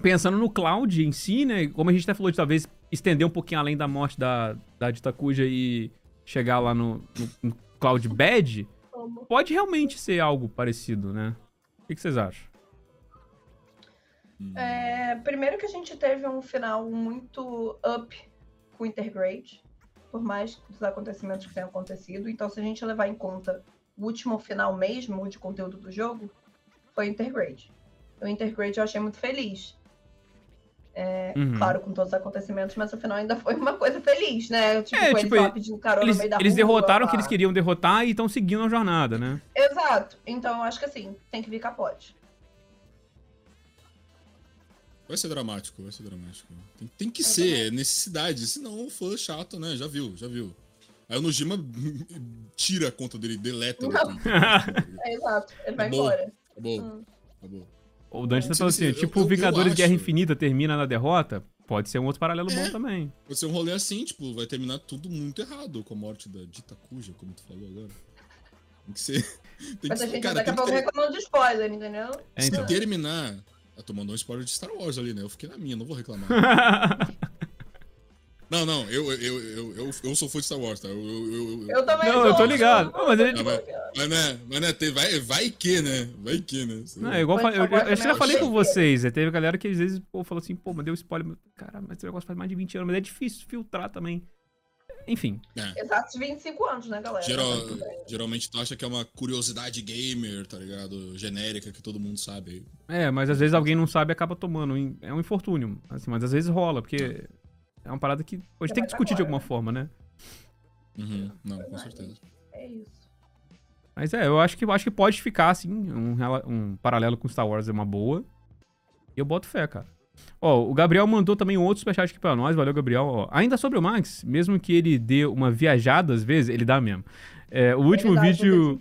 pensando no Cloud em si, né? Como a gente até falou de talvez estender um pouquinho além da morte da, da Ditacuja e chegar lá no, no, no Cloud Bad, pode realmente ser algo parecido, né? O que, que vocês acham? É, primeiro que a gente teve um final muito up com Intergrade, por mais dos acontecimentos que tenham acontecido. Então, se a gente levar em conta o último final mesmo de conteúdo do jogo, foi Intergrade. O Intergrade eu achei muito feliz. É, uhum. Claro, com todos os acontecimentos, mas no final ainda foi uma coisa feliz, né? Tipo, é, tipo eles pedindo carona eles, no meio da Eles rua, derrotaram o que eles queriam derrotar e estão seguindo a jornada, né? Exato. Então eu acho que assim, tem que vir capote. Vai ser dramático, vai ser dramático. Tem, tem que eu ser, é necessidade. Senão o fã chato, né? Já viu, já viu. Aí o Nojima tira a conta dele, deleta. é, exato, ele vai Acabou. embora. Acabou. Hum. Acabou. O Dante tá falando assim, eu, tipo, eu, Vingadores Guerra Infinita termina na derrota, pode ser um outro paralelo é, bom também. Pode ser um rolê assim, tipo, vai terminar tudo muito errado com a morte da Dita Cuja, como tu falou agora. Tem que ser. Tem Mas que a gente cara, daqui a pouco ter... reclamando de spoiler, entendeu? É, então. Se terminar. Eu tô mandando um spoiler de Star Wars ali, né? Eu fiquei na minha, não vou reclamar. Não, não, eu, eu, eu, eu, eu sou fã de Star Wars, tá? Eu, eu, eu, eu também Não, eu tô ligado. Não, mas, ele... mas, mas, né, mas né, vai, vai que, né? Vai que, né? Não, é igual eu, eu, eu, eu já falei com vocês, é, teve galera que às vezes pô, falou assim, pô, mas deu spoiler. Cara, mas esse negócio faz mais de 20 anos, mas é difícil filtrar também. Enfim. É. Exatos 25 anos, né, galera? Geral, geralmente tu acha que é uma curiosidade gamer, tá ligado? Genérica, que todo mundo sabe. É, mas às vezes alguém não sabe e acaba tomando. É um infortúnio. Assim, mas às vezes rola, porque é uma parada que a gente tem que discutir agora, de alguma né? forma, né? Uhum. Não, com certeza. É isso. Mas é, eu acho que, eu acho que pode ficar, assim, um, um paralelo com Star Wars é uma boa. E eu boto fé, cara. Ó, o Gabriel mandou também um outro superchat aqui pra nós. Valeu, Gabriel. Ó, ainda sobre o Max, mesmo que ele dê uma viajada às vezes, ele dá mesmo. É, o último vídeo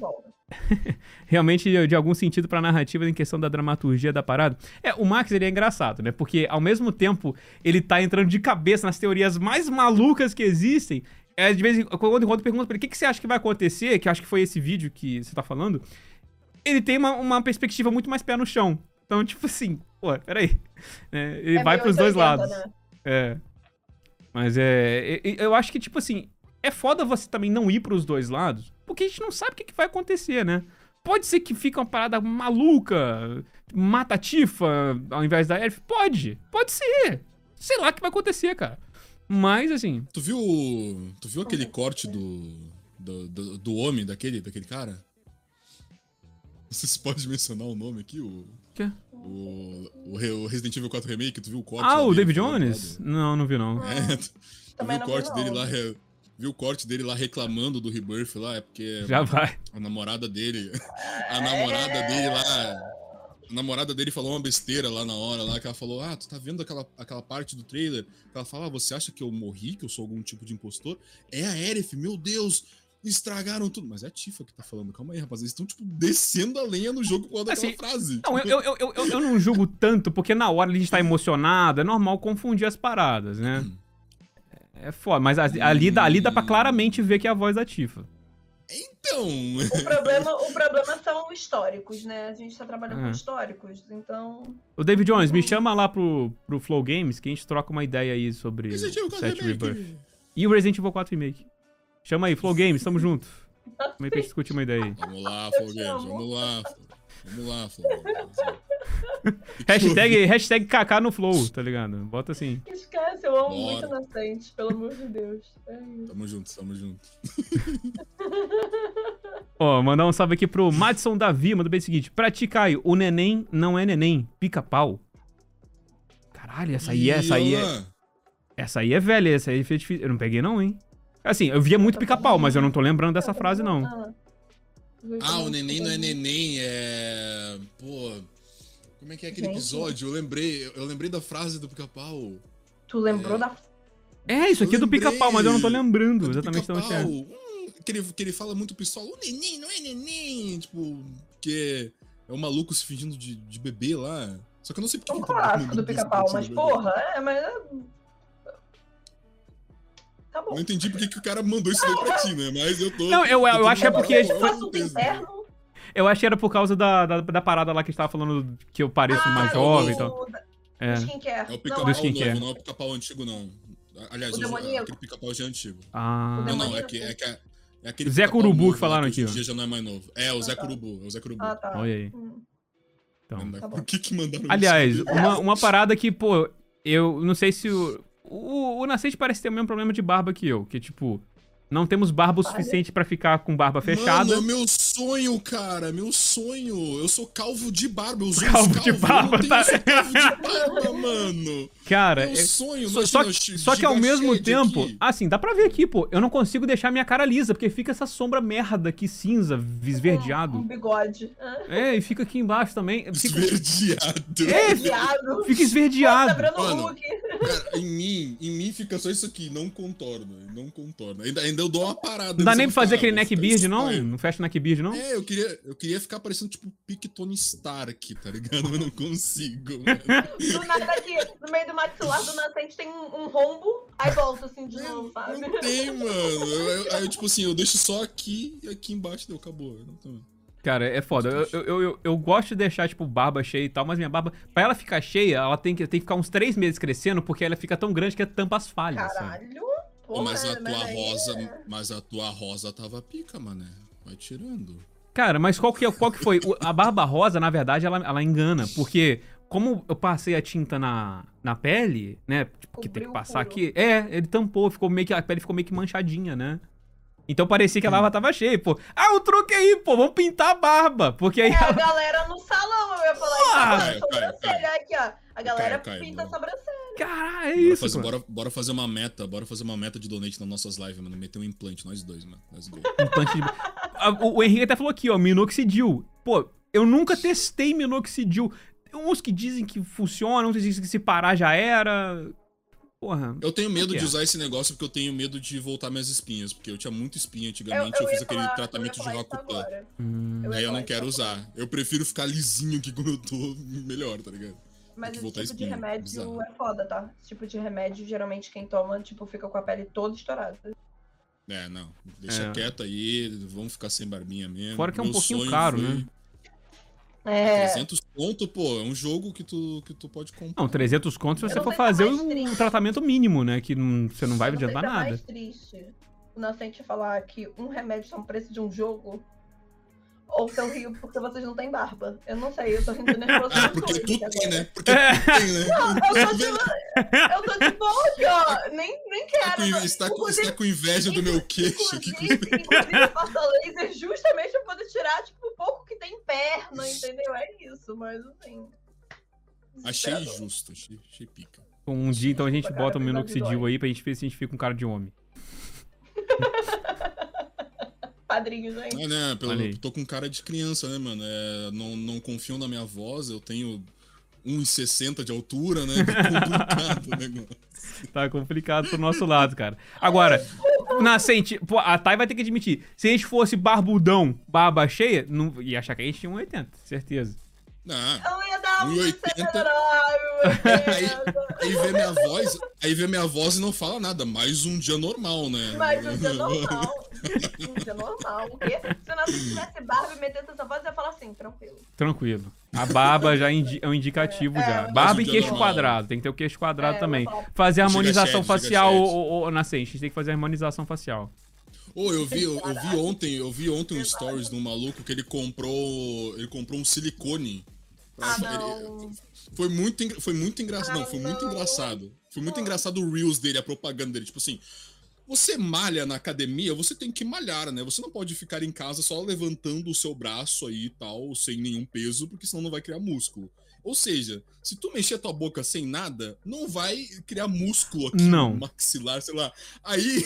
realmente de algum sentido pra narrativa em questão da dramaturgia da parada. É, o Max ele é engraçado, né? Porque ao mesmo tempo ele tá entrando de cabeça nas teorias mais malucas que existem. É, de vez em quando, quando pergunta pra ele o que, que você acha que vai acontecer, que acho que foi esse vídeo que você tá falando, ele tem uma, uma perspectiva muito mais pé no chão. Então, tipo assim, pô, peraí. É, ele é vai pros dois lados. Né? É. Mas é. Eu acho que, tipo assim, é foda você também não ir pros dois lados, porque a gente não sabe o que, que vai acontecer, né? Pode ser que fique uma parada maluca, mata a Tifa ao invés da Elf? Pode, pode ser. Sei lá o que vai acontecer, cara. Mas, assim... Tu viu, tu viu aquele corte do, do, do, do homem, daquele, daquele cara? Sei se pode mencionar o nome aqui, o... Quê? O, o, Resident Evil 4 Remake, tu viu o corte? Ah, o David Jones? Não, não vi não. É, tu, tu viu o corte dele lá viu o corte dele lá reclamando do Rebirth lá, é porque Já vai. a namorada dele, a namorada dele lá a namorada dele falou uma besteira lá na hora, lá, que ela falou: Ah, tu tá vendo aquela, aquela parte do trailer? Ela fala: ah, Você acha que eu morri, que eu sou algum tipo de impostor? É a Erif, meu Deus! Estragaram tudo. Mas é a Tifa que tá falando. Calma aí, rapaz. Eles estão, tipo, descendo a lenha no jogo com aquela assim, frase. Não, tipo... eu, eu, eu, eu, eu não julgo tanto, porque na hora a gente tá emocionado, é normal confundir as paradas, né? Hum. É foda, mas ali, ali dá pra claramente ver que é a voz da Tifa. Então. O problema, o problema são históricos, né? A gente tá trabalhando é. com históricos, então. O David Jones, me chama lá pro, pro Flow Games que a gente troca uma ideia aí sobre Resident Evil Set Rebirth. E o Resident Evil 4 Remake. Chama aí, Flow Games, tamo junto. Como é que a gente discute uma ideia aí? Vamos lá, Flow Games, vamos lá. Vamos lá, Flow. hashtag, hashtag KK no Flow, tá ligado? Bota assim. Esquece, eu amo Bora. muito inocente, pelo amor de Deus. É tamo junto, tamo junto. Ó, mandar um salve aqui pro Madison Davi, manda bem o seguinte. Pra ti, Caio, o neném não é neném, pica-pau. Caralho, essa aí, essa aí é... Essa aí é velha, essa aí é difícil. Eu não peguei não, hein? Assim, eu via muito pica-pau, mas eu não tô lembrando dessa frase, não. Ah, o neném não é neném, é... Pô... Como é que é aquele episódio? Eu lembrei, eu lembrei da frase do pica-pau. Tu lembrou é... da... É, isso aqui eu é do pica-pau, mas eu não tô lembrando é exatamente onde é. Hum, que, ele, que ele fala muito pistola, o neném não é neném, tipo, que é o maluco se fingindo de, de bebê lá. Só que eu não sei porque. É um clássico do pica-pau, mas porra, é, mas Tá bom. Não entendi porque que o cara mandou isso daí pra ti, né? Mas eu tô. Não, eu, eu, eu acho que é porque. Foi... Eu acho que era por causa da, da, da, parada lá que a gente tava falando que eu pareço ah, mais jovem e tal. É. skincare. É o pica-pau novo, não é o pica-pau antigo, não. Aliás, o, aquele pica-pau já é antigo. Ah. Não, não, é, que, é, que é, é aquele Zé Curubu que falaram aqui, ó. dia já não é mais novo. É, o ah, Zé tá. Curubu, é o Zé Curubu. Ah, tá. Olha aí. Hum. Então. Tá Por que que mandaram Aliás, isso? uma, uma parada que, pô, eu não sei se o... O, o Nascente parece ter o mesmo problema de barba que eu, que, tipo... Não temos barba o suficiente para ficar com barba fechada. Mano, é meu sonho, cara. Meu sonho. Eu sou calvo de barba. Eu sou calvo, calvo de barba, eu tá? calvo de barba, mano. Cara, meu é... sonho. Só, só, só que ao mesmo tempo... Aqui. Assim, dá pra ver aqui, pô. Eu não consigo deixar minha cara lisa, porque fica essa sombra merda aqui, cinza, esverdeado. Um, um bigode. É, e fica aqui embaixo também. Fica... Esverdeado. É, esverdeado. fica esverdeado. Pô, tá mano, cara, em mim, em mim fica só isso aqui. Não contorna. Não contorna. Ainda, ainda eu dou uma parada. Não dá nem pra fazer aquele neckbeard, não? Não fecha neckbeard, não? É, eu queria, eu queria ficar parecendo tipo pique Tony Stark, tá ligado? Eu não consigo. do nada aqui, no meio do maxilar do nascente tem um, um rombo, aí volta assim de novo, sabe? Não tem, mano. Aí, tipo assim, eu deixo só aqui e aqui embaixo deu, acabou. Eu não tô... Cara, é foda. Eu, eu, eu, eu, gosto de deixar, tipo, barba cheia e tal, mas minha barba, pra ela ficar cheia, ela tem que, tem que ficar uns três meses crescendo, porque ela fica tão grande que tampa as falhas. Caralho! Sabe? Porra, mas a tua mas rosa, é... mas a tua rosa tava pica, mané. Vai tirando. Cara, mas qual que, é, qual que foi? A barba rosa, na verdade, ela, ela engana, porque como eu passei a tinta na, na pele, né? Tipo, que tem que passar aqui. É, ele tampou, ficou meio que. A pele ficou meio que manchadinha, né? Então parecia que a barba tava cheia, pô. Ah, o truque aí, pô, vamos pintar a barba. Porque aí. É, a galera no salão, eu ia falar ah, isso. Aqui, ó. A galera pinta a sobrancelha. Caralho, é isso. Bora fazer, bora, bora fazer, uma meta, bora fazer uma meta de donate nas nossas lives, mano. Meter um implante, nós dois, mano. Let's go. Implante de... o, o Henrique até falou aqui, ó, minoxidil. Pô, eu nunca testei minoxidil. Tem uns que dizem que funciona, uns que dizem que se parar já era. Porra. Eu tenho medo de é? usar esse negócio porque eu tenho medo de voltar minhas espinhas. Porque eu tinha muita espinha antigamente eu, eu, eu fiz aquele falar, tratamento de Rokutan. Hum. Aí eu não quero usar. Eu prefiro ficar lisinho aqui como eu tô, melhor, tá ligado? Mas esse tipo espinha, de remédio bizarro. é foda, tá? Esse tipo de remédio, geralmente quem toma, tipo, fica com a pele toda estourada. É, não. Deixa é. quieto aí, vamos ficar sem barbinha mesmo. Fora que é um Meu pouquinho caro, foi... né? É. 300 conto, pô, é um jogo que tu, que tu pode comprar. Não, 300 conto se você for fazer um tratamento mínimo, né? Que não, você não vai adiantar nada. É mais triste o Nascente falar que um remédio é um preço de um jogo ou se eu rio porque vocês não têm barba. Eu não sei, eu tô rindo nervoso. Ah, porque tu tem, né? Porque tu tem, né? Não, eu tô de, eu tô de boa aqui, ó. Nem, nem quero. Está com, está com inveja do meu queixo. Inclusive, que... inclusive eu faço laser justamente pra poder tirar, tipo, o pouco que tem perna, entendeu? É isso, mas assim... Achei justo, achei, achei pica. Um dia, então, a gente bota o minoxidil aí pra gente ver se a gente fica com cara de homem. quadrinho, gente. Ah, né? Pelo, tô com cara de criança, né, mano? É, não, não confiam na minha voz, eu tenho 1,60 de altura, né? Tá complicado né? Tá complicado pro nosso lado, cara. Agora, Nascente, pô, a Thay vai ter que admitir. Se a gente fosse barbudão, barba cheia, não, ia achar que a gente tinha 1,80, certeza. Não. Eu ia dar 1,80. aí, aí vê minha voz, aí vê minha voz e não fala nada. Mais um dia normal, né? Mais um dia normal. Um dia normal. O quê? Se não tivesse barba e metesse essa voz, eu ia falar assim, tranquilo. Tranquilo. A barba já é um indicativo é, já. É, barba e queixo normal. quadrado. Tem que ter o queixo quadrado é, também. Fazer a harmonização facial, ou, ou, Nascente. A gente tem que fazer a harmonização facial. Oh, eu vi, eu, eu, vi ontem, eu vi ontem um stories de um maluco que ele comprou, ele comprou um silicone ah, não. Foi muito, foi muito engraçado. Ah, não, foi muito engraçado. Foi muito engraçado o Reels dele, a propaganda dele. Tipo assim, você malha na academia, você tem que malhar, né? Você não pode ficar em casa só levantando o seu braço aí e tal, sem nenhum peso, porque senão não vai criar músculo. Ou seja, se tu mexer a tua boca sem nada, não vai criar músculo aqui não. no maxilar, sei lá. Aí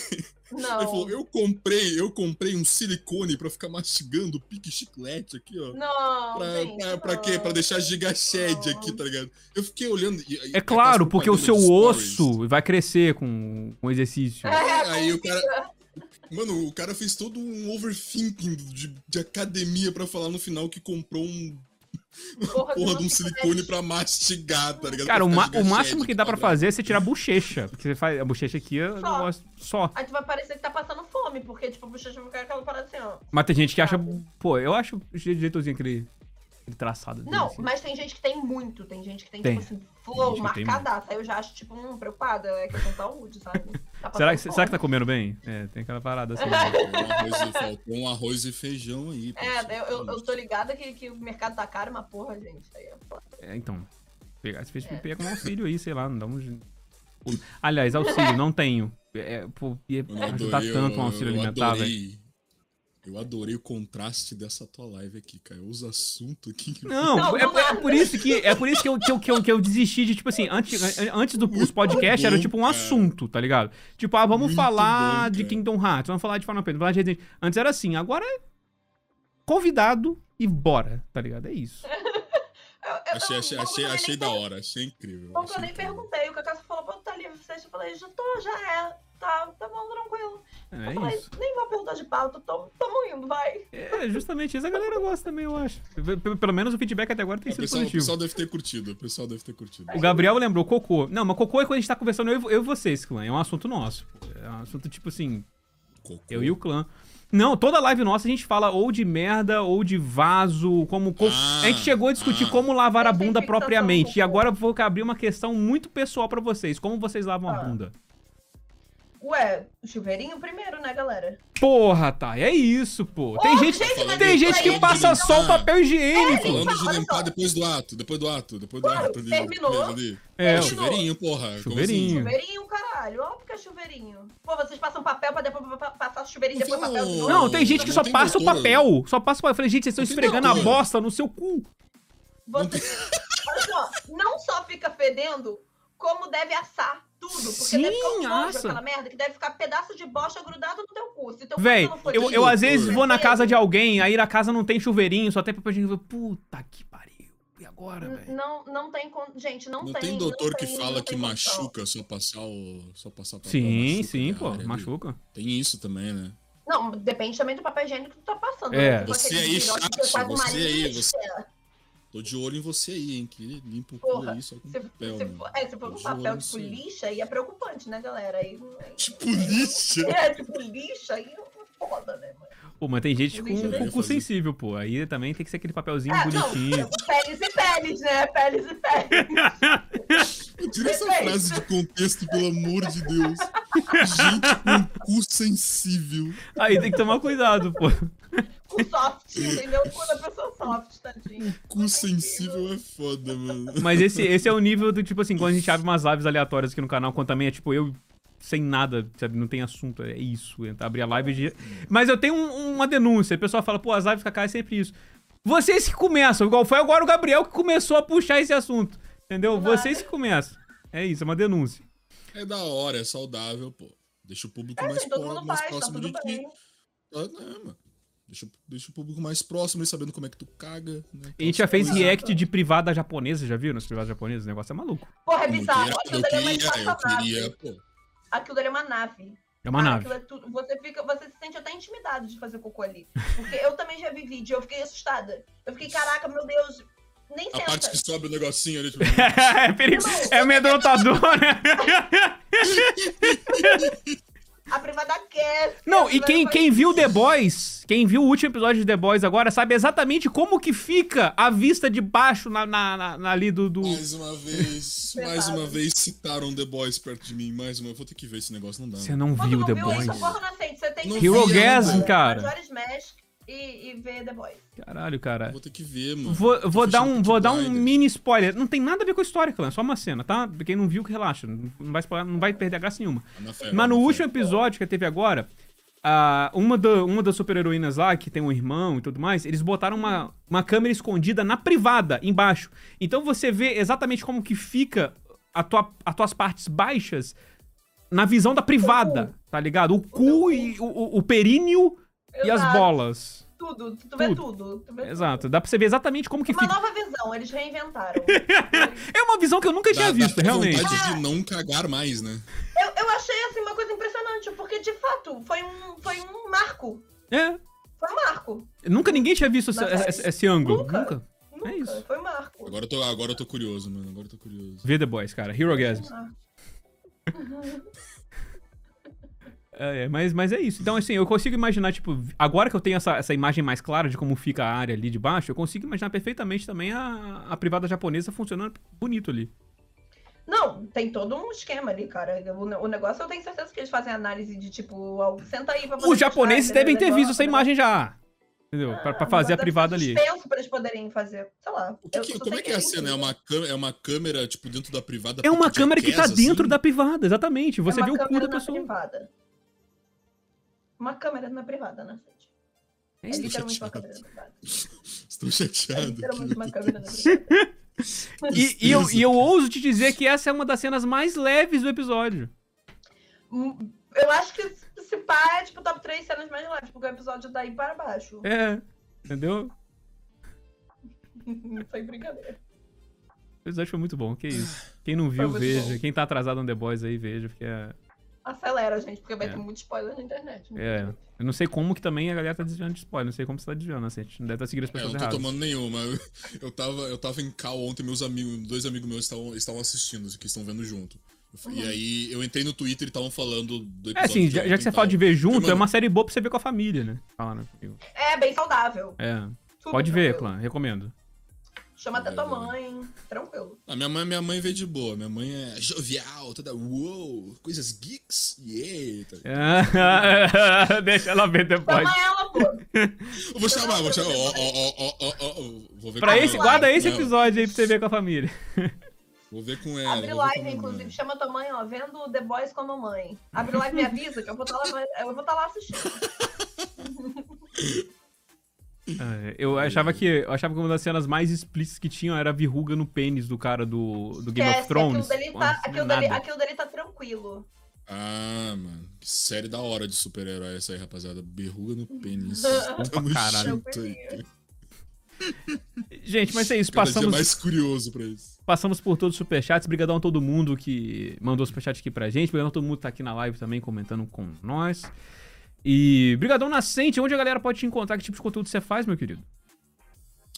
Não. Ele falou, eu comprei, eu comprei um silicone pra ficar mastigando pique chiclete aqui, ó. Não, pra, gente, pra, pra quê? Pra deixar gigashed aqui, tá ligado? Eu fiquei olhando. E, é claro, porque o seu osso vai crescer com o exercício. É, aí o cara. Mano, o cara fez todo um overthinking de, de academia pra falar no final que comprou um Porra, porra de um silicone pra mastigar, tá ligado? Cara, o, o, máximo que dá pra fazer é você tirar a bochecha. Porque você faz a bochecha aqui é só. só. Aí tu vai parecer que tá passando fome, porque, tipo, a bochecha vai ficar aquela parada assim, ó. Mas tem gente que acha. Pô, eu acho jeitozinho aquele aquele traçado. Não, assim. mas tem gente que tem muito. Tem gente que tem, tem. tipo assim, flow, marcadaça. Aí eu já acho, tipo, hum, preocupada. É questão de saúde, sabe? Tá será, que, será que tá comendo bem? É, tem aquela parada assim. um faltou um arroz e feijão aí. É, eu, eu, eu, tô ligada que, que o mercado tá caro, mas porra, gente. Aí é. É, então. Pegar esse peixe, é. pega um auxílio aí, sei lá, não dá um. Aliás, auxílio, não tenho. É, pô, ia ajudar tanto um auxílio alimentar, velho. Eu adorei o contraste dessa tua live aqui, cara. Os assuntos aqui. Não, é, é, por isso que é por isso que eu, que eu, que eu, que eu desisti de, tipo assim, antes, antes do os podcast era tipo um assunto, tá ligado? Tipo, ah, vamos Muito falar bom, de Kingdom Hearts, vamos falar de Final Fantasy, falar de Resident Antes era assim, agora é convidado e bora, tá ligado? É isso. Eu, eu achei, achei, achei, achei da hora, achei incrível. Bom, eu nem incrível. perguntei, o Cacá falou, pô, tá livre, eu falei, já tô, já é tá, tá bom, tranquilo. É eu falei, isso. nem vou perguntar de pauta, tamo, tamo indo, vai. É, justamente isso a galera gosta também, eu acho. Pelo menos o feedback até agora tem é, sido pessoal, positivo. O pessoal deve ter curtido, o pessoal deve ter curtido. O Gabriel lembrou cocô. Não, mas cocô é quando a gente tá conversando eu, eu e vocês, clã. É um assunto nosso. É um assunto tipo assim, cocô. eu e o clã. Não, toda live nossa a gente fala ou de merda ou de vaso, como. Ah, a gente chegou a discutir ah. como lavar a bunda propriamente. E agora eu vou abrir uma questão muito pessoal para vocês. Como vocês lavam ah. a bunda? Ué, chuveirinho primeiro, né, galera? Porra, tá. É isso, pô. Tem gente, gente tem gente que passa só o papel higiênico. É, falando de limpar depois do ato, depois do ato, depois do ato. terminou. Ali. É, o chuveirinho, porra. Chuveirinho. Assim? Chuveirinho, caralho. Óbvio que é chuveirinho. Pô, vocês passam papel pra depois passar chuveirinho e depois papel de novo. Não, tem gente que só passa o papel. Só passa o papel. Eu falei, gente, vocês estão esfregando a bosta no seu cu. Você... Olha só, não só fica fedendo, como deve assar tudo. Porque Sim, deve ficar um nojo, aquela merda, que deve ficar pedaço de bosta grudado no teu cu. Se teu Véi, eu, eu às vezes vou na casa de alguém, aí na casa não tem chuveirinho, só tem papel higiênico. Puta que pariu. E agora, velho? Não, não tem. Gente, não, não tem. tem doutor não que tem, fala que machuca só passar o. Só passar papel. Sim, machuca, sim, pô, machuca. Tem isso também, né? Não, depende também do papel higiênico que tu tá passando. É. Né? Você aí, chat, você aí, você, Tô de olho em você aí, hein? Que limpa o cu aí só com se, papel. Se, for, é, se for com papel tipo lixa, aí é preocupante, né, galera? Aí, tipo lixa? É, tipo lixa, aí é foda, né, mano? Pô, mas tem gente com, com cu sensível, pô. Aí também tem que ser aquele papelzinho é, bonitinho. Não, peles e peles, né? Peles e peles. Tira essa frase de contexto, pelo amor de Deus. Gente com cu sensível. Aí tem que tomar cuidado, pô cu soft, entendeu? O cu da pessoa soft, tadinho. Cu sensível é foda, mano. Mas esse, esse é o nível do, tipo assim, quando a gente abre umas lives aleatórias aqui no canal, quando também é tipo eu sem nada, sabe? Não tem assunto, é isso. Entra, abrir a live de... Mas eu tenho um, uma denúncia. A pessoa fala, pô, as lives Kaká é sempre isso. Vocês que começam, igual foi agora o Gabriel que começou a puxar esse assunto. Entendeu? Vocês que começam. É isso, é uma denúncia. É da hora, é saudável, pô. Deixa o público é, mais, po mais faz, próximo tá de ti. Ah, não, mano. Deixa, deixa o público mais próximo, sabendo como é que tu caga. Né? A gente já fez react de privada japonesa, já viu? Nos privados japoneses, o negócio é maluco. Porra, é bizarro. Aquilo dali é uma espaçonave. Aquilo dali é uma nave. É uma Cara, nave. é tudo- Você, fica, você se sente até intimidado de fazer cocô ali. Porque eu também já vi vídeo, eu fiquei assustada. Eu fiquei, caraca, meu Deus, nem A parte senta. que sobe o negocinho ali, tipo, é perigo. É amedrontador, né? A privada quer. Não, e quem, quem viu The Boys, quem viu o último episódio de The Boys agora, sabe exatamente como que fica a vista de baixo na, na, na- na- ali do... do... mais uma vez, mais uma vez citaram The Boys perto de mim, mais uma. Eu vou ter que ver esse negócio, não dá. Você não Quando viu não The viu Boys? isso, porra. Você tem vi ver Hirogasm, ainda. cara. E, e ver The Boys. Caralho, cara. Vou ter que ver, mano. Vou, vou dar um, vou dar um mini spoiler. Não tem nada a ver com a história, clã. É só uma cena, tá? Quem não viu, que relaxa. Não vai, spoiler, não vai perder a graça nenhuma. Fé, Mas no na último fé. episódio que teve agora, ah, uma, da- uma das super-heroínas lá, que tem um irmão e tudo mais, eles botaram uma, uma câmera escondida na privada, embaixo. Então você vê exatamente como que fica a tua, as tuas partes baixas na visão da privada, tá ligado? O cu e o, o, o períneo e as Exato. bolas. Tudo, tu vê Tudo. tudo. tu vê Exato. Dá pra você ver exatamente como que Tudo. Uma fica. nova visão, eles reinventaram. É uma visão que eu nunca Dá- tinha dá visto, até realmente. vontade de não cagar mais, né? eu, eu achei assim uma coisa impressionante, porque de fato foi um, foi um marco. É. Foi um marco. Nunca ninguém tinha visto essa- Na série. esse, esse ângulo. Nunca. Nunca. Nunca. É isso. Foi um marco. Agora eu tô, agora eu tô curioso, mano. Agora eu tô curioso. Vê The Boys, cara. Hero Gasm. Ah. É, é, mas, mas é isso. Então, assim, eu consigo imaginar, tipo, agora que eu tenho essa, essa imagem mais clara de como fica a área ali de baixo, eu consigo imaginar perfeitamente também a, a privada japonesa funcionando bonito ali. Não, tem todo um esquema ali, cara. O, o negócio eu tenho certeza que eles fazem análise de tipo, ó, senta aí pra Os japoneses testar, devem ter visto essa imagem já. Entendeu? Pra, pra Ah, fazer a privada ali. suspenso pra eles poderem fazer, sei lá. O que Eu que- só como é que é a cena? É uma, câmera, é uma câmera, tipo, dentro da privada? É uma câmera que tá Jackass, dentro assim? da privada, exatamente. Você é vê o cu câmera da pessoa. privada. Uma câmera na privada, na frente. É É isso. literalmente uma chateado. câmera na privada. Estou É chateado. literalmente uma câmera na privada. E, e eu, e eu ouso te dizer que essa é uma das cenas mais leves do episódio. Hum, Eu acho que se pá é tipo top 3 cenas mais leves, porque o episódio daí para baixo. É. Entendeu? Foi brincadeira. O episódio foi muito bom, que isso. Quem não viu, veja. bom. Quem tá atrasado no The Boys aí, veja, porque é. Acelera, gente, porque vai É. ter muito spoiler na internet. É. Eu não sei como que também a galera tá desviando de spoiler. Não sei como você tá desviando, assim. A gente não deve estar seguindo as É, eu pessoas não tô erradas. tomando nenhuma. Eu, eu, tava, eu tava em cal ontem, meus amigos, dois amigos meus estavam, estavam assistindo, que estão vendo junto. Fui- E aí eu entrei no Twitter e estavam falando do É episódio. assim, de já, já que você fala de ver junto, é uma série boa pra você ver com a família, né? Fala, né? É, bem saudável. É. Super Pode ver, clã. Recomendo. Chama até tua mãe. Tranquilo. A minha mãe, minha mãe veio de boa. Minha mãe é jovial, toda uou, coisas geeks, yeah. tá. Deixa ela ver depois. Chama ela, pô. Eu vou chamar, vou chamar. Ó, ó, ó, ó, Vou ver Pra com esse, ela. guarda esse episódio aí pra você ver com a família. Vou ver com ela. Abre live, inclusive. Chama tua mãe, ó. Vendo The Boys com a mamãe. Abre live e me avisa que eu vou estar lá, eu vou estar lá assistindo. É, eu achava que eu achava que uma das cenas mais explícitas que tinham era a verruga no pênis do cara do, do Game of Esquece, Thrones. Aquilo dali, tá, Nossa, aquilo, nada. dali, aquilo dali tá tranquilo. Ah, mano. Que série da hora de super-herói essa aí, rapaziada. Berruga no pênis. Tamo caralho. junto aí. Gente, mas é isso. Cada dia Passamos, mais curioso pra isso. passamos por todos os superchats. Obrigadão a todo mundo que mandou superchat aqui pra gente. Obrigadão a todo mundo que tá aqui na live também comentando com nós. E brigadão Nascente, onde a galera pode te encontrar? Que tipo de conteúdo você faz, meu querido?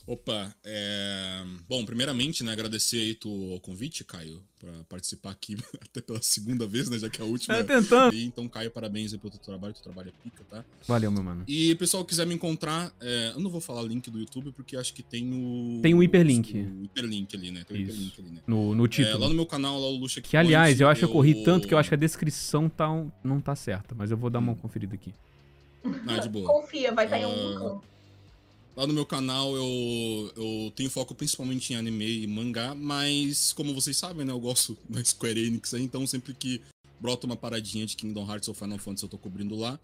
Opa, é... Bom, primeiramente, né, agradecer aí tu, o convite, Caio, pra participar aqui até pela segunda vez, né, já que é a última. Tá tentando. E, Então, Caio, parabéns aí pelo teu trabalho, teu trabalho é pica, tá? Valeu, meu mano. E, pessoal, quiser me encontrar, é, eu não vou falar link do YouTube, porque acho que tem o... Tem um hiperlink. O hiperlink ali, né, tem o Isso. hiperlink ali, né. No, no É, título. lá no meu canal, lá o Luxa Que, aliás, eu acho que eu corri tanto que eu acho que a descrição tá um- não tá certa. Mas eu vou dar uma conferida aqui. Ah, de boa. Confia, vai estar em Ah, algum canto. Lá no meu canal eu, eu tenho foco principalmente em anime e mangá, mas como vocês sabem, né, eu gosto da Square Enix aí, então sempre que brota uma paradinha de Kingdom Hearts ou Final Fantasy eu tô cobrindo lá.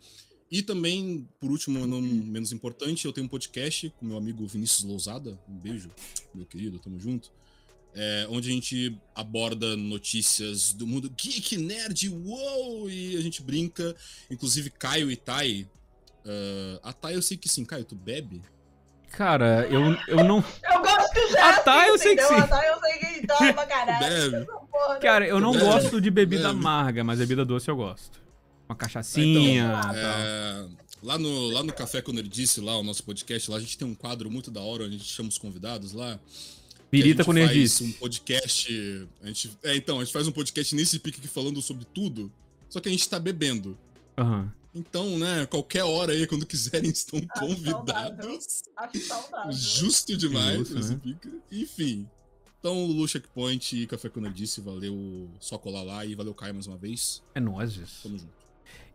E também, por último, não menos importante, eu tenho um podcast com meu amigo Vinícius Lousada, um beijo, meu querido, tamo junto. É, onde a gente aborda notícias do mundo geek, nerd, uou! E a gente brinca. Inclusive, Caio e Tai Uh, a Thay eu sei que sim. Caio, tu bebe? Cara, eu, eu não. eu gosto já. A Thay eu sei que sim. A Thay eu sei que toma pra caralho. Bebe. Cara, eu não Bebe. gosto de bebida Bebe. amarga, mas bebida doce eu gosto. Uma cachaçinha. Então. É, lá, no, lá no Café com Nerdice, lá, o nosso podcast, lá a gente tem um quadro muito da hora onde a gente chama os convidados lá. que a Birita gente com faz nerdice. um podcast. A gente, é, então, a gente faz um podcast nesse pique aqui falando sobre tudo, só que a gente tá bebendo. Aham. Então, né, qualquer hora aí, quando quiserem, estão Acho convidados. Acho saudável. Justo demais Justo, né? Enfim. Então, Lulu Checkpoint e Café com Nerdice, valeu só colar lá e valeu Caio mais uma vez. É nozes. Tamo junto.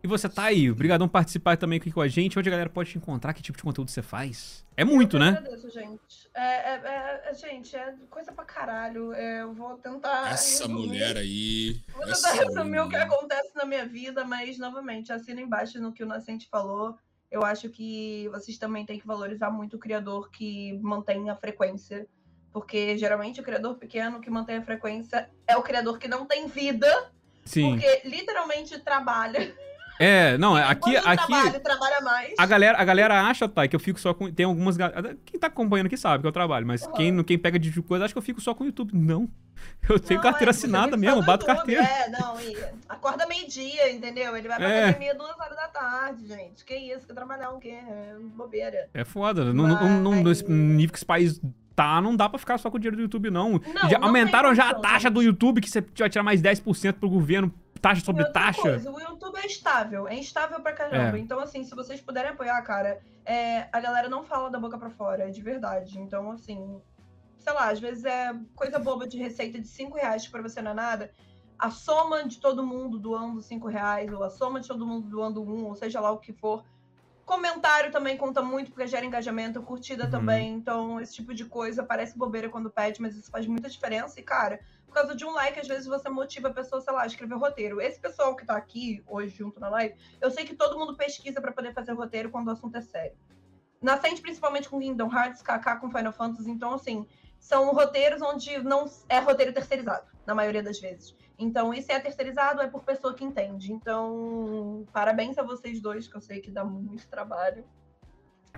E você tá aí, obrigadão por participar também aqui com a gente. Onde a galera pode te encontrar? Que tipo de conteúdo você faz? É muito, eu né? agradeço, gente. É, é, é- é- gente, é coisa pra caralho. É, eu vou tentar. Essa resumir. mulher aí. Vou tentar resumir o que mulher. acontece na minha vida, mas, novamente, assina embaixo no que o Nascente falou. Eu acho que vocês também têm que valorizar muito o criador que mantém a frequência. Porque geralmente o criador pequeno que mantém a frequência é o criador que não tem vida, Sim. porque literalmente trabalha. É, não, aqui, Quando aqui trabalha, trabalha mais. a galera, a galera acha, tá, que eu fico só com. Tem algumas. Quem tá acompanhando aqui sabe que eu trabalho, mas Uhum. quem, quem pega de coisa acha que eu fico só com o YouTube. Não. Eu tenho Não, carteira é, assinada mesmo, bato YouTube. carteira. É, não, e acorda meio-dia, entendeu? Ele vai pra É. academia duas horas da tarde, gente. Que isso, que trabalhar o quê? É bobeira. É foda. Não, não, não, Mas- nesse nível que esse país tá, não dá pra ficar só com o dinheiro do YouTube, não. Não, já não aumentaram já a taxa do YouTube, que você vai tirar mais 10% pro governo, taxa sobre taxa. coisa, o YouTube é estável, é instável pra caramba. É. Então, assim, se vocês puderem apoiar, cara, é, a galera não fala da boca pra fora, é de verdade. Então, assim, sei lá, às vezes é coisa boba de receita de 5 reais que pra você não é nada. A soma de todo mundo doando 5 reais, ou a soma de todo mundo doando um, ou seja lá o que for. Comentário também conta muito porque gera engajamento, curtida Uhum. também. Então, esse tipo de coisa parece bobeira quando pede, mas isso faz muita diferença. E, cara, por causa de um like, às vezes você motiva a pessoa, sei lá, a escrever roteiro. Esse pessoal que tá aqui hoje junto na live, eu sei que todo mundo pesquisa pra poder fazer roteiro quando o assunto é sério. Nascente principalmente com Kingdom Hearts, KK com Final Fantasy, então assim, são roteiros onde não é roteiro terceirizado, na maioria das vezes. Então, e se é terceirizado, é por pessoa que entende. Então, parabéns a vocês dois, que eu sei que dá muito trabalho.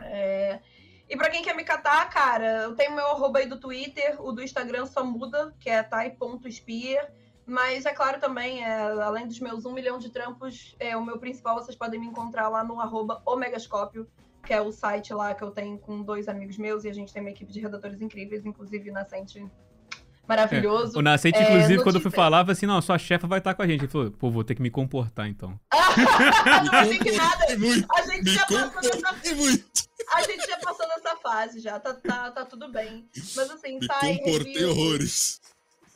É, E pra quem quer me catar, cara, eu tenho meu arroba aí do Twitter, o do Instagram só muda, que é tai.spear. Mas é claro também, é, além dos meus um milhão de trampos, é, o meu principal vocês podem me encontrar lá no arroba Omegascópio, que é o site lá que eu tenho com dois amigos meus, e a gente tem uma equipe de redatores incríveis, inclusive Nascente maravilhoso. O Nascente, É, inclusive, quando eu fui falar, falou assim: não, sua chefa vai estar com a gente. Ele falou, pô, vou ter que me comportar então. não achei que nada. A gente Me já passou muito. A gente já passou dessa fase já, tá, tá, tá tudo bem. Mas assim, Me sai comportei review, horrores.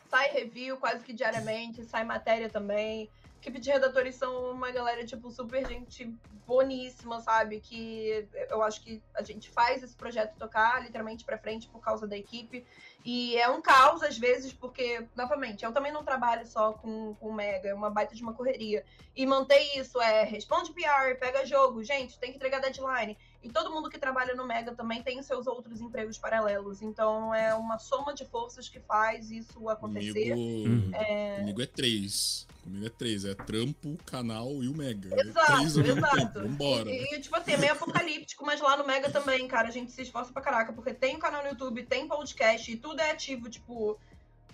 sai review quase que diariamente, sai matéria também. Equipe de redatores são uma galera, tipo, super gente boníssima, sabe? Que eu acho que a gente faz esse projeto tocar literalmente pra frente por causa da equipe. E é um caos, às vezes, porque, novamente, eu também não trabalho só com, com Mega, é uma baita de uma correria. E manter isso é responde PR, pega jogo, gente, tem que entregar deadline. E todo mundo que trabalha no Mega também tem seus outros empregos paralelos. Então é uma soma de forças que faz isso acontecer. Comigo, Uhum. comigo é três. Comigo é três. É trampo, canal e o Mega. Exato, é três exato. Vambora. E, e, tipo assim, é meio apocalíptico, mas lá no Mega também, cara, a gente se esforça pra caraca, porque tem o canal no YouTube, tem podcast, e tudo é ativo, tipo.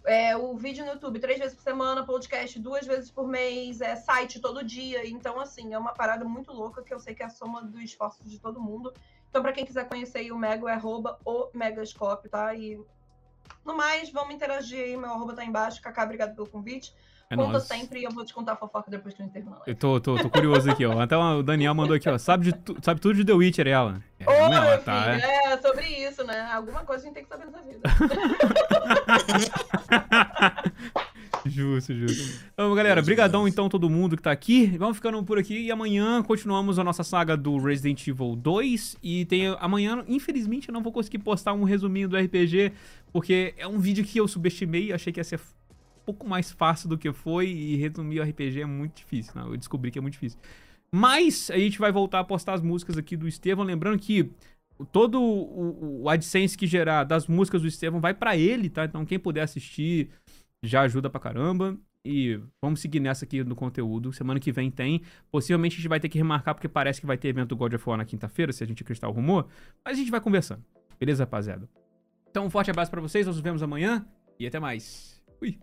É, o vídeo no YouTube três vezes por semana, podcast duas vezes por mês, é site todo dia. Então, assim, é uma parada muito louca que eu sei que é a soma do esforço de todo mundo. Então, pra quem quiser conhecer o Mega, é arroba o Megascope, tá? E no mais, vamos interagir aí, meu arroba tá embaixo. Kaká, obrigado pelo convite. É Conta nóis. sempre e eu vou te contar a fofoca depois a live. Eu tô, tô, tô curioso aqui, ó. Até o Daniel mandou aqui, ó. Sabe, de tu- sabe tudo de The Witcher, ela. É, Ô, não, meu tá, filho, é. é sobre isso, né? Alguma coisa a gente tem que saber nessa vida. Justo, justo. Então, galera, brigadão então todo mundo que tá aqui. Vamos ficando por aqui e amanhã continuamos a nossa saga do Resident Evil 2 e tem amanhã, infelizmente, eu não vou conseguir postar um resuminho do RPG porque é um vídeo que eu subestimei, achei que ia ser pouco mais fácil do que foi e resumir o RPG é muito difícil, né? Eu descobri que é muito difícil. Mas a gente vai voltar a postar as músicas aqui do Estevão, lembrando que todo o, o AdSense que gerar das músicas do Estevão vai pra ele, tá? Então quem puder assistir já ajuda pra caramba. E vamos seguir nessa aqui no conteúdo. Semana que vem tem. Possivelmente a gente vai ter que remarcar, porque parece que vai ter evento do God of War na quinta-feira, se a gente acreditar o rumor. Mas a gente vai conversando. Beleza, rapaziada? Então, um forte abraço para vocês. Nós nos vemos amanhã. E até mais. Fui.